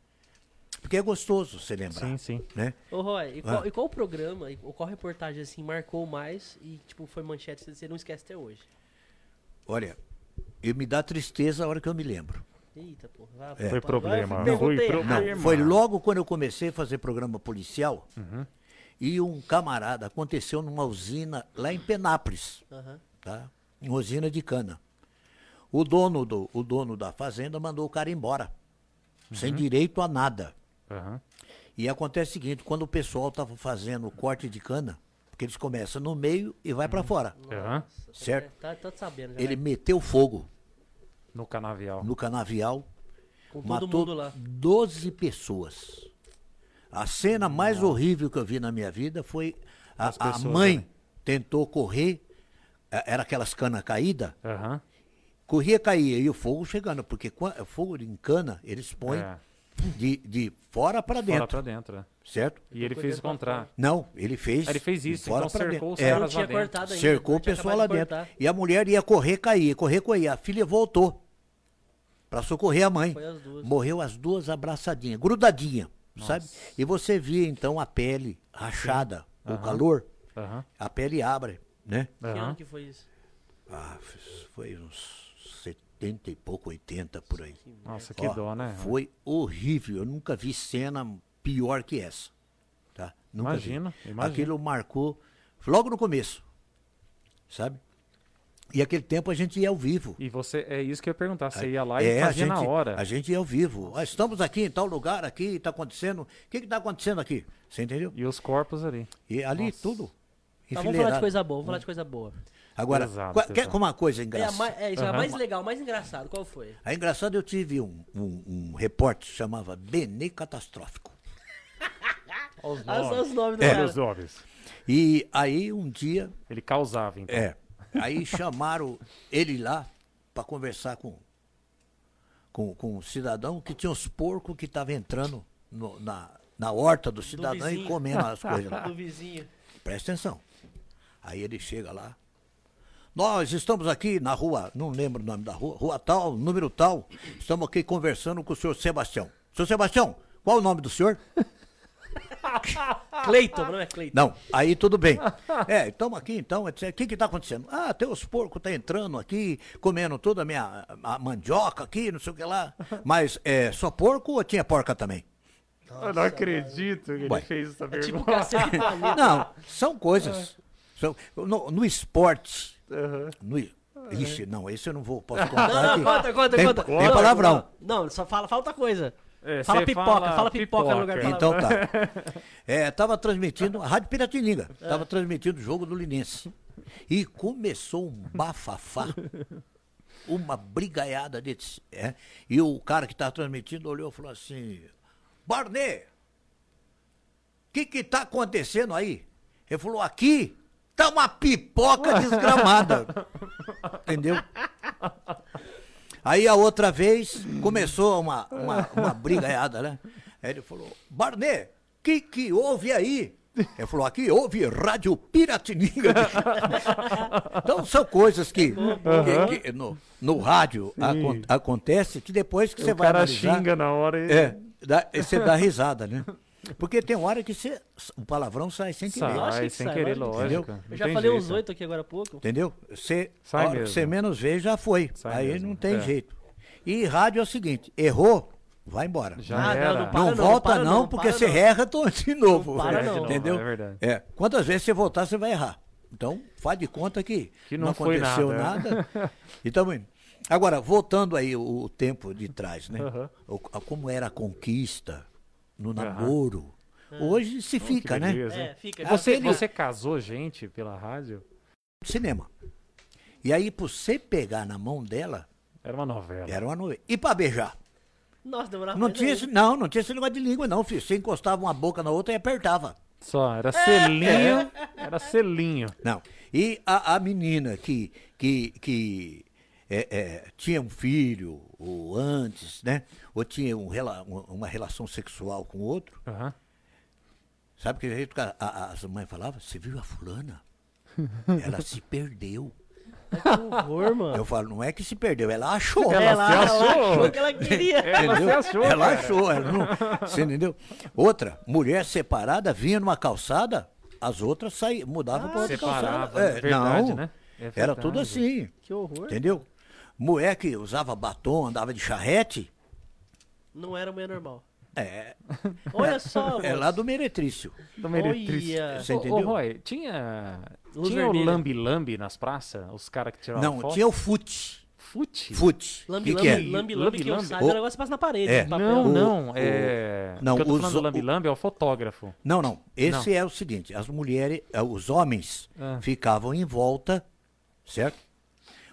Porque é gostoso você lembrar. Sim, sim. Né? Ô, Roy, e qual, Ah. e qual programa, e qual reportagem, assim, marcou mais e, tipo, foi manchete que você não esquece até hoje? Olha, e me dá tristeza a hora que eu me lembro. Eita, porra. vai, É. Foi vai, problema, vai, foi problema. Não, foi logo quando eu comecei a fazer programa policial Uhum. e um camarada aconteceu numa usina lá em Penápolis, Aham. tá? Uma usina de cana. O dono, do, o dono da fazenda mandou o cara embora, sem direito a nada. E acontece o seguinte, quando o pessoal estava fazendo o corte de cana, porque eles começam no meio e vai para fora, Aham. certo? Tá, tá sabendo já. Ele né? meteu fogo No canavial. no canavial, Com todo matou mundo lá. 12 pessoas. A cena mais horrível que eu vi na minha vida foi a, a mãe né? tentou correr, eh, era aquelas canas caídas, Aham. corria, caía, e o fogo chegando, porque quan- fogo em cana, eles põem É. de, de fora para Fora dentro, pra dentro. é. certo? E ele fez o contrário. Não, ele fez. Ele fez isso, fora então pra cercou os dentro. É, Não caras lá dentro. ainda. cercou o pessoal lá dentro. E a mulher ia correr, cair, correr, cair. A filha voltou para socorrer a mãe. Foi as duas. Morreu as duas abraçadinhas, grudadinhas, sabe? E você via então a pele rachada, o Aham. calor, Aham. a pele abre, né? Que Aham. ano que foi isso? Ah, foi uns 70 e pouco, 80 por aí. Nossa, que Ó, dó, né? Foi horrível. Eu nunca vi cena pior que essa. Tá? Nunca vi. Imagino, imagino. Aquilo marcou logo no começo. Sabe? E aquele tempo a gente ia ao vivo. E você, é isso que eu ia perguntar. Você ia lá e É, a fazia gente, na hora. A gente ia ao vivo. Ah, estamos aqui em tal lugar, aqui, está acontecendo. O que está acontecendo aqui? Você entendeu? E os corpos ali. E ali Nossa. tudo. Tá, vamos falar de coisa boa, vamos falar de coisa boa. Agora, Pesado, qual- quer pesado. uma coisa É, a engraçada? mais, é, isso é a Aham. mais legal, mais engraçado. Qual foi? É engraçado, eu tive um, um, um repórter que chamava Benê Catastrófico. <laughs> Olha os só os nomes do É. cara. Os nomes. E aí um dia, Ele causava, então. é, aí chamaram ele lá para conversar com, com, com um cidadão que tinha uns porcos que estavam entrando no- na, na horta do cidadão e vizinho. comendo as coisas lá. <laughs> Do vizinho. Presta atenção. Aí ele chega lá. Nós estamos aqui na rua, não lembro o nome da rua, rua tal, número tal. Estamos aqui conversando com o senhor Sebastião. Senhor Sebastião, qual o nome do senhor? <laughs> Cleiton, não é Cleiton? Não, aí tudo bem. É, estamos aqui então, etc. o que que está acontecendo? Ah, tem os porcos tá entrando aqui, comendo toda a minha a mandioca aqui, não sei o que lá. Mas é só porco ou tinha porca também? eu não acredito que ele Ué. fez essa É pergunta. tipo cacete do planeta. Não, são coisas. São, no, no esporte, Aham. no, ixi, não, esse eu não vou, posso <laughs> contar Não, não, aqui. conta, conta, tem, conta. Tem Não, palavrão. Não, não, só fala, outra coisa. É, fala pipoca, fala fala, pipoca, no lugar de pipoca. Então tá. <laughs> É, tava transmitindo, a Rádio Piratininga, tava transmitindo o jogo do Linense. E começou um bafafá, uma brigaiada de. É, e o cara que tava transmitindo olhou e falou assim: Barney, o que que tá acontecendo aí? Ele falou: aqui tá uma pipoca <laughs> desgramada. Entendeu? Aí a outra vez começou uma, uma, uma brigaiada, né? Aí ele falou, Barney, o que que houve aí? Ele falou, aqui houve Rádio Piratininga. <laughs> então são coisas que, que- que no, no rádio acon- acontece que depois que você O vai cara analisar, xinga na hora e... é, dá- você dá risada, né? Porque tem hora que você, o palavrão sai sem querer. Sai, que sem sai, querer, lógico que. Eu Não já tem falei jeito. uns oito aqui agora há pouco. Entendeu? Você, Sai hora que mesmo. você menos vê, já foi. Sai Aí mesmo, não tem é. jeito. E rádio é o seguinte, errou, vai embora. Já Ah, não, era. não Não, para volta para não, não, porque você não. erra tô de novo. Não para É, não. novo, Entendeu? É verdade. É, quantas vezes você voltar, você vai errar. Então, faz de conta que, Que não aconteceu nada. <laughs> e indo. Agora, voltando aí o, o tempo de trás, né? Aham. O- a- como era a conquista no namoro. Hoje se Oh, fica, né? beleza? É, fica. Você, Aquele- você casou gente pela rádio? Cinema. E aí, pra você pegar na mão dela, Era uma novela. era uma novela. E pra beijar? Nossa, demorava Não tinha, esse, não, não tinha esse negócio de língua, não, filho. Você encostava uma boca na outra e apertava. Só, era selinho. Era selinho. Não. E a, a menina que, que, que é, é, tinha um filho, ou antes, né? Ou tinha um uma relação sexual com outro, Aham. sabe que jeito que a- a- as mães falavam? Você viu a fulana? <laughs> Ela se perdeu. Que horror, mano. Eu falo, não é que se perdeu, ela achou. Ela Ela, se ela achou. achou que ela <laughs> queria. Ela achou, Ela cara. achou, ela não, você entendeu? Outra, mulher separada vinha numa calçada, as outras saíam, mudavam para outra Separava, calçada. é verdade, não, né? É era verdade. tudo assim, Que horror. entendeu? Mulher que usava batom, andava de charrete, Não era mulher normal. é, <laughs> Olha só, é moço. lá do Meretrício. Do Meretriz. Olha. Você Ô, entendeu? ô, Roy, tinha, Luz tinha o vermelha. lambi-lambi nas praças? Os caras que tiravam Não, foto? tinha o fute. Fute? Fute. Lambi, que que é? lambi, lambi, lambi, que eu Lambi, saiba, o negócio passa na parede. É. papel. Não, O- não, o- é... não, o que eu tô os- falando do o- lambi-lambi é o fotógrafo. Não, não. Esse é o seguinte: as mulheres, eh, os homens Ah. ficavam em volta, certo?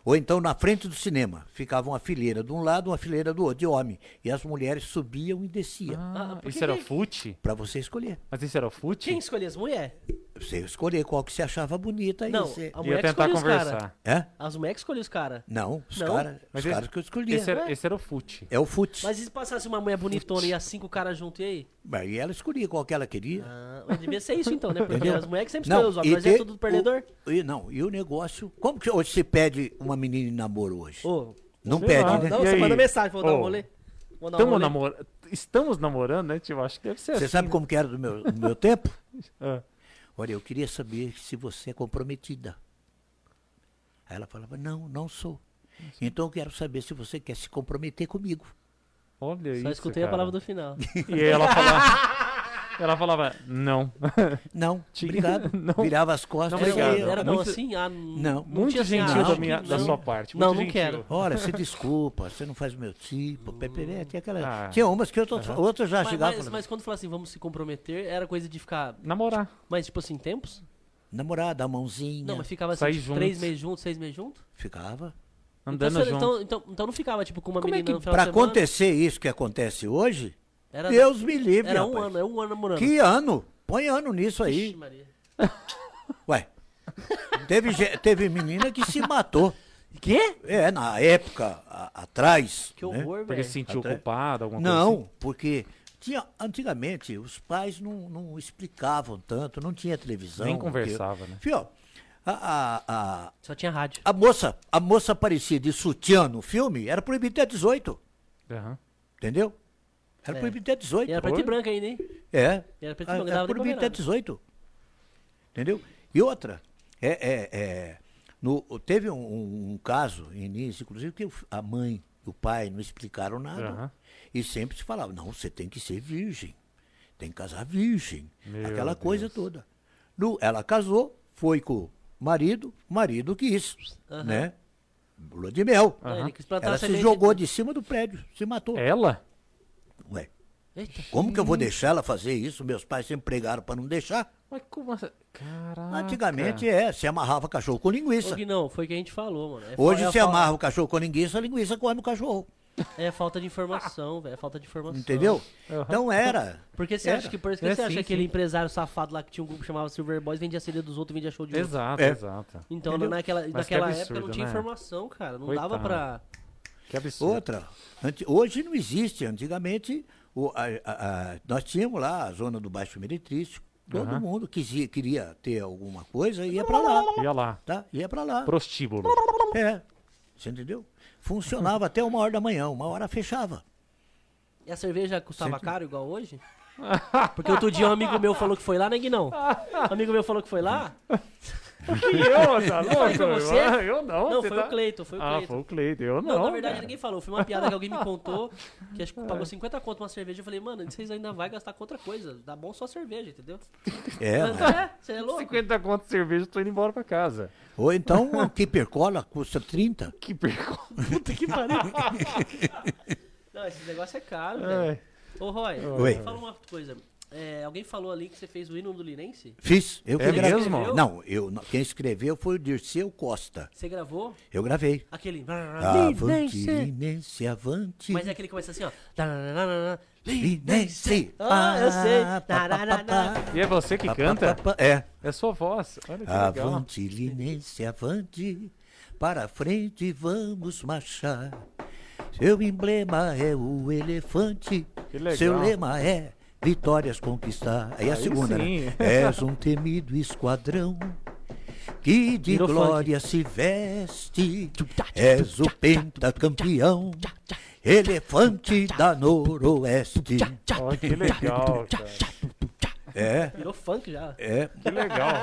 Ou então na frente do cinema, ficava uma fileira de um lado, uma fileira do outro, de homem. E as mulheres subiam e desciam. Ah, por isso que era fute? Pra você escolher. Mas isso era o fute? Quem escolhia as mulheres? Você escolher qual que você achava bonita. aí Não, você... a Ia mulher que tentar escolhia os caras. conversar. É? As mulheres escolhiam os caras. Não, os Não? caras Mas os esse- caras que eu escolhia. Esse era, Ué? esse era o fute. É o fute. Mas e se passasse uma mulher bonitona e as cinco caras juntos, e aí? Mas E ela escolhia qual que ela queria. Ah, mas devia ser isso então, né? Porque Entendeu? as mulheres que sempre escolhem os homens, e nós é tudo perdedor. O, e, não, e o negócio. Como que hoje se pede uma menina em namoro hoje? Ô, não pede, lá, né? não, E você aí? manda mensagem, vou dar um Ô, rolê. Vou dar um rolê. namora... Estamos namorando, né, tio? Acho que deve ser Você assim. sabe né? como que era do meu, do meu tempo? <laughs> Ah, Olha, eu queria saber se você é comprometida. Aí ela falava, não, não sou. Então eu quero saber se você quer se comprometer comigo. Olha isso. Só escutei a cara. palavra do final. <laughs> E ela falava. Ela falava, não. Não, <laughs> Tinha- obrigado. <laughs> não. Virava as costas Não, e obrigado. Era bom Muito- assim? Ah, Não. Muito tinha assim, gentil ah, da, minha, da não. sua parte. Não, muito não gentil. quero. Olha, se <laughs> desculpa, você não faz o meu tipo. peperé, Tinha, aquela, Ah. tinha umas que eu tô, outras já Mas, chegavam mas, mas quando falava assim, vamos se comprometer, era coisa de ficar. Namorar. Mas, tipo assim, tempos? namorada, a mãozinha. Não, mas ficava assim, Sair tipo, juntos. três meses juntos, seis meses juntos? Ficava. Andando então, você- junto. então, então, então não ficava, tipo, com uma Como é menina que no final de semana. acontecer isso que acontece hoje, Era, Deus me livre, era um rapaz. ano, é um ano namorando. Que ano? Põe ano nisso Ixi, aí. Maria. <laughs> Ué. Teve, ge- teve menina que se matou. Quê? É, na época, a- atrás. Que né? horror, Porque velho. se sentiu Até- culpado, alguma coisa Não, assim? porque tinha, antigamente os pais não, não explicavam tanto, não tinha televisão. Nem porque- conversava, né? Fio, a, a, a, Só tinha rádio. a moça, a moça aparecia de sutiã no filme, era proibido até 18, Aham. entendeu? Era É. proibido até 18. E era preto e branco ainda, hein? É. E era preto e Ah, branco, Era proibido até nada. 18. Entendeu? E outra, é, é, é, no, teve um, um- um caso em início, inclusive, que a mãe e o pai não explicaram nada. Aham. E sempre se falava, não, você tem que ser virgem. Tem que casar virgem. Meu aquela coisa Deus. toda. No, ela casou, foi com o marido, o marido quis, Aham. né? Lua de mel. Plantar Ela se jogou de- de cima do prédio, se matou. Ela? Ué, Eita. como que eu vou deixar ela fazer isso? Meus pais sempre pregaram para não deixar. Mas como assim? Caraca. Antigamente é, se amarrava cachorro com linguiça. Ô, não, foi o que a gente falou, mano. É Hoje é se amarra o cachorro com linguiça, a linguiça come o cachorro. É falta de informação, velho. É falta de informação. Entendeu? Aham. Então era. Por que você Era. acha que, por que É, você acha sim, aquele empresário safado lá que tinha um grupo que chamava Silver Boys, vendia CD dos outros, vendia show de outro? Exato, É. exato. Então, Entendeu? naquela, Mas naquela que época não absurdo, tinha né? informação, cara. Não Coitado. dava pra. Que absurdo. Outra. hoje não existe. Antigamente, o- a- a- a- nós tínhamos lá a zona do Baixo Meretrístico. Todo Aham. mundo quisia, queria ter alguma coisa, ia pra lá. <laughs> Ia lá. Tá? Ia pra lá. Prostíbulo. É. Você entendeu? Funcionava <laughs> até uma hora da manhã, uma hora fechava. E a cerveja custava Sempre. caro igual hoje? <laughs> Porque outro dia um amigo meu falou que foi lá, né, Guinão? Um amigo meu falou que foi lá. Que eu, tá louco? Foi você? Eu não. Não, você foi tá- o Cleiton, foi o Ah, Cleiton. foi o Cleiton. Eu não. Não, na verdade cara. ninguém falou. Foi uma piada que alguém me contou. Que acho que <laughs> pagou 50 conto uma cerveja. Eu falei, mano, vocês ainda vai gastar com outra coisa. Dá bom só cerveja, entendeu? É. Mas, mas- é, você é louco. 50 conto de cerveja, tô indo embora pra casa. Ou então uma Keeper Cola custa 30. Que perco. <laughs> Puta que pariu. Não, esse negócio é caro, velho. Ai. Ô, Roy, Oi. fala uma coisa. É, alguém falou ali que você fez o hino do Linense? Fiz. Eu É mesmo? Não, eu, quem escreveu foi o Dirceu Costa. Você gravou? Eu gravei. Aquele. Avante, Linense, avante. Mas é aquele que começa assim, ó. Linense. Ah, eu sei. Ah. E é você que canta? É. É sua voz. Olha que legal. Avante, Linense, avante. Para frente vamos marchar. Seu emblema é o elefante. Que legal. Seu lema é vitórias conquistar. Aí a Aí segunda, sim. né? És um temido esquadrão que de Virou glória se veste. És o pentacampeão, elefante da noroeste. Olha que legal, cara. É, Virou funk já. é. Que legal.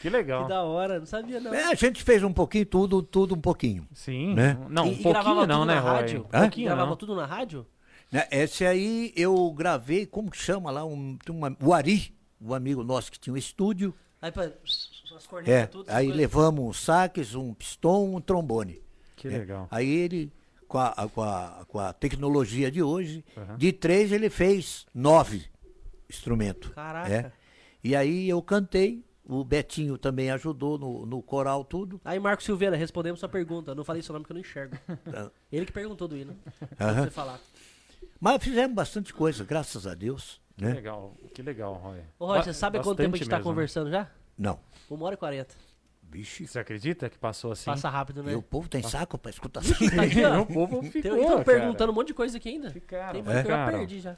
Que legal. Que da hora, não sabia não. É, a gente fez um pouquinho, tudo, tudo um pouquinho. Sim. Né? Não, E- um e gravava pouquinho não, tudo né, na Roy? rádio? Um pouquinho Gravava não. tudo na rádio? Né, Esse aí eu gravei, como que chama lá? Um, uma, o Ari, um amigo nosso que tinha um estúdio. Aí, pra, É, tudo. aí coisas. levamos um sax, um pistão, um trombone. Que É, legal. Aí ele, com a, com a, com a tecnologia de hoje, Aham. de três ele fez nove instrumentos. Caraca. É. E aí eu cantei, o Betinho também ajudou no, no coral, tudo. Aí, Marco Silveira, respondemos sua pergunta. Eu não falei seu nome porque eu não enxergo. <laughs> Ele que perguntou do hino. Aham. Pra você falar. Mas fizemos bastante coisa, graças a Deus. Que Né? legal. Que legal, Roy. Ô, Roy, você sabe há quanto tempo a gente tá né? conversando já? Não. Uma hora e quarenta. Vixe, Você acredita que passou assim? Passa rápido, né? e o povo tem saco pra escutar assim. Aqui, ó. o povo ficou, Tem, cara. perguntando um monte de coisa aqui ainda. Ficaram, Tem muito que eu perdi já.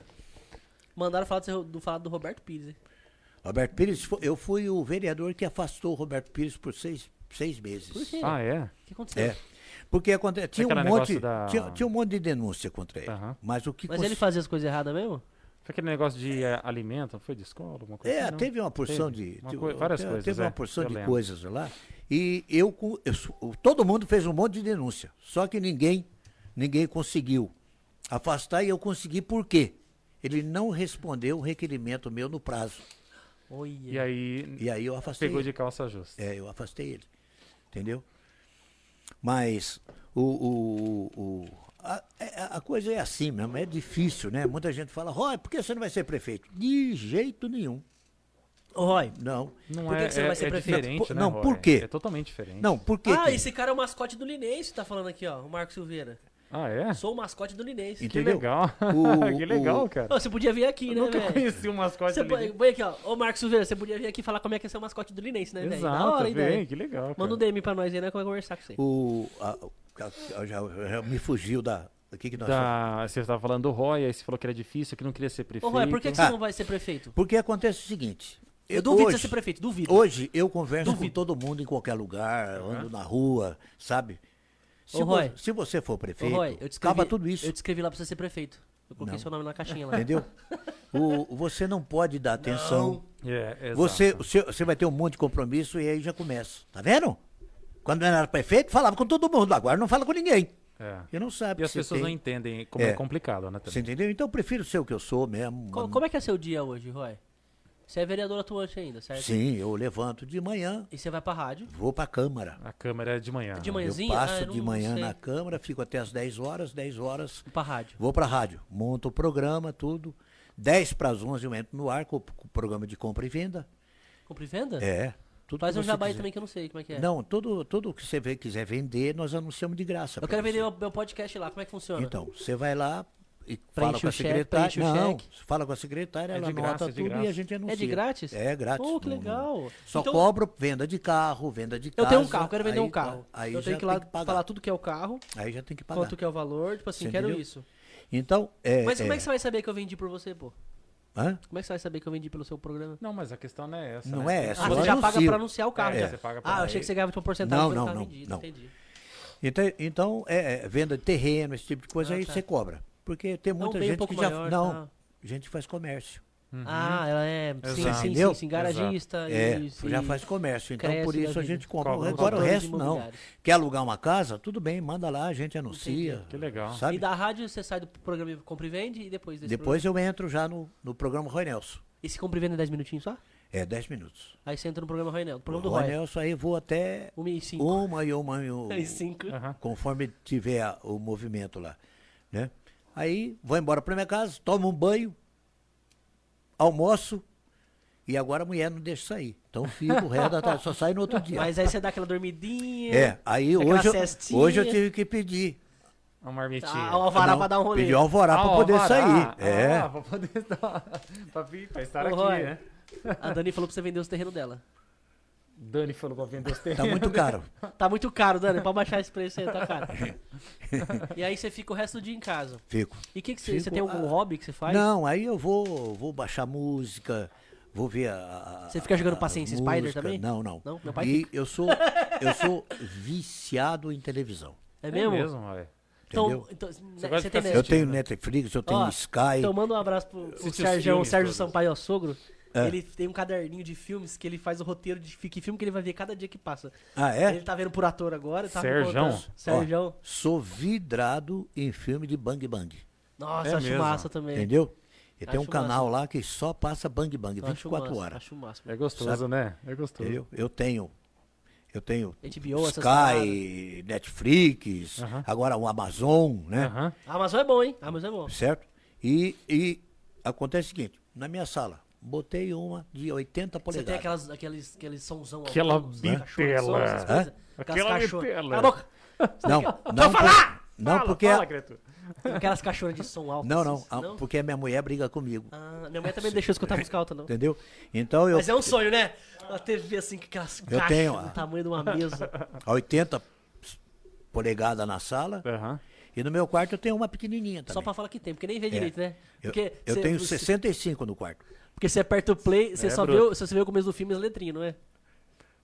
Mandaram falar do, seu- do, falar do Roberto Pires. hein? Roberto Pires, eu fui o vereador que afastou o Roberto Pires por seis, seis meses. Por quê? Ah, é? O que aconteceu? É. Porque aconte- tinha, um monte, da- tinha, tinha um monte de denúncia contra ele. Aham. Mas o que Mas cons- ele fazia as coisas erradas mesmo? Foi aquele negócio de eh, alimento, foi de escola, alguma coisa É, assim, teve uma porção Teve. de. Uma coi- várias te- coisas, Teve é, uma porção de lembro. coisas lá. E eu, eu todo mundo fez um monte de denúncia. Só que ninguém, ninguém conseguiu afastar e eu consegui por quê? Ele não respondeu o requerimento meu no prazo. Olha. E aí E aí eu afastei pegou ele. de calça justa. É, eu afastei ele. Entendeu? Mas o, o, o- a, é- a coisa é assim mesmo, é difícil, né? Muita gente fala, Roy, por que você não vai ser prefeito? De jeito nenhum. Ô, Roy. Não. Não Por que é, que você é, vai ser é prefeito? diferente, Por- né, não, Roy? por quê? É totalmente diferente. Não, por quê? Ah, que- esse cara é o mascote do Linense, tá falando aqui, ó. O Marco Silveira. Ah, é? Sou o mascote do Linense. Que Entendeu? legal. O- <laughs> que legal, o- cara. Ô, você podia vir aqui, Eu né, nunca velho? conheci um mascote Você do Linense. põe aqui, ó. Ô, Marcos Silveira, você podia vir aqui falar como é que é ser o mascote do Linense, né, velho? Da Exato, hora, hein, velho? que legal, cara. Manda um DM pra nós aí, né? Que eu vou conversar com você. O, a- a- a- já, já me fugiu da. O que, que nós falamos? Da, você estava falando do Roy, aí você falou que era difícil, que não queria ser prefeito. Ô, Roy, por que, que você Ah. não vai ser prefeito? Porque acontece o seguinte. Eu duvido hoje, você ser prefeito, duvido. Hoje eu converso Duvido. com todo mundo em qualquer lugar, ando na rua, sabe? Se, Ô, vo- Roy. se você for Ô, prefeito, Roy, eu acaba tudo isso. Eu te escrevi lá pra você ser prefeito. Eu coloquei Não. seu nome na caixinha lá. Entendeu? <laughs> O, você não pode dar atenção. É. Você, seu- você vai ter um monte de compromisso e aí já começa. Tá vendo? Quando não era prefeito, falava com todo mundo. Agora não fala com ninguém. É. E não sabe. E as você pessoas não tem. entendem como é, É. complicado, né? Você Também. entendeu? Então eu prefiro ser o que eu sou mesmo. Co- como é que é seu dia hoje, Roy? Você é vereador atuante ainda, certo? Sim, eu levanto de manhã, E você vai pra rádio. vou pra Câmara. A câmera é de manhã. De né? manhã? Eu Manhãzinha? Ah, passo eu de manhã sei. na Câmara, fico até as 10 horas, 10 horas Pra rádio. Vou pra rádio, monto o programa, tudo. 10 para as 11 eu entro no ar com, com o programa de compra e venda. Compra e venda? É. Tudo Faz um jabá quiser. também que eu não sei como é que é. Não, tudo, tudo que você quiser vender, nós anunciamos de graça. eu quero você. vender meu, meu podcast lá, como é que funciona? Então, você vai lá e fala com a cheque, secretária. Não, fala com a secretária, É ela de graça, anota é tudo e a gente anuncia. É de grátis? É grátis. Pô, que não- legal. Só Então- cobro venda de carro, venda de Eu casa. tenho um carro, quero vender aí um carro. tá, Aí eu tenho que ir lá tem que pagar. falar tudo que é o carro, Aí já tem que pagar. quanto que é o valor, tipo assim, Você quero entendeu? isso. Então, é... Mas como é é- que você vai saber que eu vendi por você, pô? Hã? Como é que você vai saber que eu vendi pelo seu programa? Não, mas a questão não é essa. Não né? é essa, Ah, eu você já paga pra anunciar o carro. É. já. Você paga pra- Ah, eu achei que você ganhava uma porcentagem Não, não, não, vendido, não. entendi. Então, então é, é, venda de terreno, esse tipo de coisa, Ah, aí tá. você cobra. Porque tem muita um gente pouco que já. maior, não, tá. gente que faz comércio. Uhum. Ah, ela é. Sim, sim, sim, sim, garagista. É, isso, já e faz comércio. Então, por isso a gente compra. Agora o resto não. Quer alugar uma casa? Tudo bem, manda lá, a gente anuncia. Que legal. Sabe? E da rádio você sai do programa Compra e Vende e depois desse Depois eu entro já no, no programa Roy Nelson. programa? Esse Compra e Vende é 10 minutinhos só? É 10 minutos. Aí você entra no programa Roy Nelson. O Programa do Roy Roy. Nelson aí vou até 1 e 5. uma e uma e um, 1 <laughs> e 5. Aham. conforme tiver o movimento lá, né? Aí vou embora para minha casa, tomo um banho, almoço e agora a mulher não deixa sair. Então fico o resto da tarde, só sai no outro dia. Mas aí você dá aquela dormidinha. é, aí aquela hoje eu, hoje eu tive que pedir Uma marmitinha. Ah, o alvará Não, pra dar um rolê. pedir o alvará para Ah, poder alvará. sair. É. Ah, pra poder <laughs> estar. pra, vir, pra estar Ô, aqui, Roy. né? A Dani falou pra você vender os terrenos dela. Dani falou pra vender os terrenos. Tá muito caro. <laughs> Tá muito caro, Dani. Pra baixar esse preço aí, tá caro. <laughs> e aí você fica o resto do dia em casa. Fico. E o que, que você, Fico, você tem algum ah, hobby que você faz? Não, aí eu vou, vou baixar música, vou ver a. Você fica jogando Paciência Spider também? Não, não. Não? Meu pai E eu sou, eu sou viciado em televisão. É É mesmo? mesmo, Roy. Então, então, você de tem ficar Eu Netflix? tenho Netflix, eu tenho Ó, Sky. Então manda um abraço pro, pro Sérgio, Sérgio. Sampaio, ó, sogro. É. Ele tem um caderninho de filmes que ele faz o roteiro de que filme que ele vai ver cada dia que passa. Ah, é? Ele tá vendo por ator agora. Tá Serjão? Serjão. Ó, sou vidrado em filme de Bang Bang. Nossa, É acho mesmo? massa também. Entendeu? E tem um Acho canal lá que só passa Bang Bang, Acho 24 massa, horas. Acho massa. É gostoso, né? É gostoso. Entendeu? Eu tenho. Eu tenho HBO. Sky, Netflix, Aham. agora o Amazon, né? Aham. A Amazon é bom, hein? A Amazon é bom. Certo? E, e acontece o seguinte: na minha sala, botei uma de 80 Você polegadas. tem aquelas, aqueles, aqueles somzão Aquela né? som, bitela. coisas. Aquelas Aquela bitela. Cala a boca! Não, Pode não, falar! por- não Fala, porque. Fala, criatura. Aquelas cachorras de som alto. não, não, assim, ah, porque a minha mulher briga comigo. Ah, minha mãe também não deixou eu escutar música alta, não. Entendeu? Então eu. Mas é um sonho, né? A TV assim, com aquelas Eu caixas tenho, do tamanho de uma mesa. <laughs> a 80 polegadas na sala. Aham. E no meu quarto eu tenho uma pequenininha também. Só pra falar que tem, porque nem vê direito, né? Eu, Porque eu cê- tenho você- 65 no quarto. Porque você aperta o play, você É, só vê, bruto. o- você vê o começo do filme e as letrinhas, não é?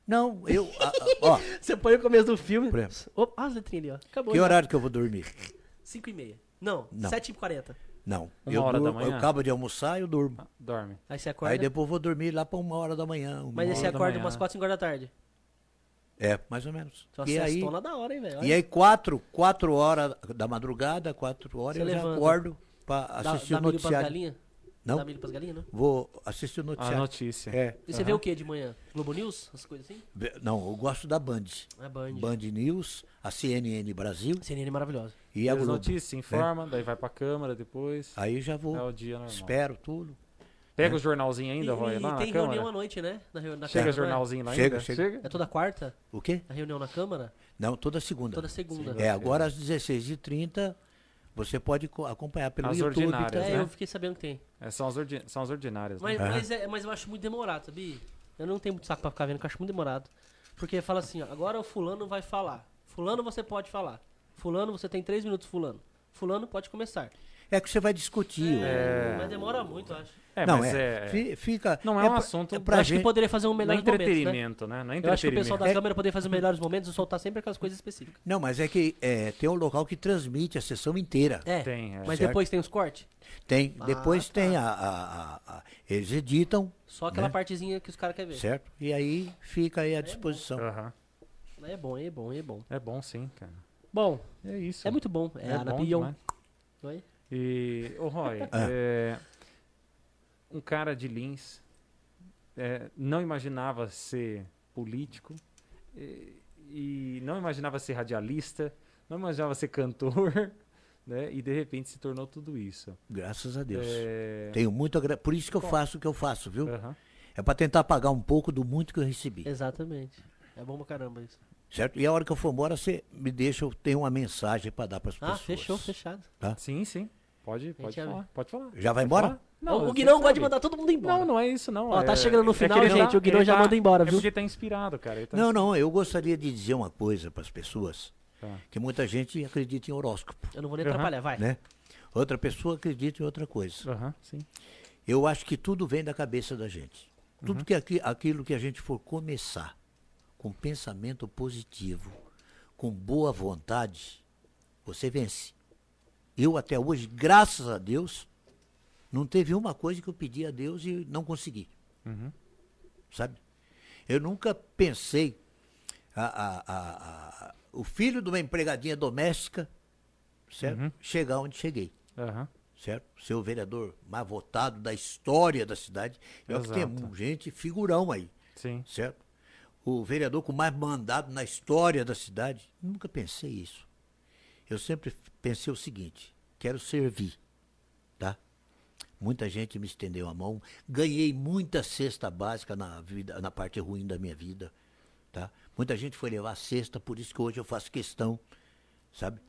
Não, eu. a- a- ó, <laughs> Você põe o começo do filme. Por exemplo. Opa, as letrinhas ali, ó. Acabou. que já. horário que eu vou dormir? 5 e meia. Não, Não. 7 e 40. Não. Uma eu, hora da manhã? eu acabo de almoçar e eu durmo. Ah, Dorme. Aí você acorda. Aí depois eu vou dormir lá pra uma hora da manhã. uma Mas aí hora você da acorda manhã. umas 4, 5 horas da tarde. É, mais ou menos. Só E aí, da hora, hein, velho? e aí quatro, quatro horas da madrugada, quatro horas, Você eu já levanta. acordo pra dá, assistir dá o milho pras noticiário. galinhas? Não? Dá milho pras galinhas, não? Vou assistir o A noticiário. notícia. É. E você vê o que de manhã? Globo News? Essas coisas assim? Não, eu gosto da Band. É Band. Band News, a CNN Brasil CNN é maravilhosa. e a As Globo. notícias, se informa, daí vai pra câmara depois. Aí já vou, É o dia normal. espero tudo. Pega o jornalzinho ainda, e lá na tem reunião câmara. à noite, né? Na, na Chega Câmara, é? jornalzinho lá Chega, ainda? chega. É toda quarta? O quê? A reunião na Câmara? Não, toda segunda. Toda segunda. É, agora às 16h30 você pode co- acompanhar pelo As YouTube. ordinárias, É, né? eu fiquei sabendo que tem. É, são, as ordi- são as ordinárias, né? Mas, mas, é- mas eu acho muito demorado, sabia? Eu não tenho muito saco pra ficar vendo, que eu acho muito demorado. Porque fala assim, ó, agora o fulano vai falar. Fulano você pode falar. Fulano você tem três minutos, fulano. Fulano pode começar. É que você vai discutir. É, Mas demora muito, eu acho. É, não, mas é, é... fi- Fica, Não é um pra- assunto- É pra eu acho que gente, poderia fazer um Não é melhor momentos, né? entretenimento, né? Não é Eu acho que o pessoal entretenimento. da É- câmera poderia fazer os melhores momentos e soltar sempre aquelas coisas específicas. Não, mas é que é, tem um local que transmite a sessão inteira. É, Tem, é. mas Certo. depois tem os cortes. Tem, Ah, depois tá. tem a, a- a- a- Eles editam, Só aquela Né? partezinha que os caras querem ver. certo? E aí fica aí à disposição. Aham. É bom, é bom, é bom. É bom sim, cara. Bom, É isso. é muito bom. É, É Ana bom Bion. demais. Oi? E, ô Roy, <laughs> Ah. é, um cara de Lins é, não imaginava ser político e, e não imaginava ser radialista, não imaginava ser cantor, <laughs> né? E de repente se tornou tudo isso. Graças a Deus. É, Tenho muito a gra- Por isso que eu Bom. faço o que eu faço, viu? aham. É pra tentar pagar um pouco do muito que eu recebi. Exatamente. É bom pra caramba isso. Certo? E a hora que eu for embora, você me deixa, eu tenho uma mensagem pra dar pras Ah, pessoas. fechou, fechado. Sim, sim. Pode, pode falar. Pode falar. Já vai embora? falar. o Guinão gosta de mandar todo mundo embora. Não, não é isso, não. Ó, tá é- chegando no é que final, ele gente, tá- o Guinão já tá- manda embora, É viu? porque tá inspirado, cara. tá Não, não, eu gostaria de dizer uma coisa pras pessoas, Tá. que muita gente acredita em horóscopo, Eu não vou nem Aham. atrapalhar, vai. né? Outra pessoa acredita em outra coisa. Aham, sim. Eu acho que tudo vem da cabeça da gente. Tudo que aqui, aquilo que a gente for começar com pensamento positivo, com boa vontade, você vence. Eu até hoje, graças a Deus, não teve uma coisa que eu pedi a Deus e não consegui. Uhum. Sabe? Eu nunca pensei a- a- a- o filho de uma empregadinha doméstica, certo? Uhum. Chegar onde cheguei Aham. certo? Ser o vereador mais votado da história da cidade. É o que tem gente figurão aí, Sim. certo? O vereador com mais mandado na história da cidade. Nunca pensei isso. Eu sempre pensei o seguinte: quero servir, tá? Muita gente me estendeu a mão, ganhei muita cesta básica na vida, na parte ruim da minha vida, tá? Muita gente foi levar cesta, por isso que hoje eu faço questão, sabe?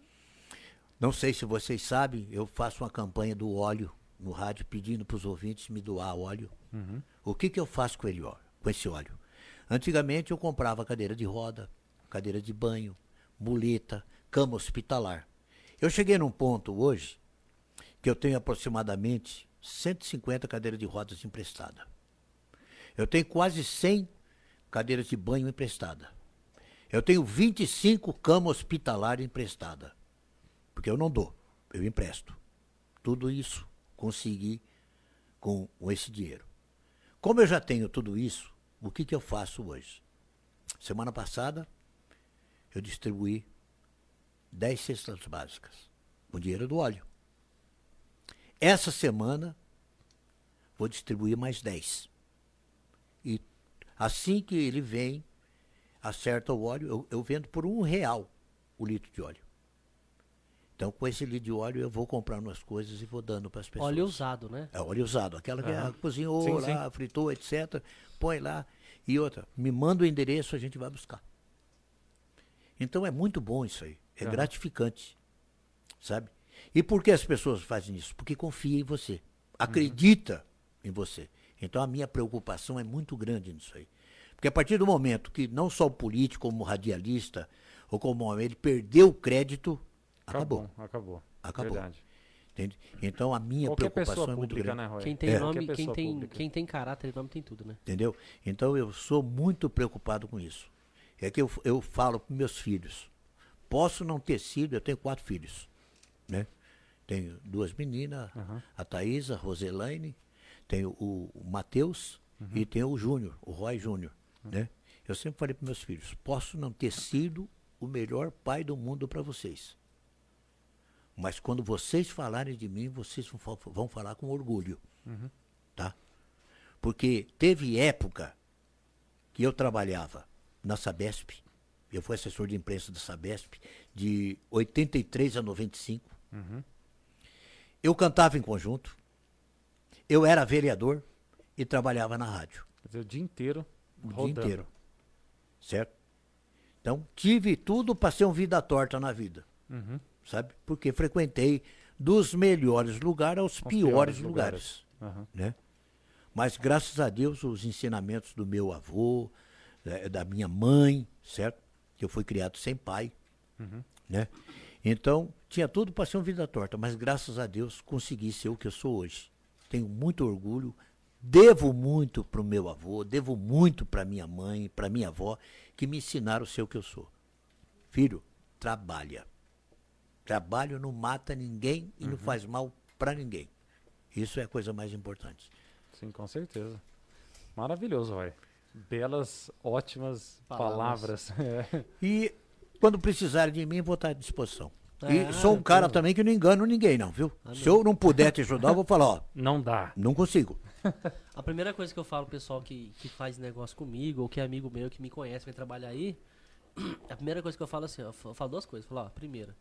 Não sei se vocês sabem, eu faço uma campanha do óleo no rádio pedindo para os ouvintes me doar óleo. O que, que eu faço com, ele, ó- com esse óleo? Antigamente eu comprava cadeira de roda, cadeira de banho, muleta, cama hospitalar. Eu cheguei num ponto hoje que eu tenho aproximadamente 150 cadeiras de rodas emprestadas. Eu tenho quase 100 cadeiras de banho emprestadas. Eu tenho 25 camas hospitalares emprestadas. Porque eu não dou, eu empresto. Tudo isso consegui com esse dinheiro. Como eu já tenho tudo isso, o que, que eu faço hoje? Semana passada, eu distribuí 10 cestas básicas com dinheiro do óleo. Essa semana, vou distribuir mais 10. E assim que ele vem, acerta o óleo, eu, eu vendo por um real o litro de óleo. Então, com esse litro de óleo, eu vou comprando as coisas e vou dando para as pessoas. Óleo usado, né? É óleo usado, aquela que cozinhou Sim, lá, fritou, etc. Põe lá. E outra, me manda o endereço, a gente vai buscar. Então é muito bom isso aí. É Aham. gratificante. Sabe? E por que as pessoas fazem isso? Porque confia em você. Uhum. Acredita em você. Então a minha preocupação é muito grande nisso aí. Porque a partir do momento que não só o político, como o radialista, ou como homem, ele perdeu o crédito, acabou. Acabou. Acabou. Acabou. Verdade. Entende? Então a minha Qualquer preocupação pessoa é muito pública, grande. né? Quem tem É. nome, quem tem, pública. quem tem caráter e nome tem tudo, né? Entendeu? Então eu sou muito preocupado com isso. É que eu, eu falo para meus filhos. Posso não ter sido, eu tenho quatro filhos. Né? Tenho duas meninas, Aham. a Thaisa, a Roselaine, tenho o, o Matheus Uhum. e tenho o Júnior, o Roy Júnior. Né? Eu sempre falei para meus filhos: posso não ter sido o melhor pai do mundo para vocês. Mas quando vocês falarem de mim, vocês vão, fa- vão falar com orgulho. Tá? Porque teve época que eu trabalhava na Sabesp, eu fui assessor de imprensa da Sabesp, de 83 a 95. Eu cantava em conjunto, eu era vereador e trabalhava na rádio Quer dizer, o dia inteiro o rodando. dia inteiro. Certo? Então, tive tudo para ser um vida torta na vida. Uhum. Sabe? Porque frequentei dos melhores lugares aos Aos piores, lugares. Aham. Né? Mas, graças a Deus, os ensinamentos do meu avô, da minha mãe, certo? Eu fui criado sem pai. Né? Então, tinha tudo para ser uma vida torta, mas graças a Deus consegui ser o que eu sou hoje. Tenho muito orgulho, devo muito para o meu avô, devo muito para minha mãe, para minha avó, que me ensinaram a ser o que eu sou. Filho, trabalha. Trabalho não mata ninguém e não faz mal para ninguém. Isso é a coisa mais importante. Sim, com certeza. Maravilhoso, Roy. Belas, ótimas palavras. É. <laughs> E quando precisarem de mim, vou estar à disposição. Ah, e sou um cara então. também que não engano ninguém, não, viu? Se eu não puder te ajudar, eu vou falar, ó, Não dá. não consigo. <laughs> A primeira coisa que eu falo pro pessoal que, que faz negócio comigo, ou que é amigo meu, que me conhece, vem trabalhar aí, <clears throat> a primeira coisa que eu falo assim, ó, eu falo duas coisas. Eu falo, ó, primeira,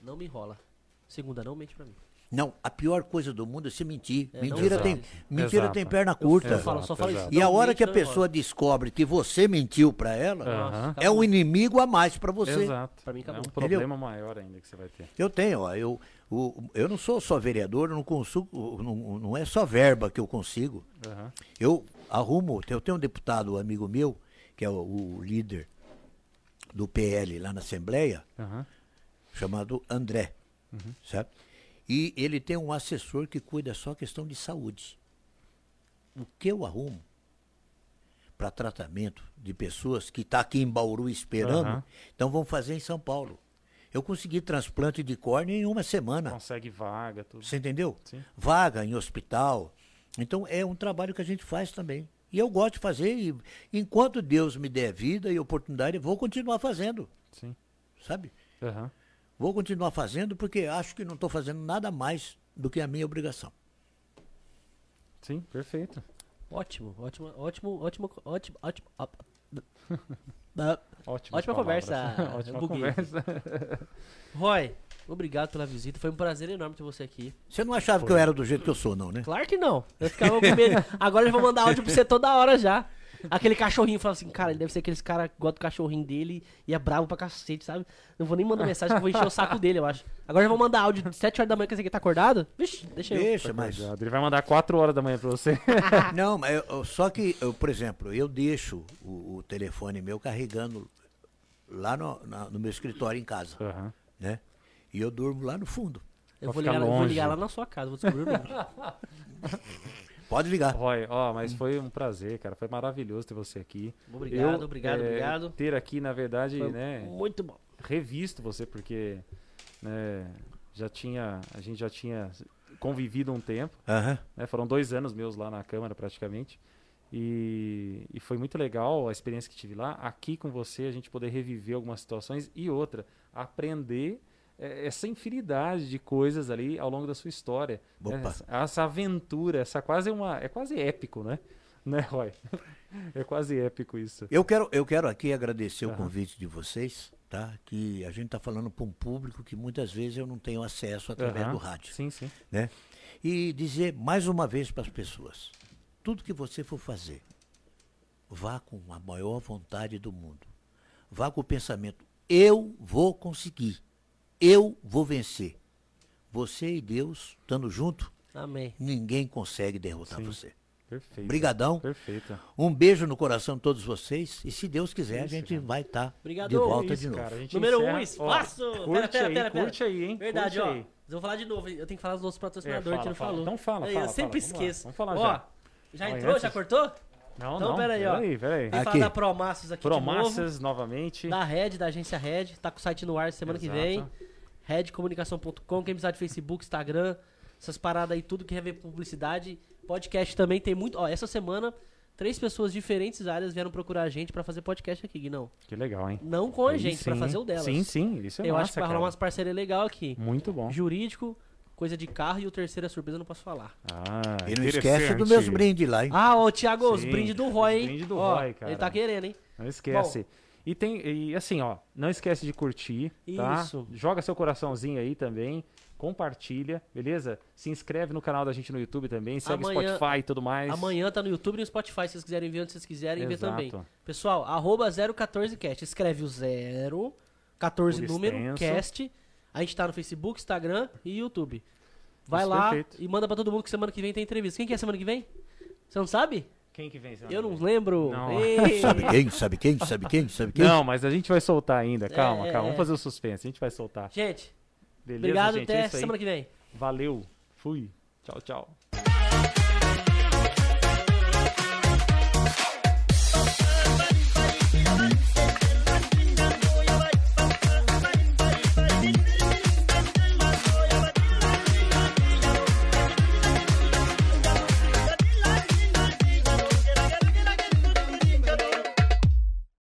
não me enrola. Segunda, não mente pra mim. Não, a pior coisa do mundo é se mentir. É, mentira não tem, exato. mentira Exato. tem perna curta. eu falo, só falo exato. isso. E a hora que a pessoa descobre que você mentiu pra ela. Nossa, é um inimigo a mais pra você. Exato. Pra mim, é um problema maior ainda que você vai ter. Eu tenho, ó, eu, o- eu não sou só vereador, eu não consigo, não, não é só verba que eu consigo. Aham. Eu arrumo, eu tenho um deputado amigo meu, que é o, o líder do PL lá na Assembleia, Aham. chamado André, certo? E ele tem um assessor que cuida só questão de saúde. O que eu arrumo para tratamento de pessoas que está aqui em Bauru esperando, Aham. então vão fazer em São Paulo. Eu consegui transplante de córnea em uma semana. Consegue vaga, tudo. Você entendeu? Sim. Vaga em hospital. Então é um trabalho que a gente faz também. E eu gosto de fazer, e enquanto Deus me der vida e oportunidade, eu vou continuar fazendo, Sim. sabe? Aham. Vou continuar fazendo porque acho que não estou fazendo nada mais do que a minha obrigação. Sim, perfeito. Ótimo, ótimo, ótimo, ótimo, ótimo, ótimo. <laughs> Ótima palavras. conversa, <laughs> Ótima buguei. conversa. <laughs> Roy, obrigado pela visita. Foi um prazer enorme ter você aqui. Você não achava que eu era do jeito que eu sou, não, né? Claro que não. Eu ficava com medo. Agora eu vou mandar áudio pra você toda hora já. Aquele cachorrinho falava assim, cara, ele deve ser aqueles cara que gosta do cachorrinho dele e é bravo pra cacete, sabe? Não vou nem mandar mensagem que eu vou encher o saco dele, eu acho. Agora eu vou mandar áudio de 7 horas da manhã que esse aqui tá acordado. Vixe, deixa eu. Deixa, mas. Ele vai mandar 4 horas da manhã pra você. <laughs> Não, mas eu- eu- só que, eu, por exemplo, eu deixo o, o telefone meu carregando lá no, na- no meu escritório em casa, Aham. né? E eu durmo lá no fundo. Eu vou ligar, eu vou ligar lá na sua casa, vou descobrir. <laughs> Pode ligar. Roy, ó, mas foi um prazer, cara. Foi maravilhoso ter você aqui. Obrigado, Eu, obrigado, é, obrigado. Ter aqui, na verdade, Foi né, Muito bom. revisto você, porque né, já tinha, a gente já tinha convivido um tempo. Aham. né? Foram dois anos meus lá na Câmara, praticamente. E, e foi muito legal a experiência que tive lá. Aqui com você, a gente poder reviver algumas situações. E outra, aprender essa infinidade de coisas ali ao longo da sua história. né? Essa, essa aventura, essa quase uma. É quase épico, né? <laughs> Né, Roy? É quase épico isso. Eu quero, eu quero aqui agradecer o Aham. convite de vocês, tá? Que a gente está falando para um público que muitas vezes eu não tenho acesso através Aham. do rádio, Sim, sim. né? E dizer mais uma vez para as pessoas, tudo que você for fazer, vá com a maior vontade do mundo. Vá com o pensamento, eu vou conseguir. Eu vou vencer. Você e Deus estando junto, Amém. ninguém consegue derrotar Sim. você. Perfeito. Brigadão. Perfeito. Um beijo no coração de todos vocês. E se Deus quiser, a Isso, gente cara. vai estar Obrigado. de volta Isso, de novo. cara, a Número encerra- um, espaço! Ó, Pera, curte pera, aí, pera, pera. curte aí, hein? Verdade, curte ó. aí. Mas eu vou falar de novo. Eu tenho que falar dos nossos É, patrocinadores fala, que ele fala. falou. Então fala, Aí, fala, Eu sempre fala. Vamos lá, esqueço. vamos falar ó, já. já entrou? antes- Já cortou? Não, Então, não. pera aí, ó. Peraí, peraí. Que falar Aqui. da Promassos aqui de novo. Promassas novamente. Da Red, da agência Red. Tá com o site no ar semana que Exato. vem. redcomunicação.com, quem precisar de Facebook, Instagram, essas paradas aí, tudo que quer ver publicidade. Podcast também tem muito. Ó, essa semana Três pessoas de diferentes áreas vieram procurar a gente pra fazer podcast aqui, Guinão. Que legal, hein? Não com a Aí gente, pra sim. fazer o delas. Sim, sim, isso é Eu massa, acho que vai rolar umas parcerias legais aqui. Muito bom. Jurídico, coisa de carro e o terceiro é surpresa, eu não posso falar. Ah, E não esquece dos meus brindes lá, hein? Ah, ô Thiago, os Sim, brindes do Roy, os hein? brindes do Ó, Roy, cara. Ele tá querendo, hein? Não esquece. E tem e assim, ó, não esquece de curtir, tá? Isso. Joga seu coraçãozinho aí também, compartilha, beleza? Se inscreve no canal da gente no YouTube também, segue Amanhã- Spotify e tudo mais. Amanhã tá no YouTube e no Spotify, se vocês quiserem ver onde vocês quiserem ver Exato. também. Pessoal, arroba 014cast. Escreve o 0, 14 Por número, extenso. cast. A gente tá no Facebook, Instagram e YouTube. Vai Isso, lá perfeito. e manda pra todo mundo que semana que vem tem entrevista. Quem que é semana que vem? Você não sabe? Quem que vem? semana Eu que não vem? lembro. Não. <laughs> Sabe quem? Sabe quem? Sabe quem? Sabe quem? Não, mas a gente vai soltar ainda. Calma, É, calma. é. Vamos fazer o suspense. A gente vai soltar. Gente, Beleza, obrigado. gente? até é isso aí. semana que vem. Valeu. Fui. Tchau, tchau.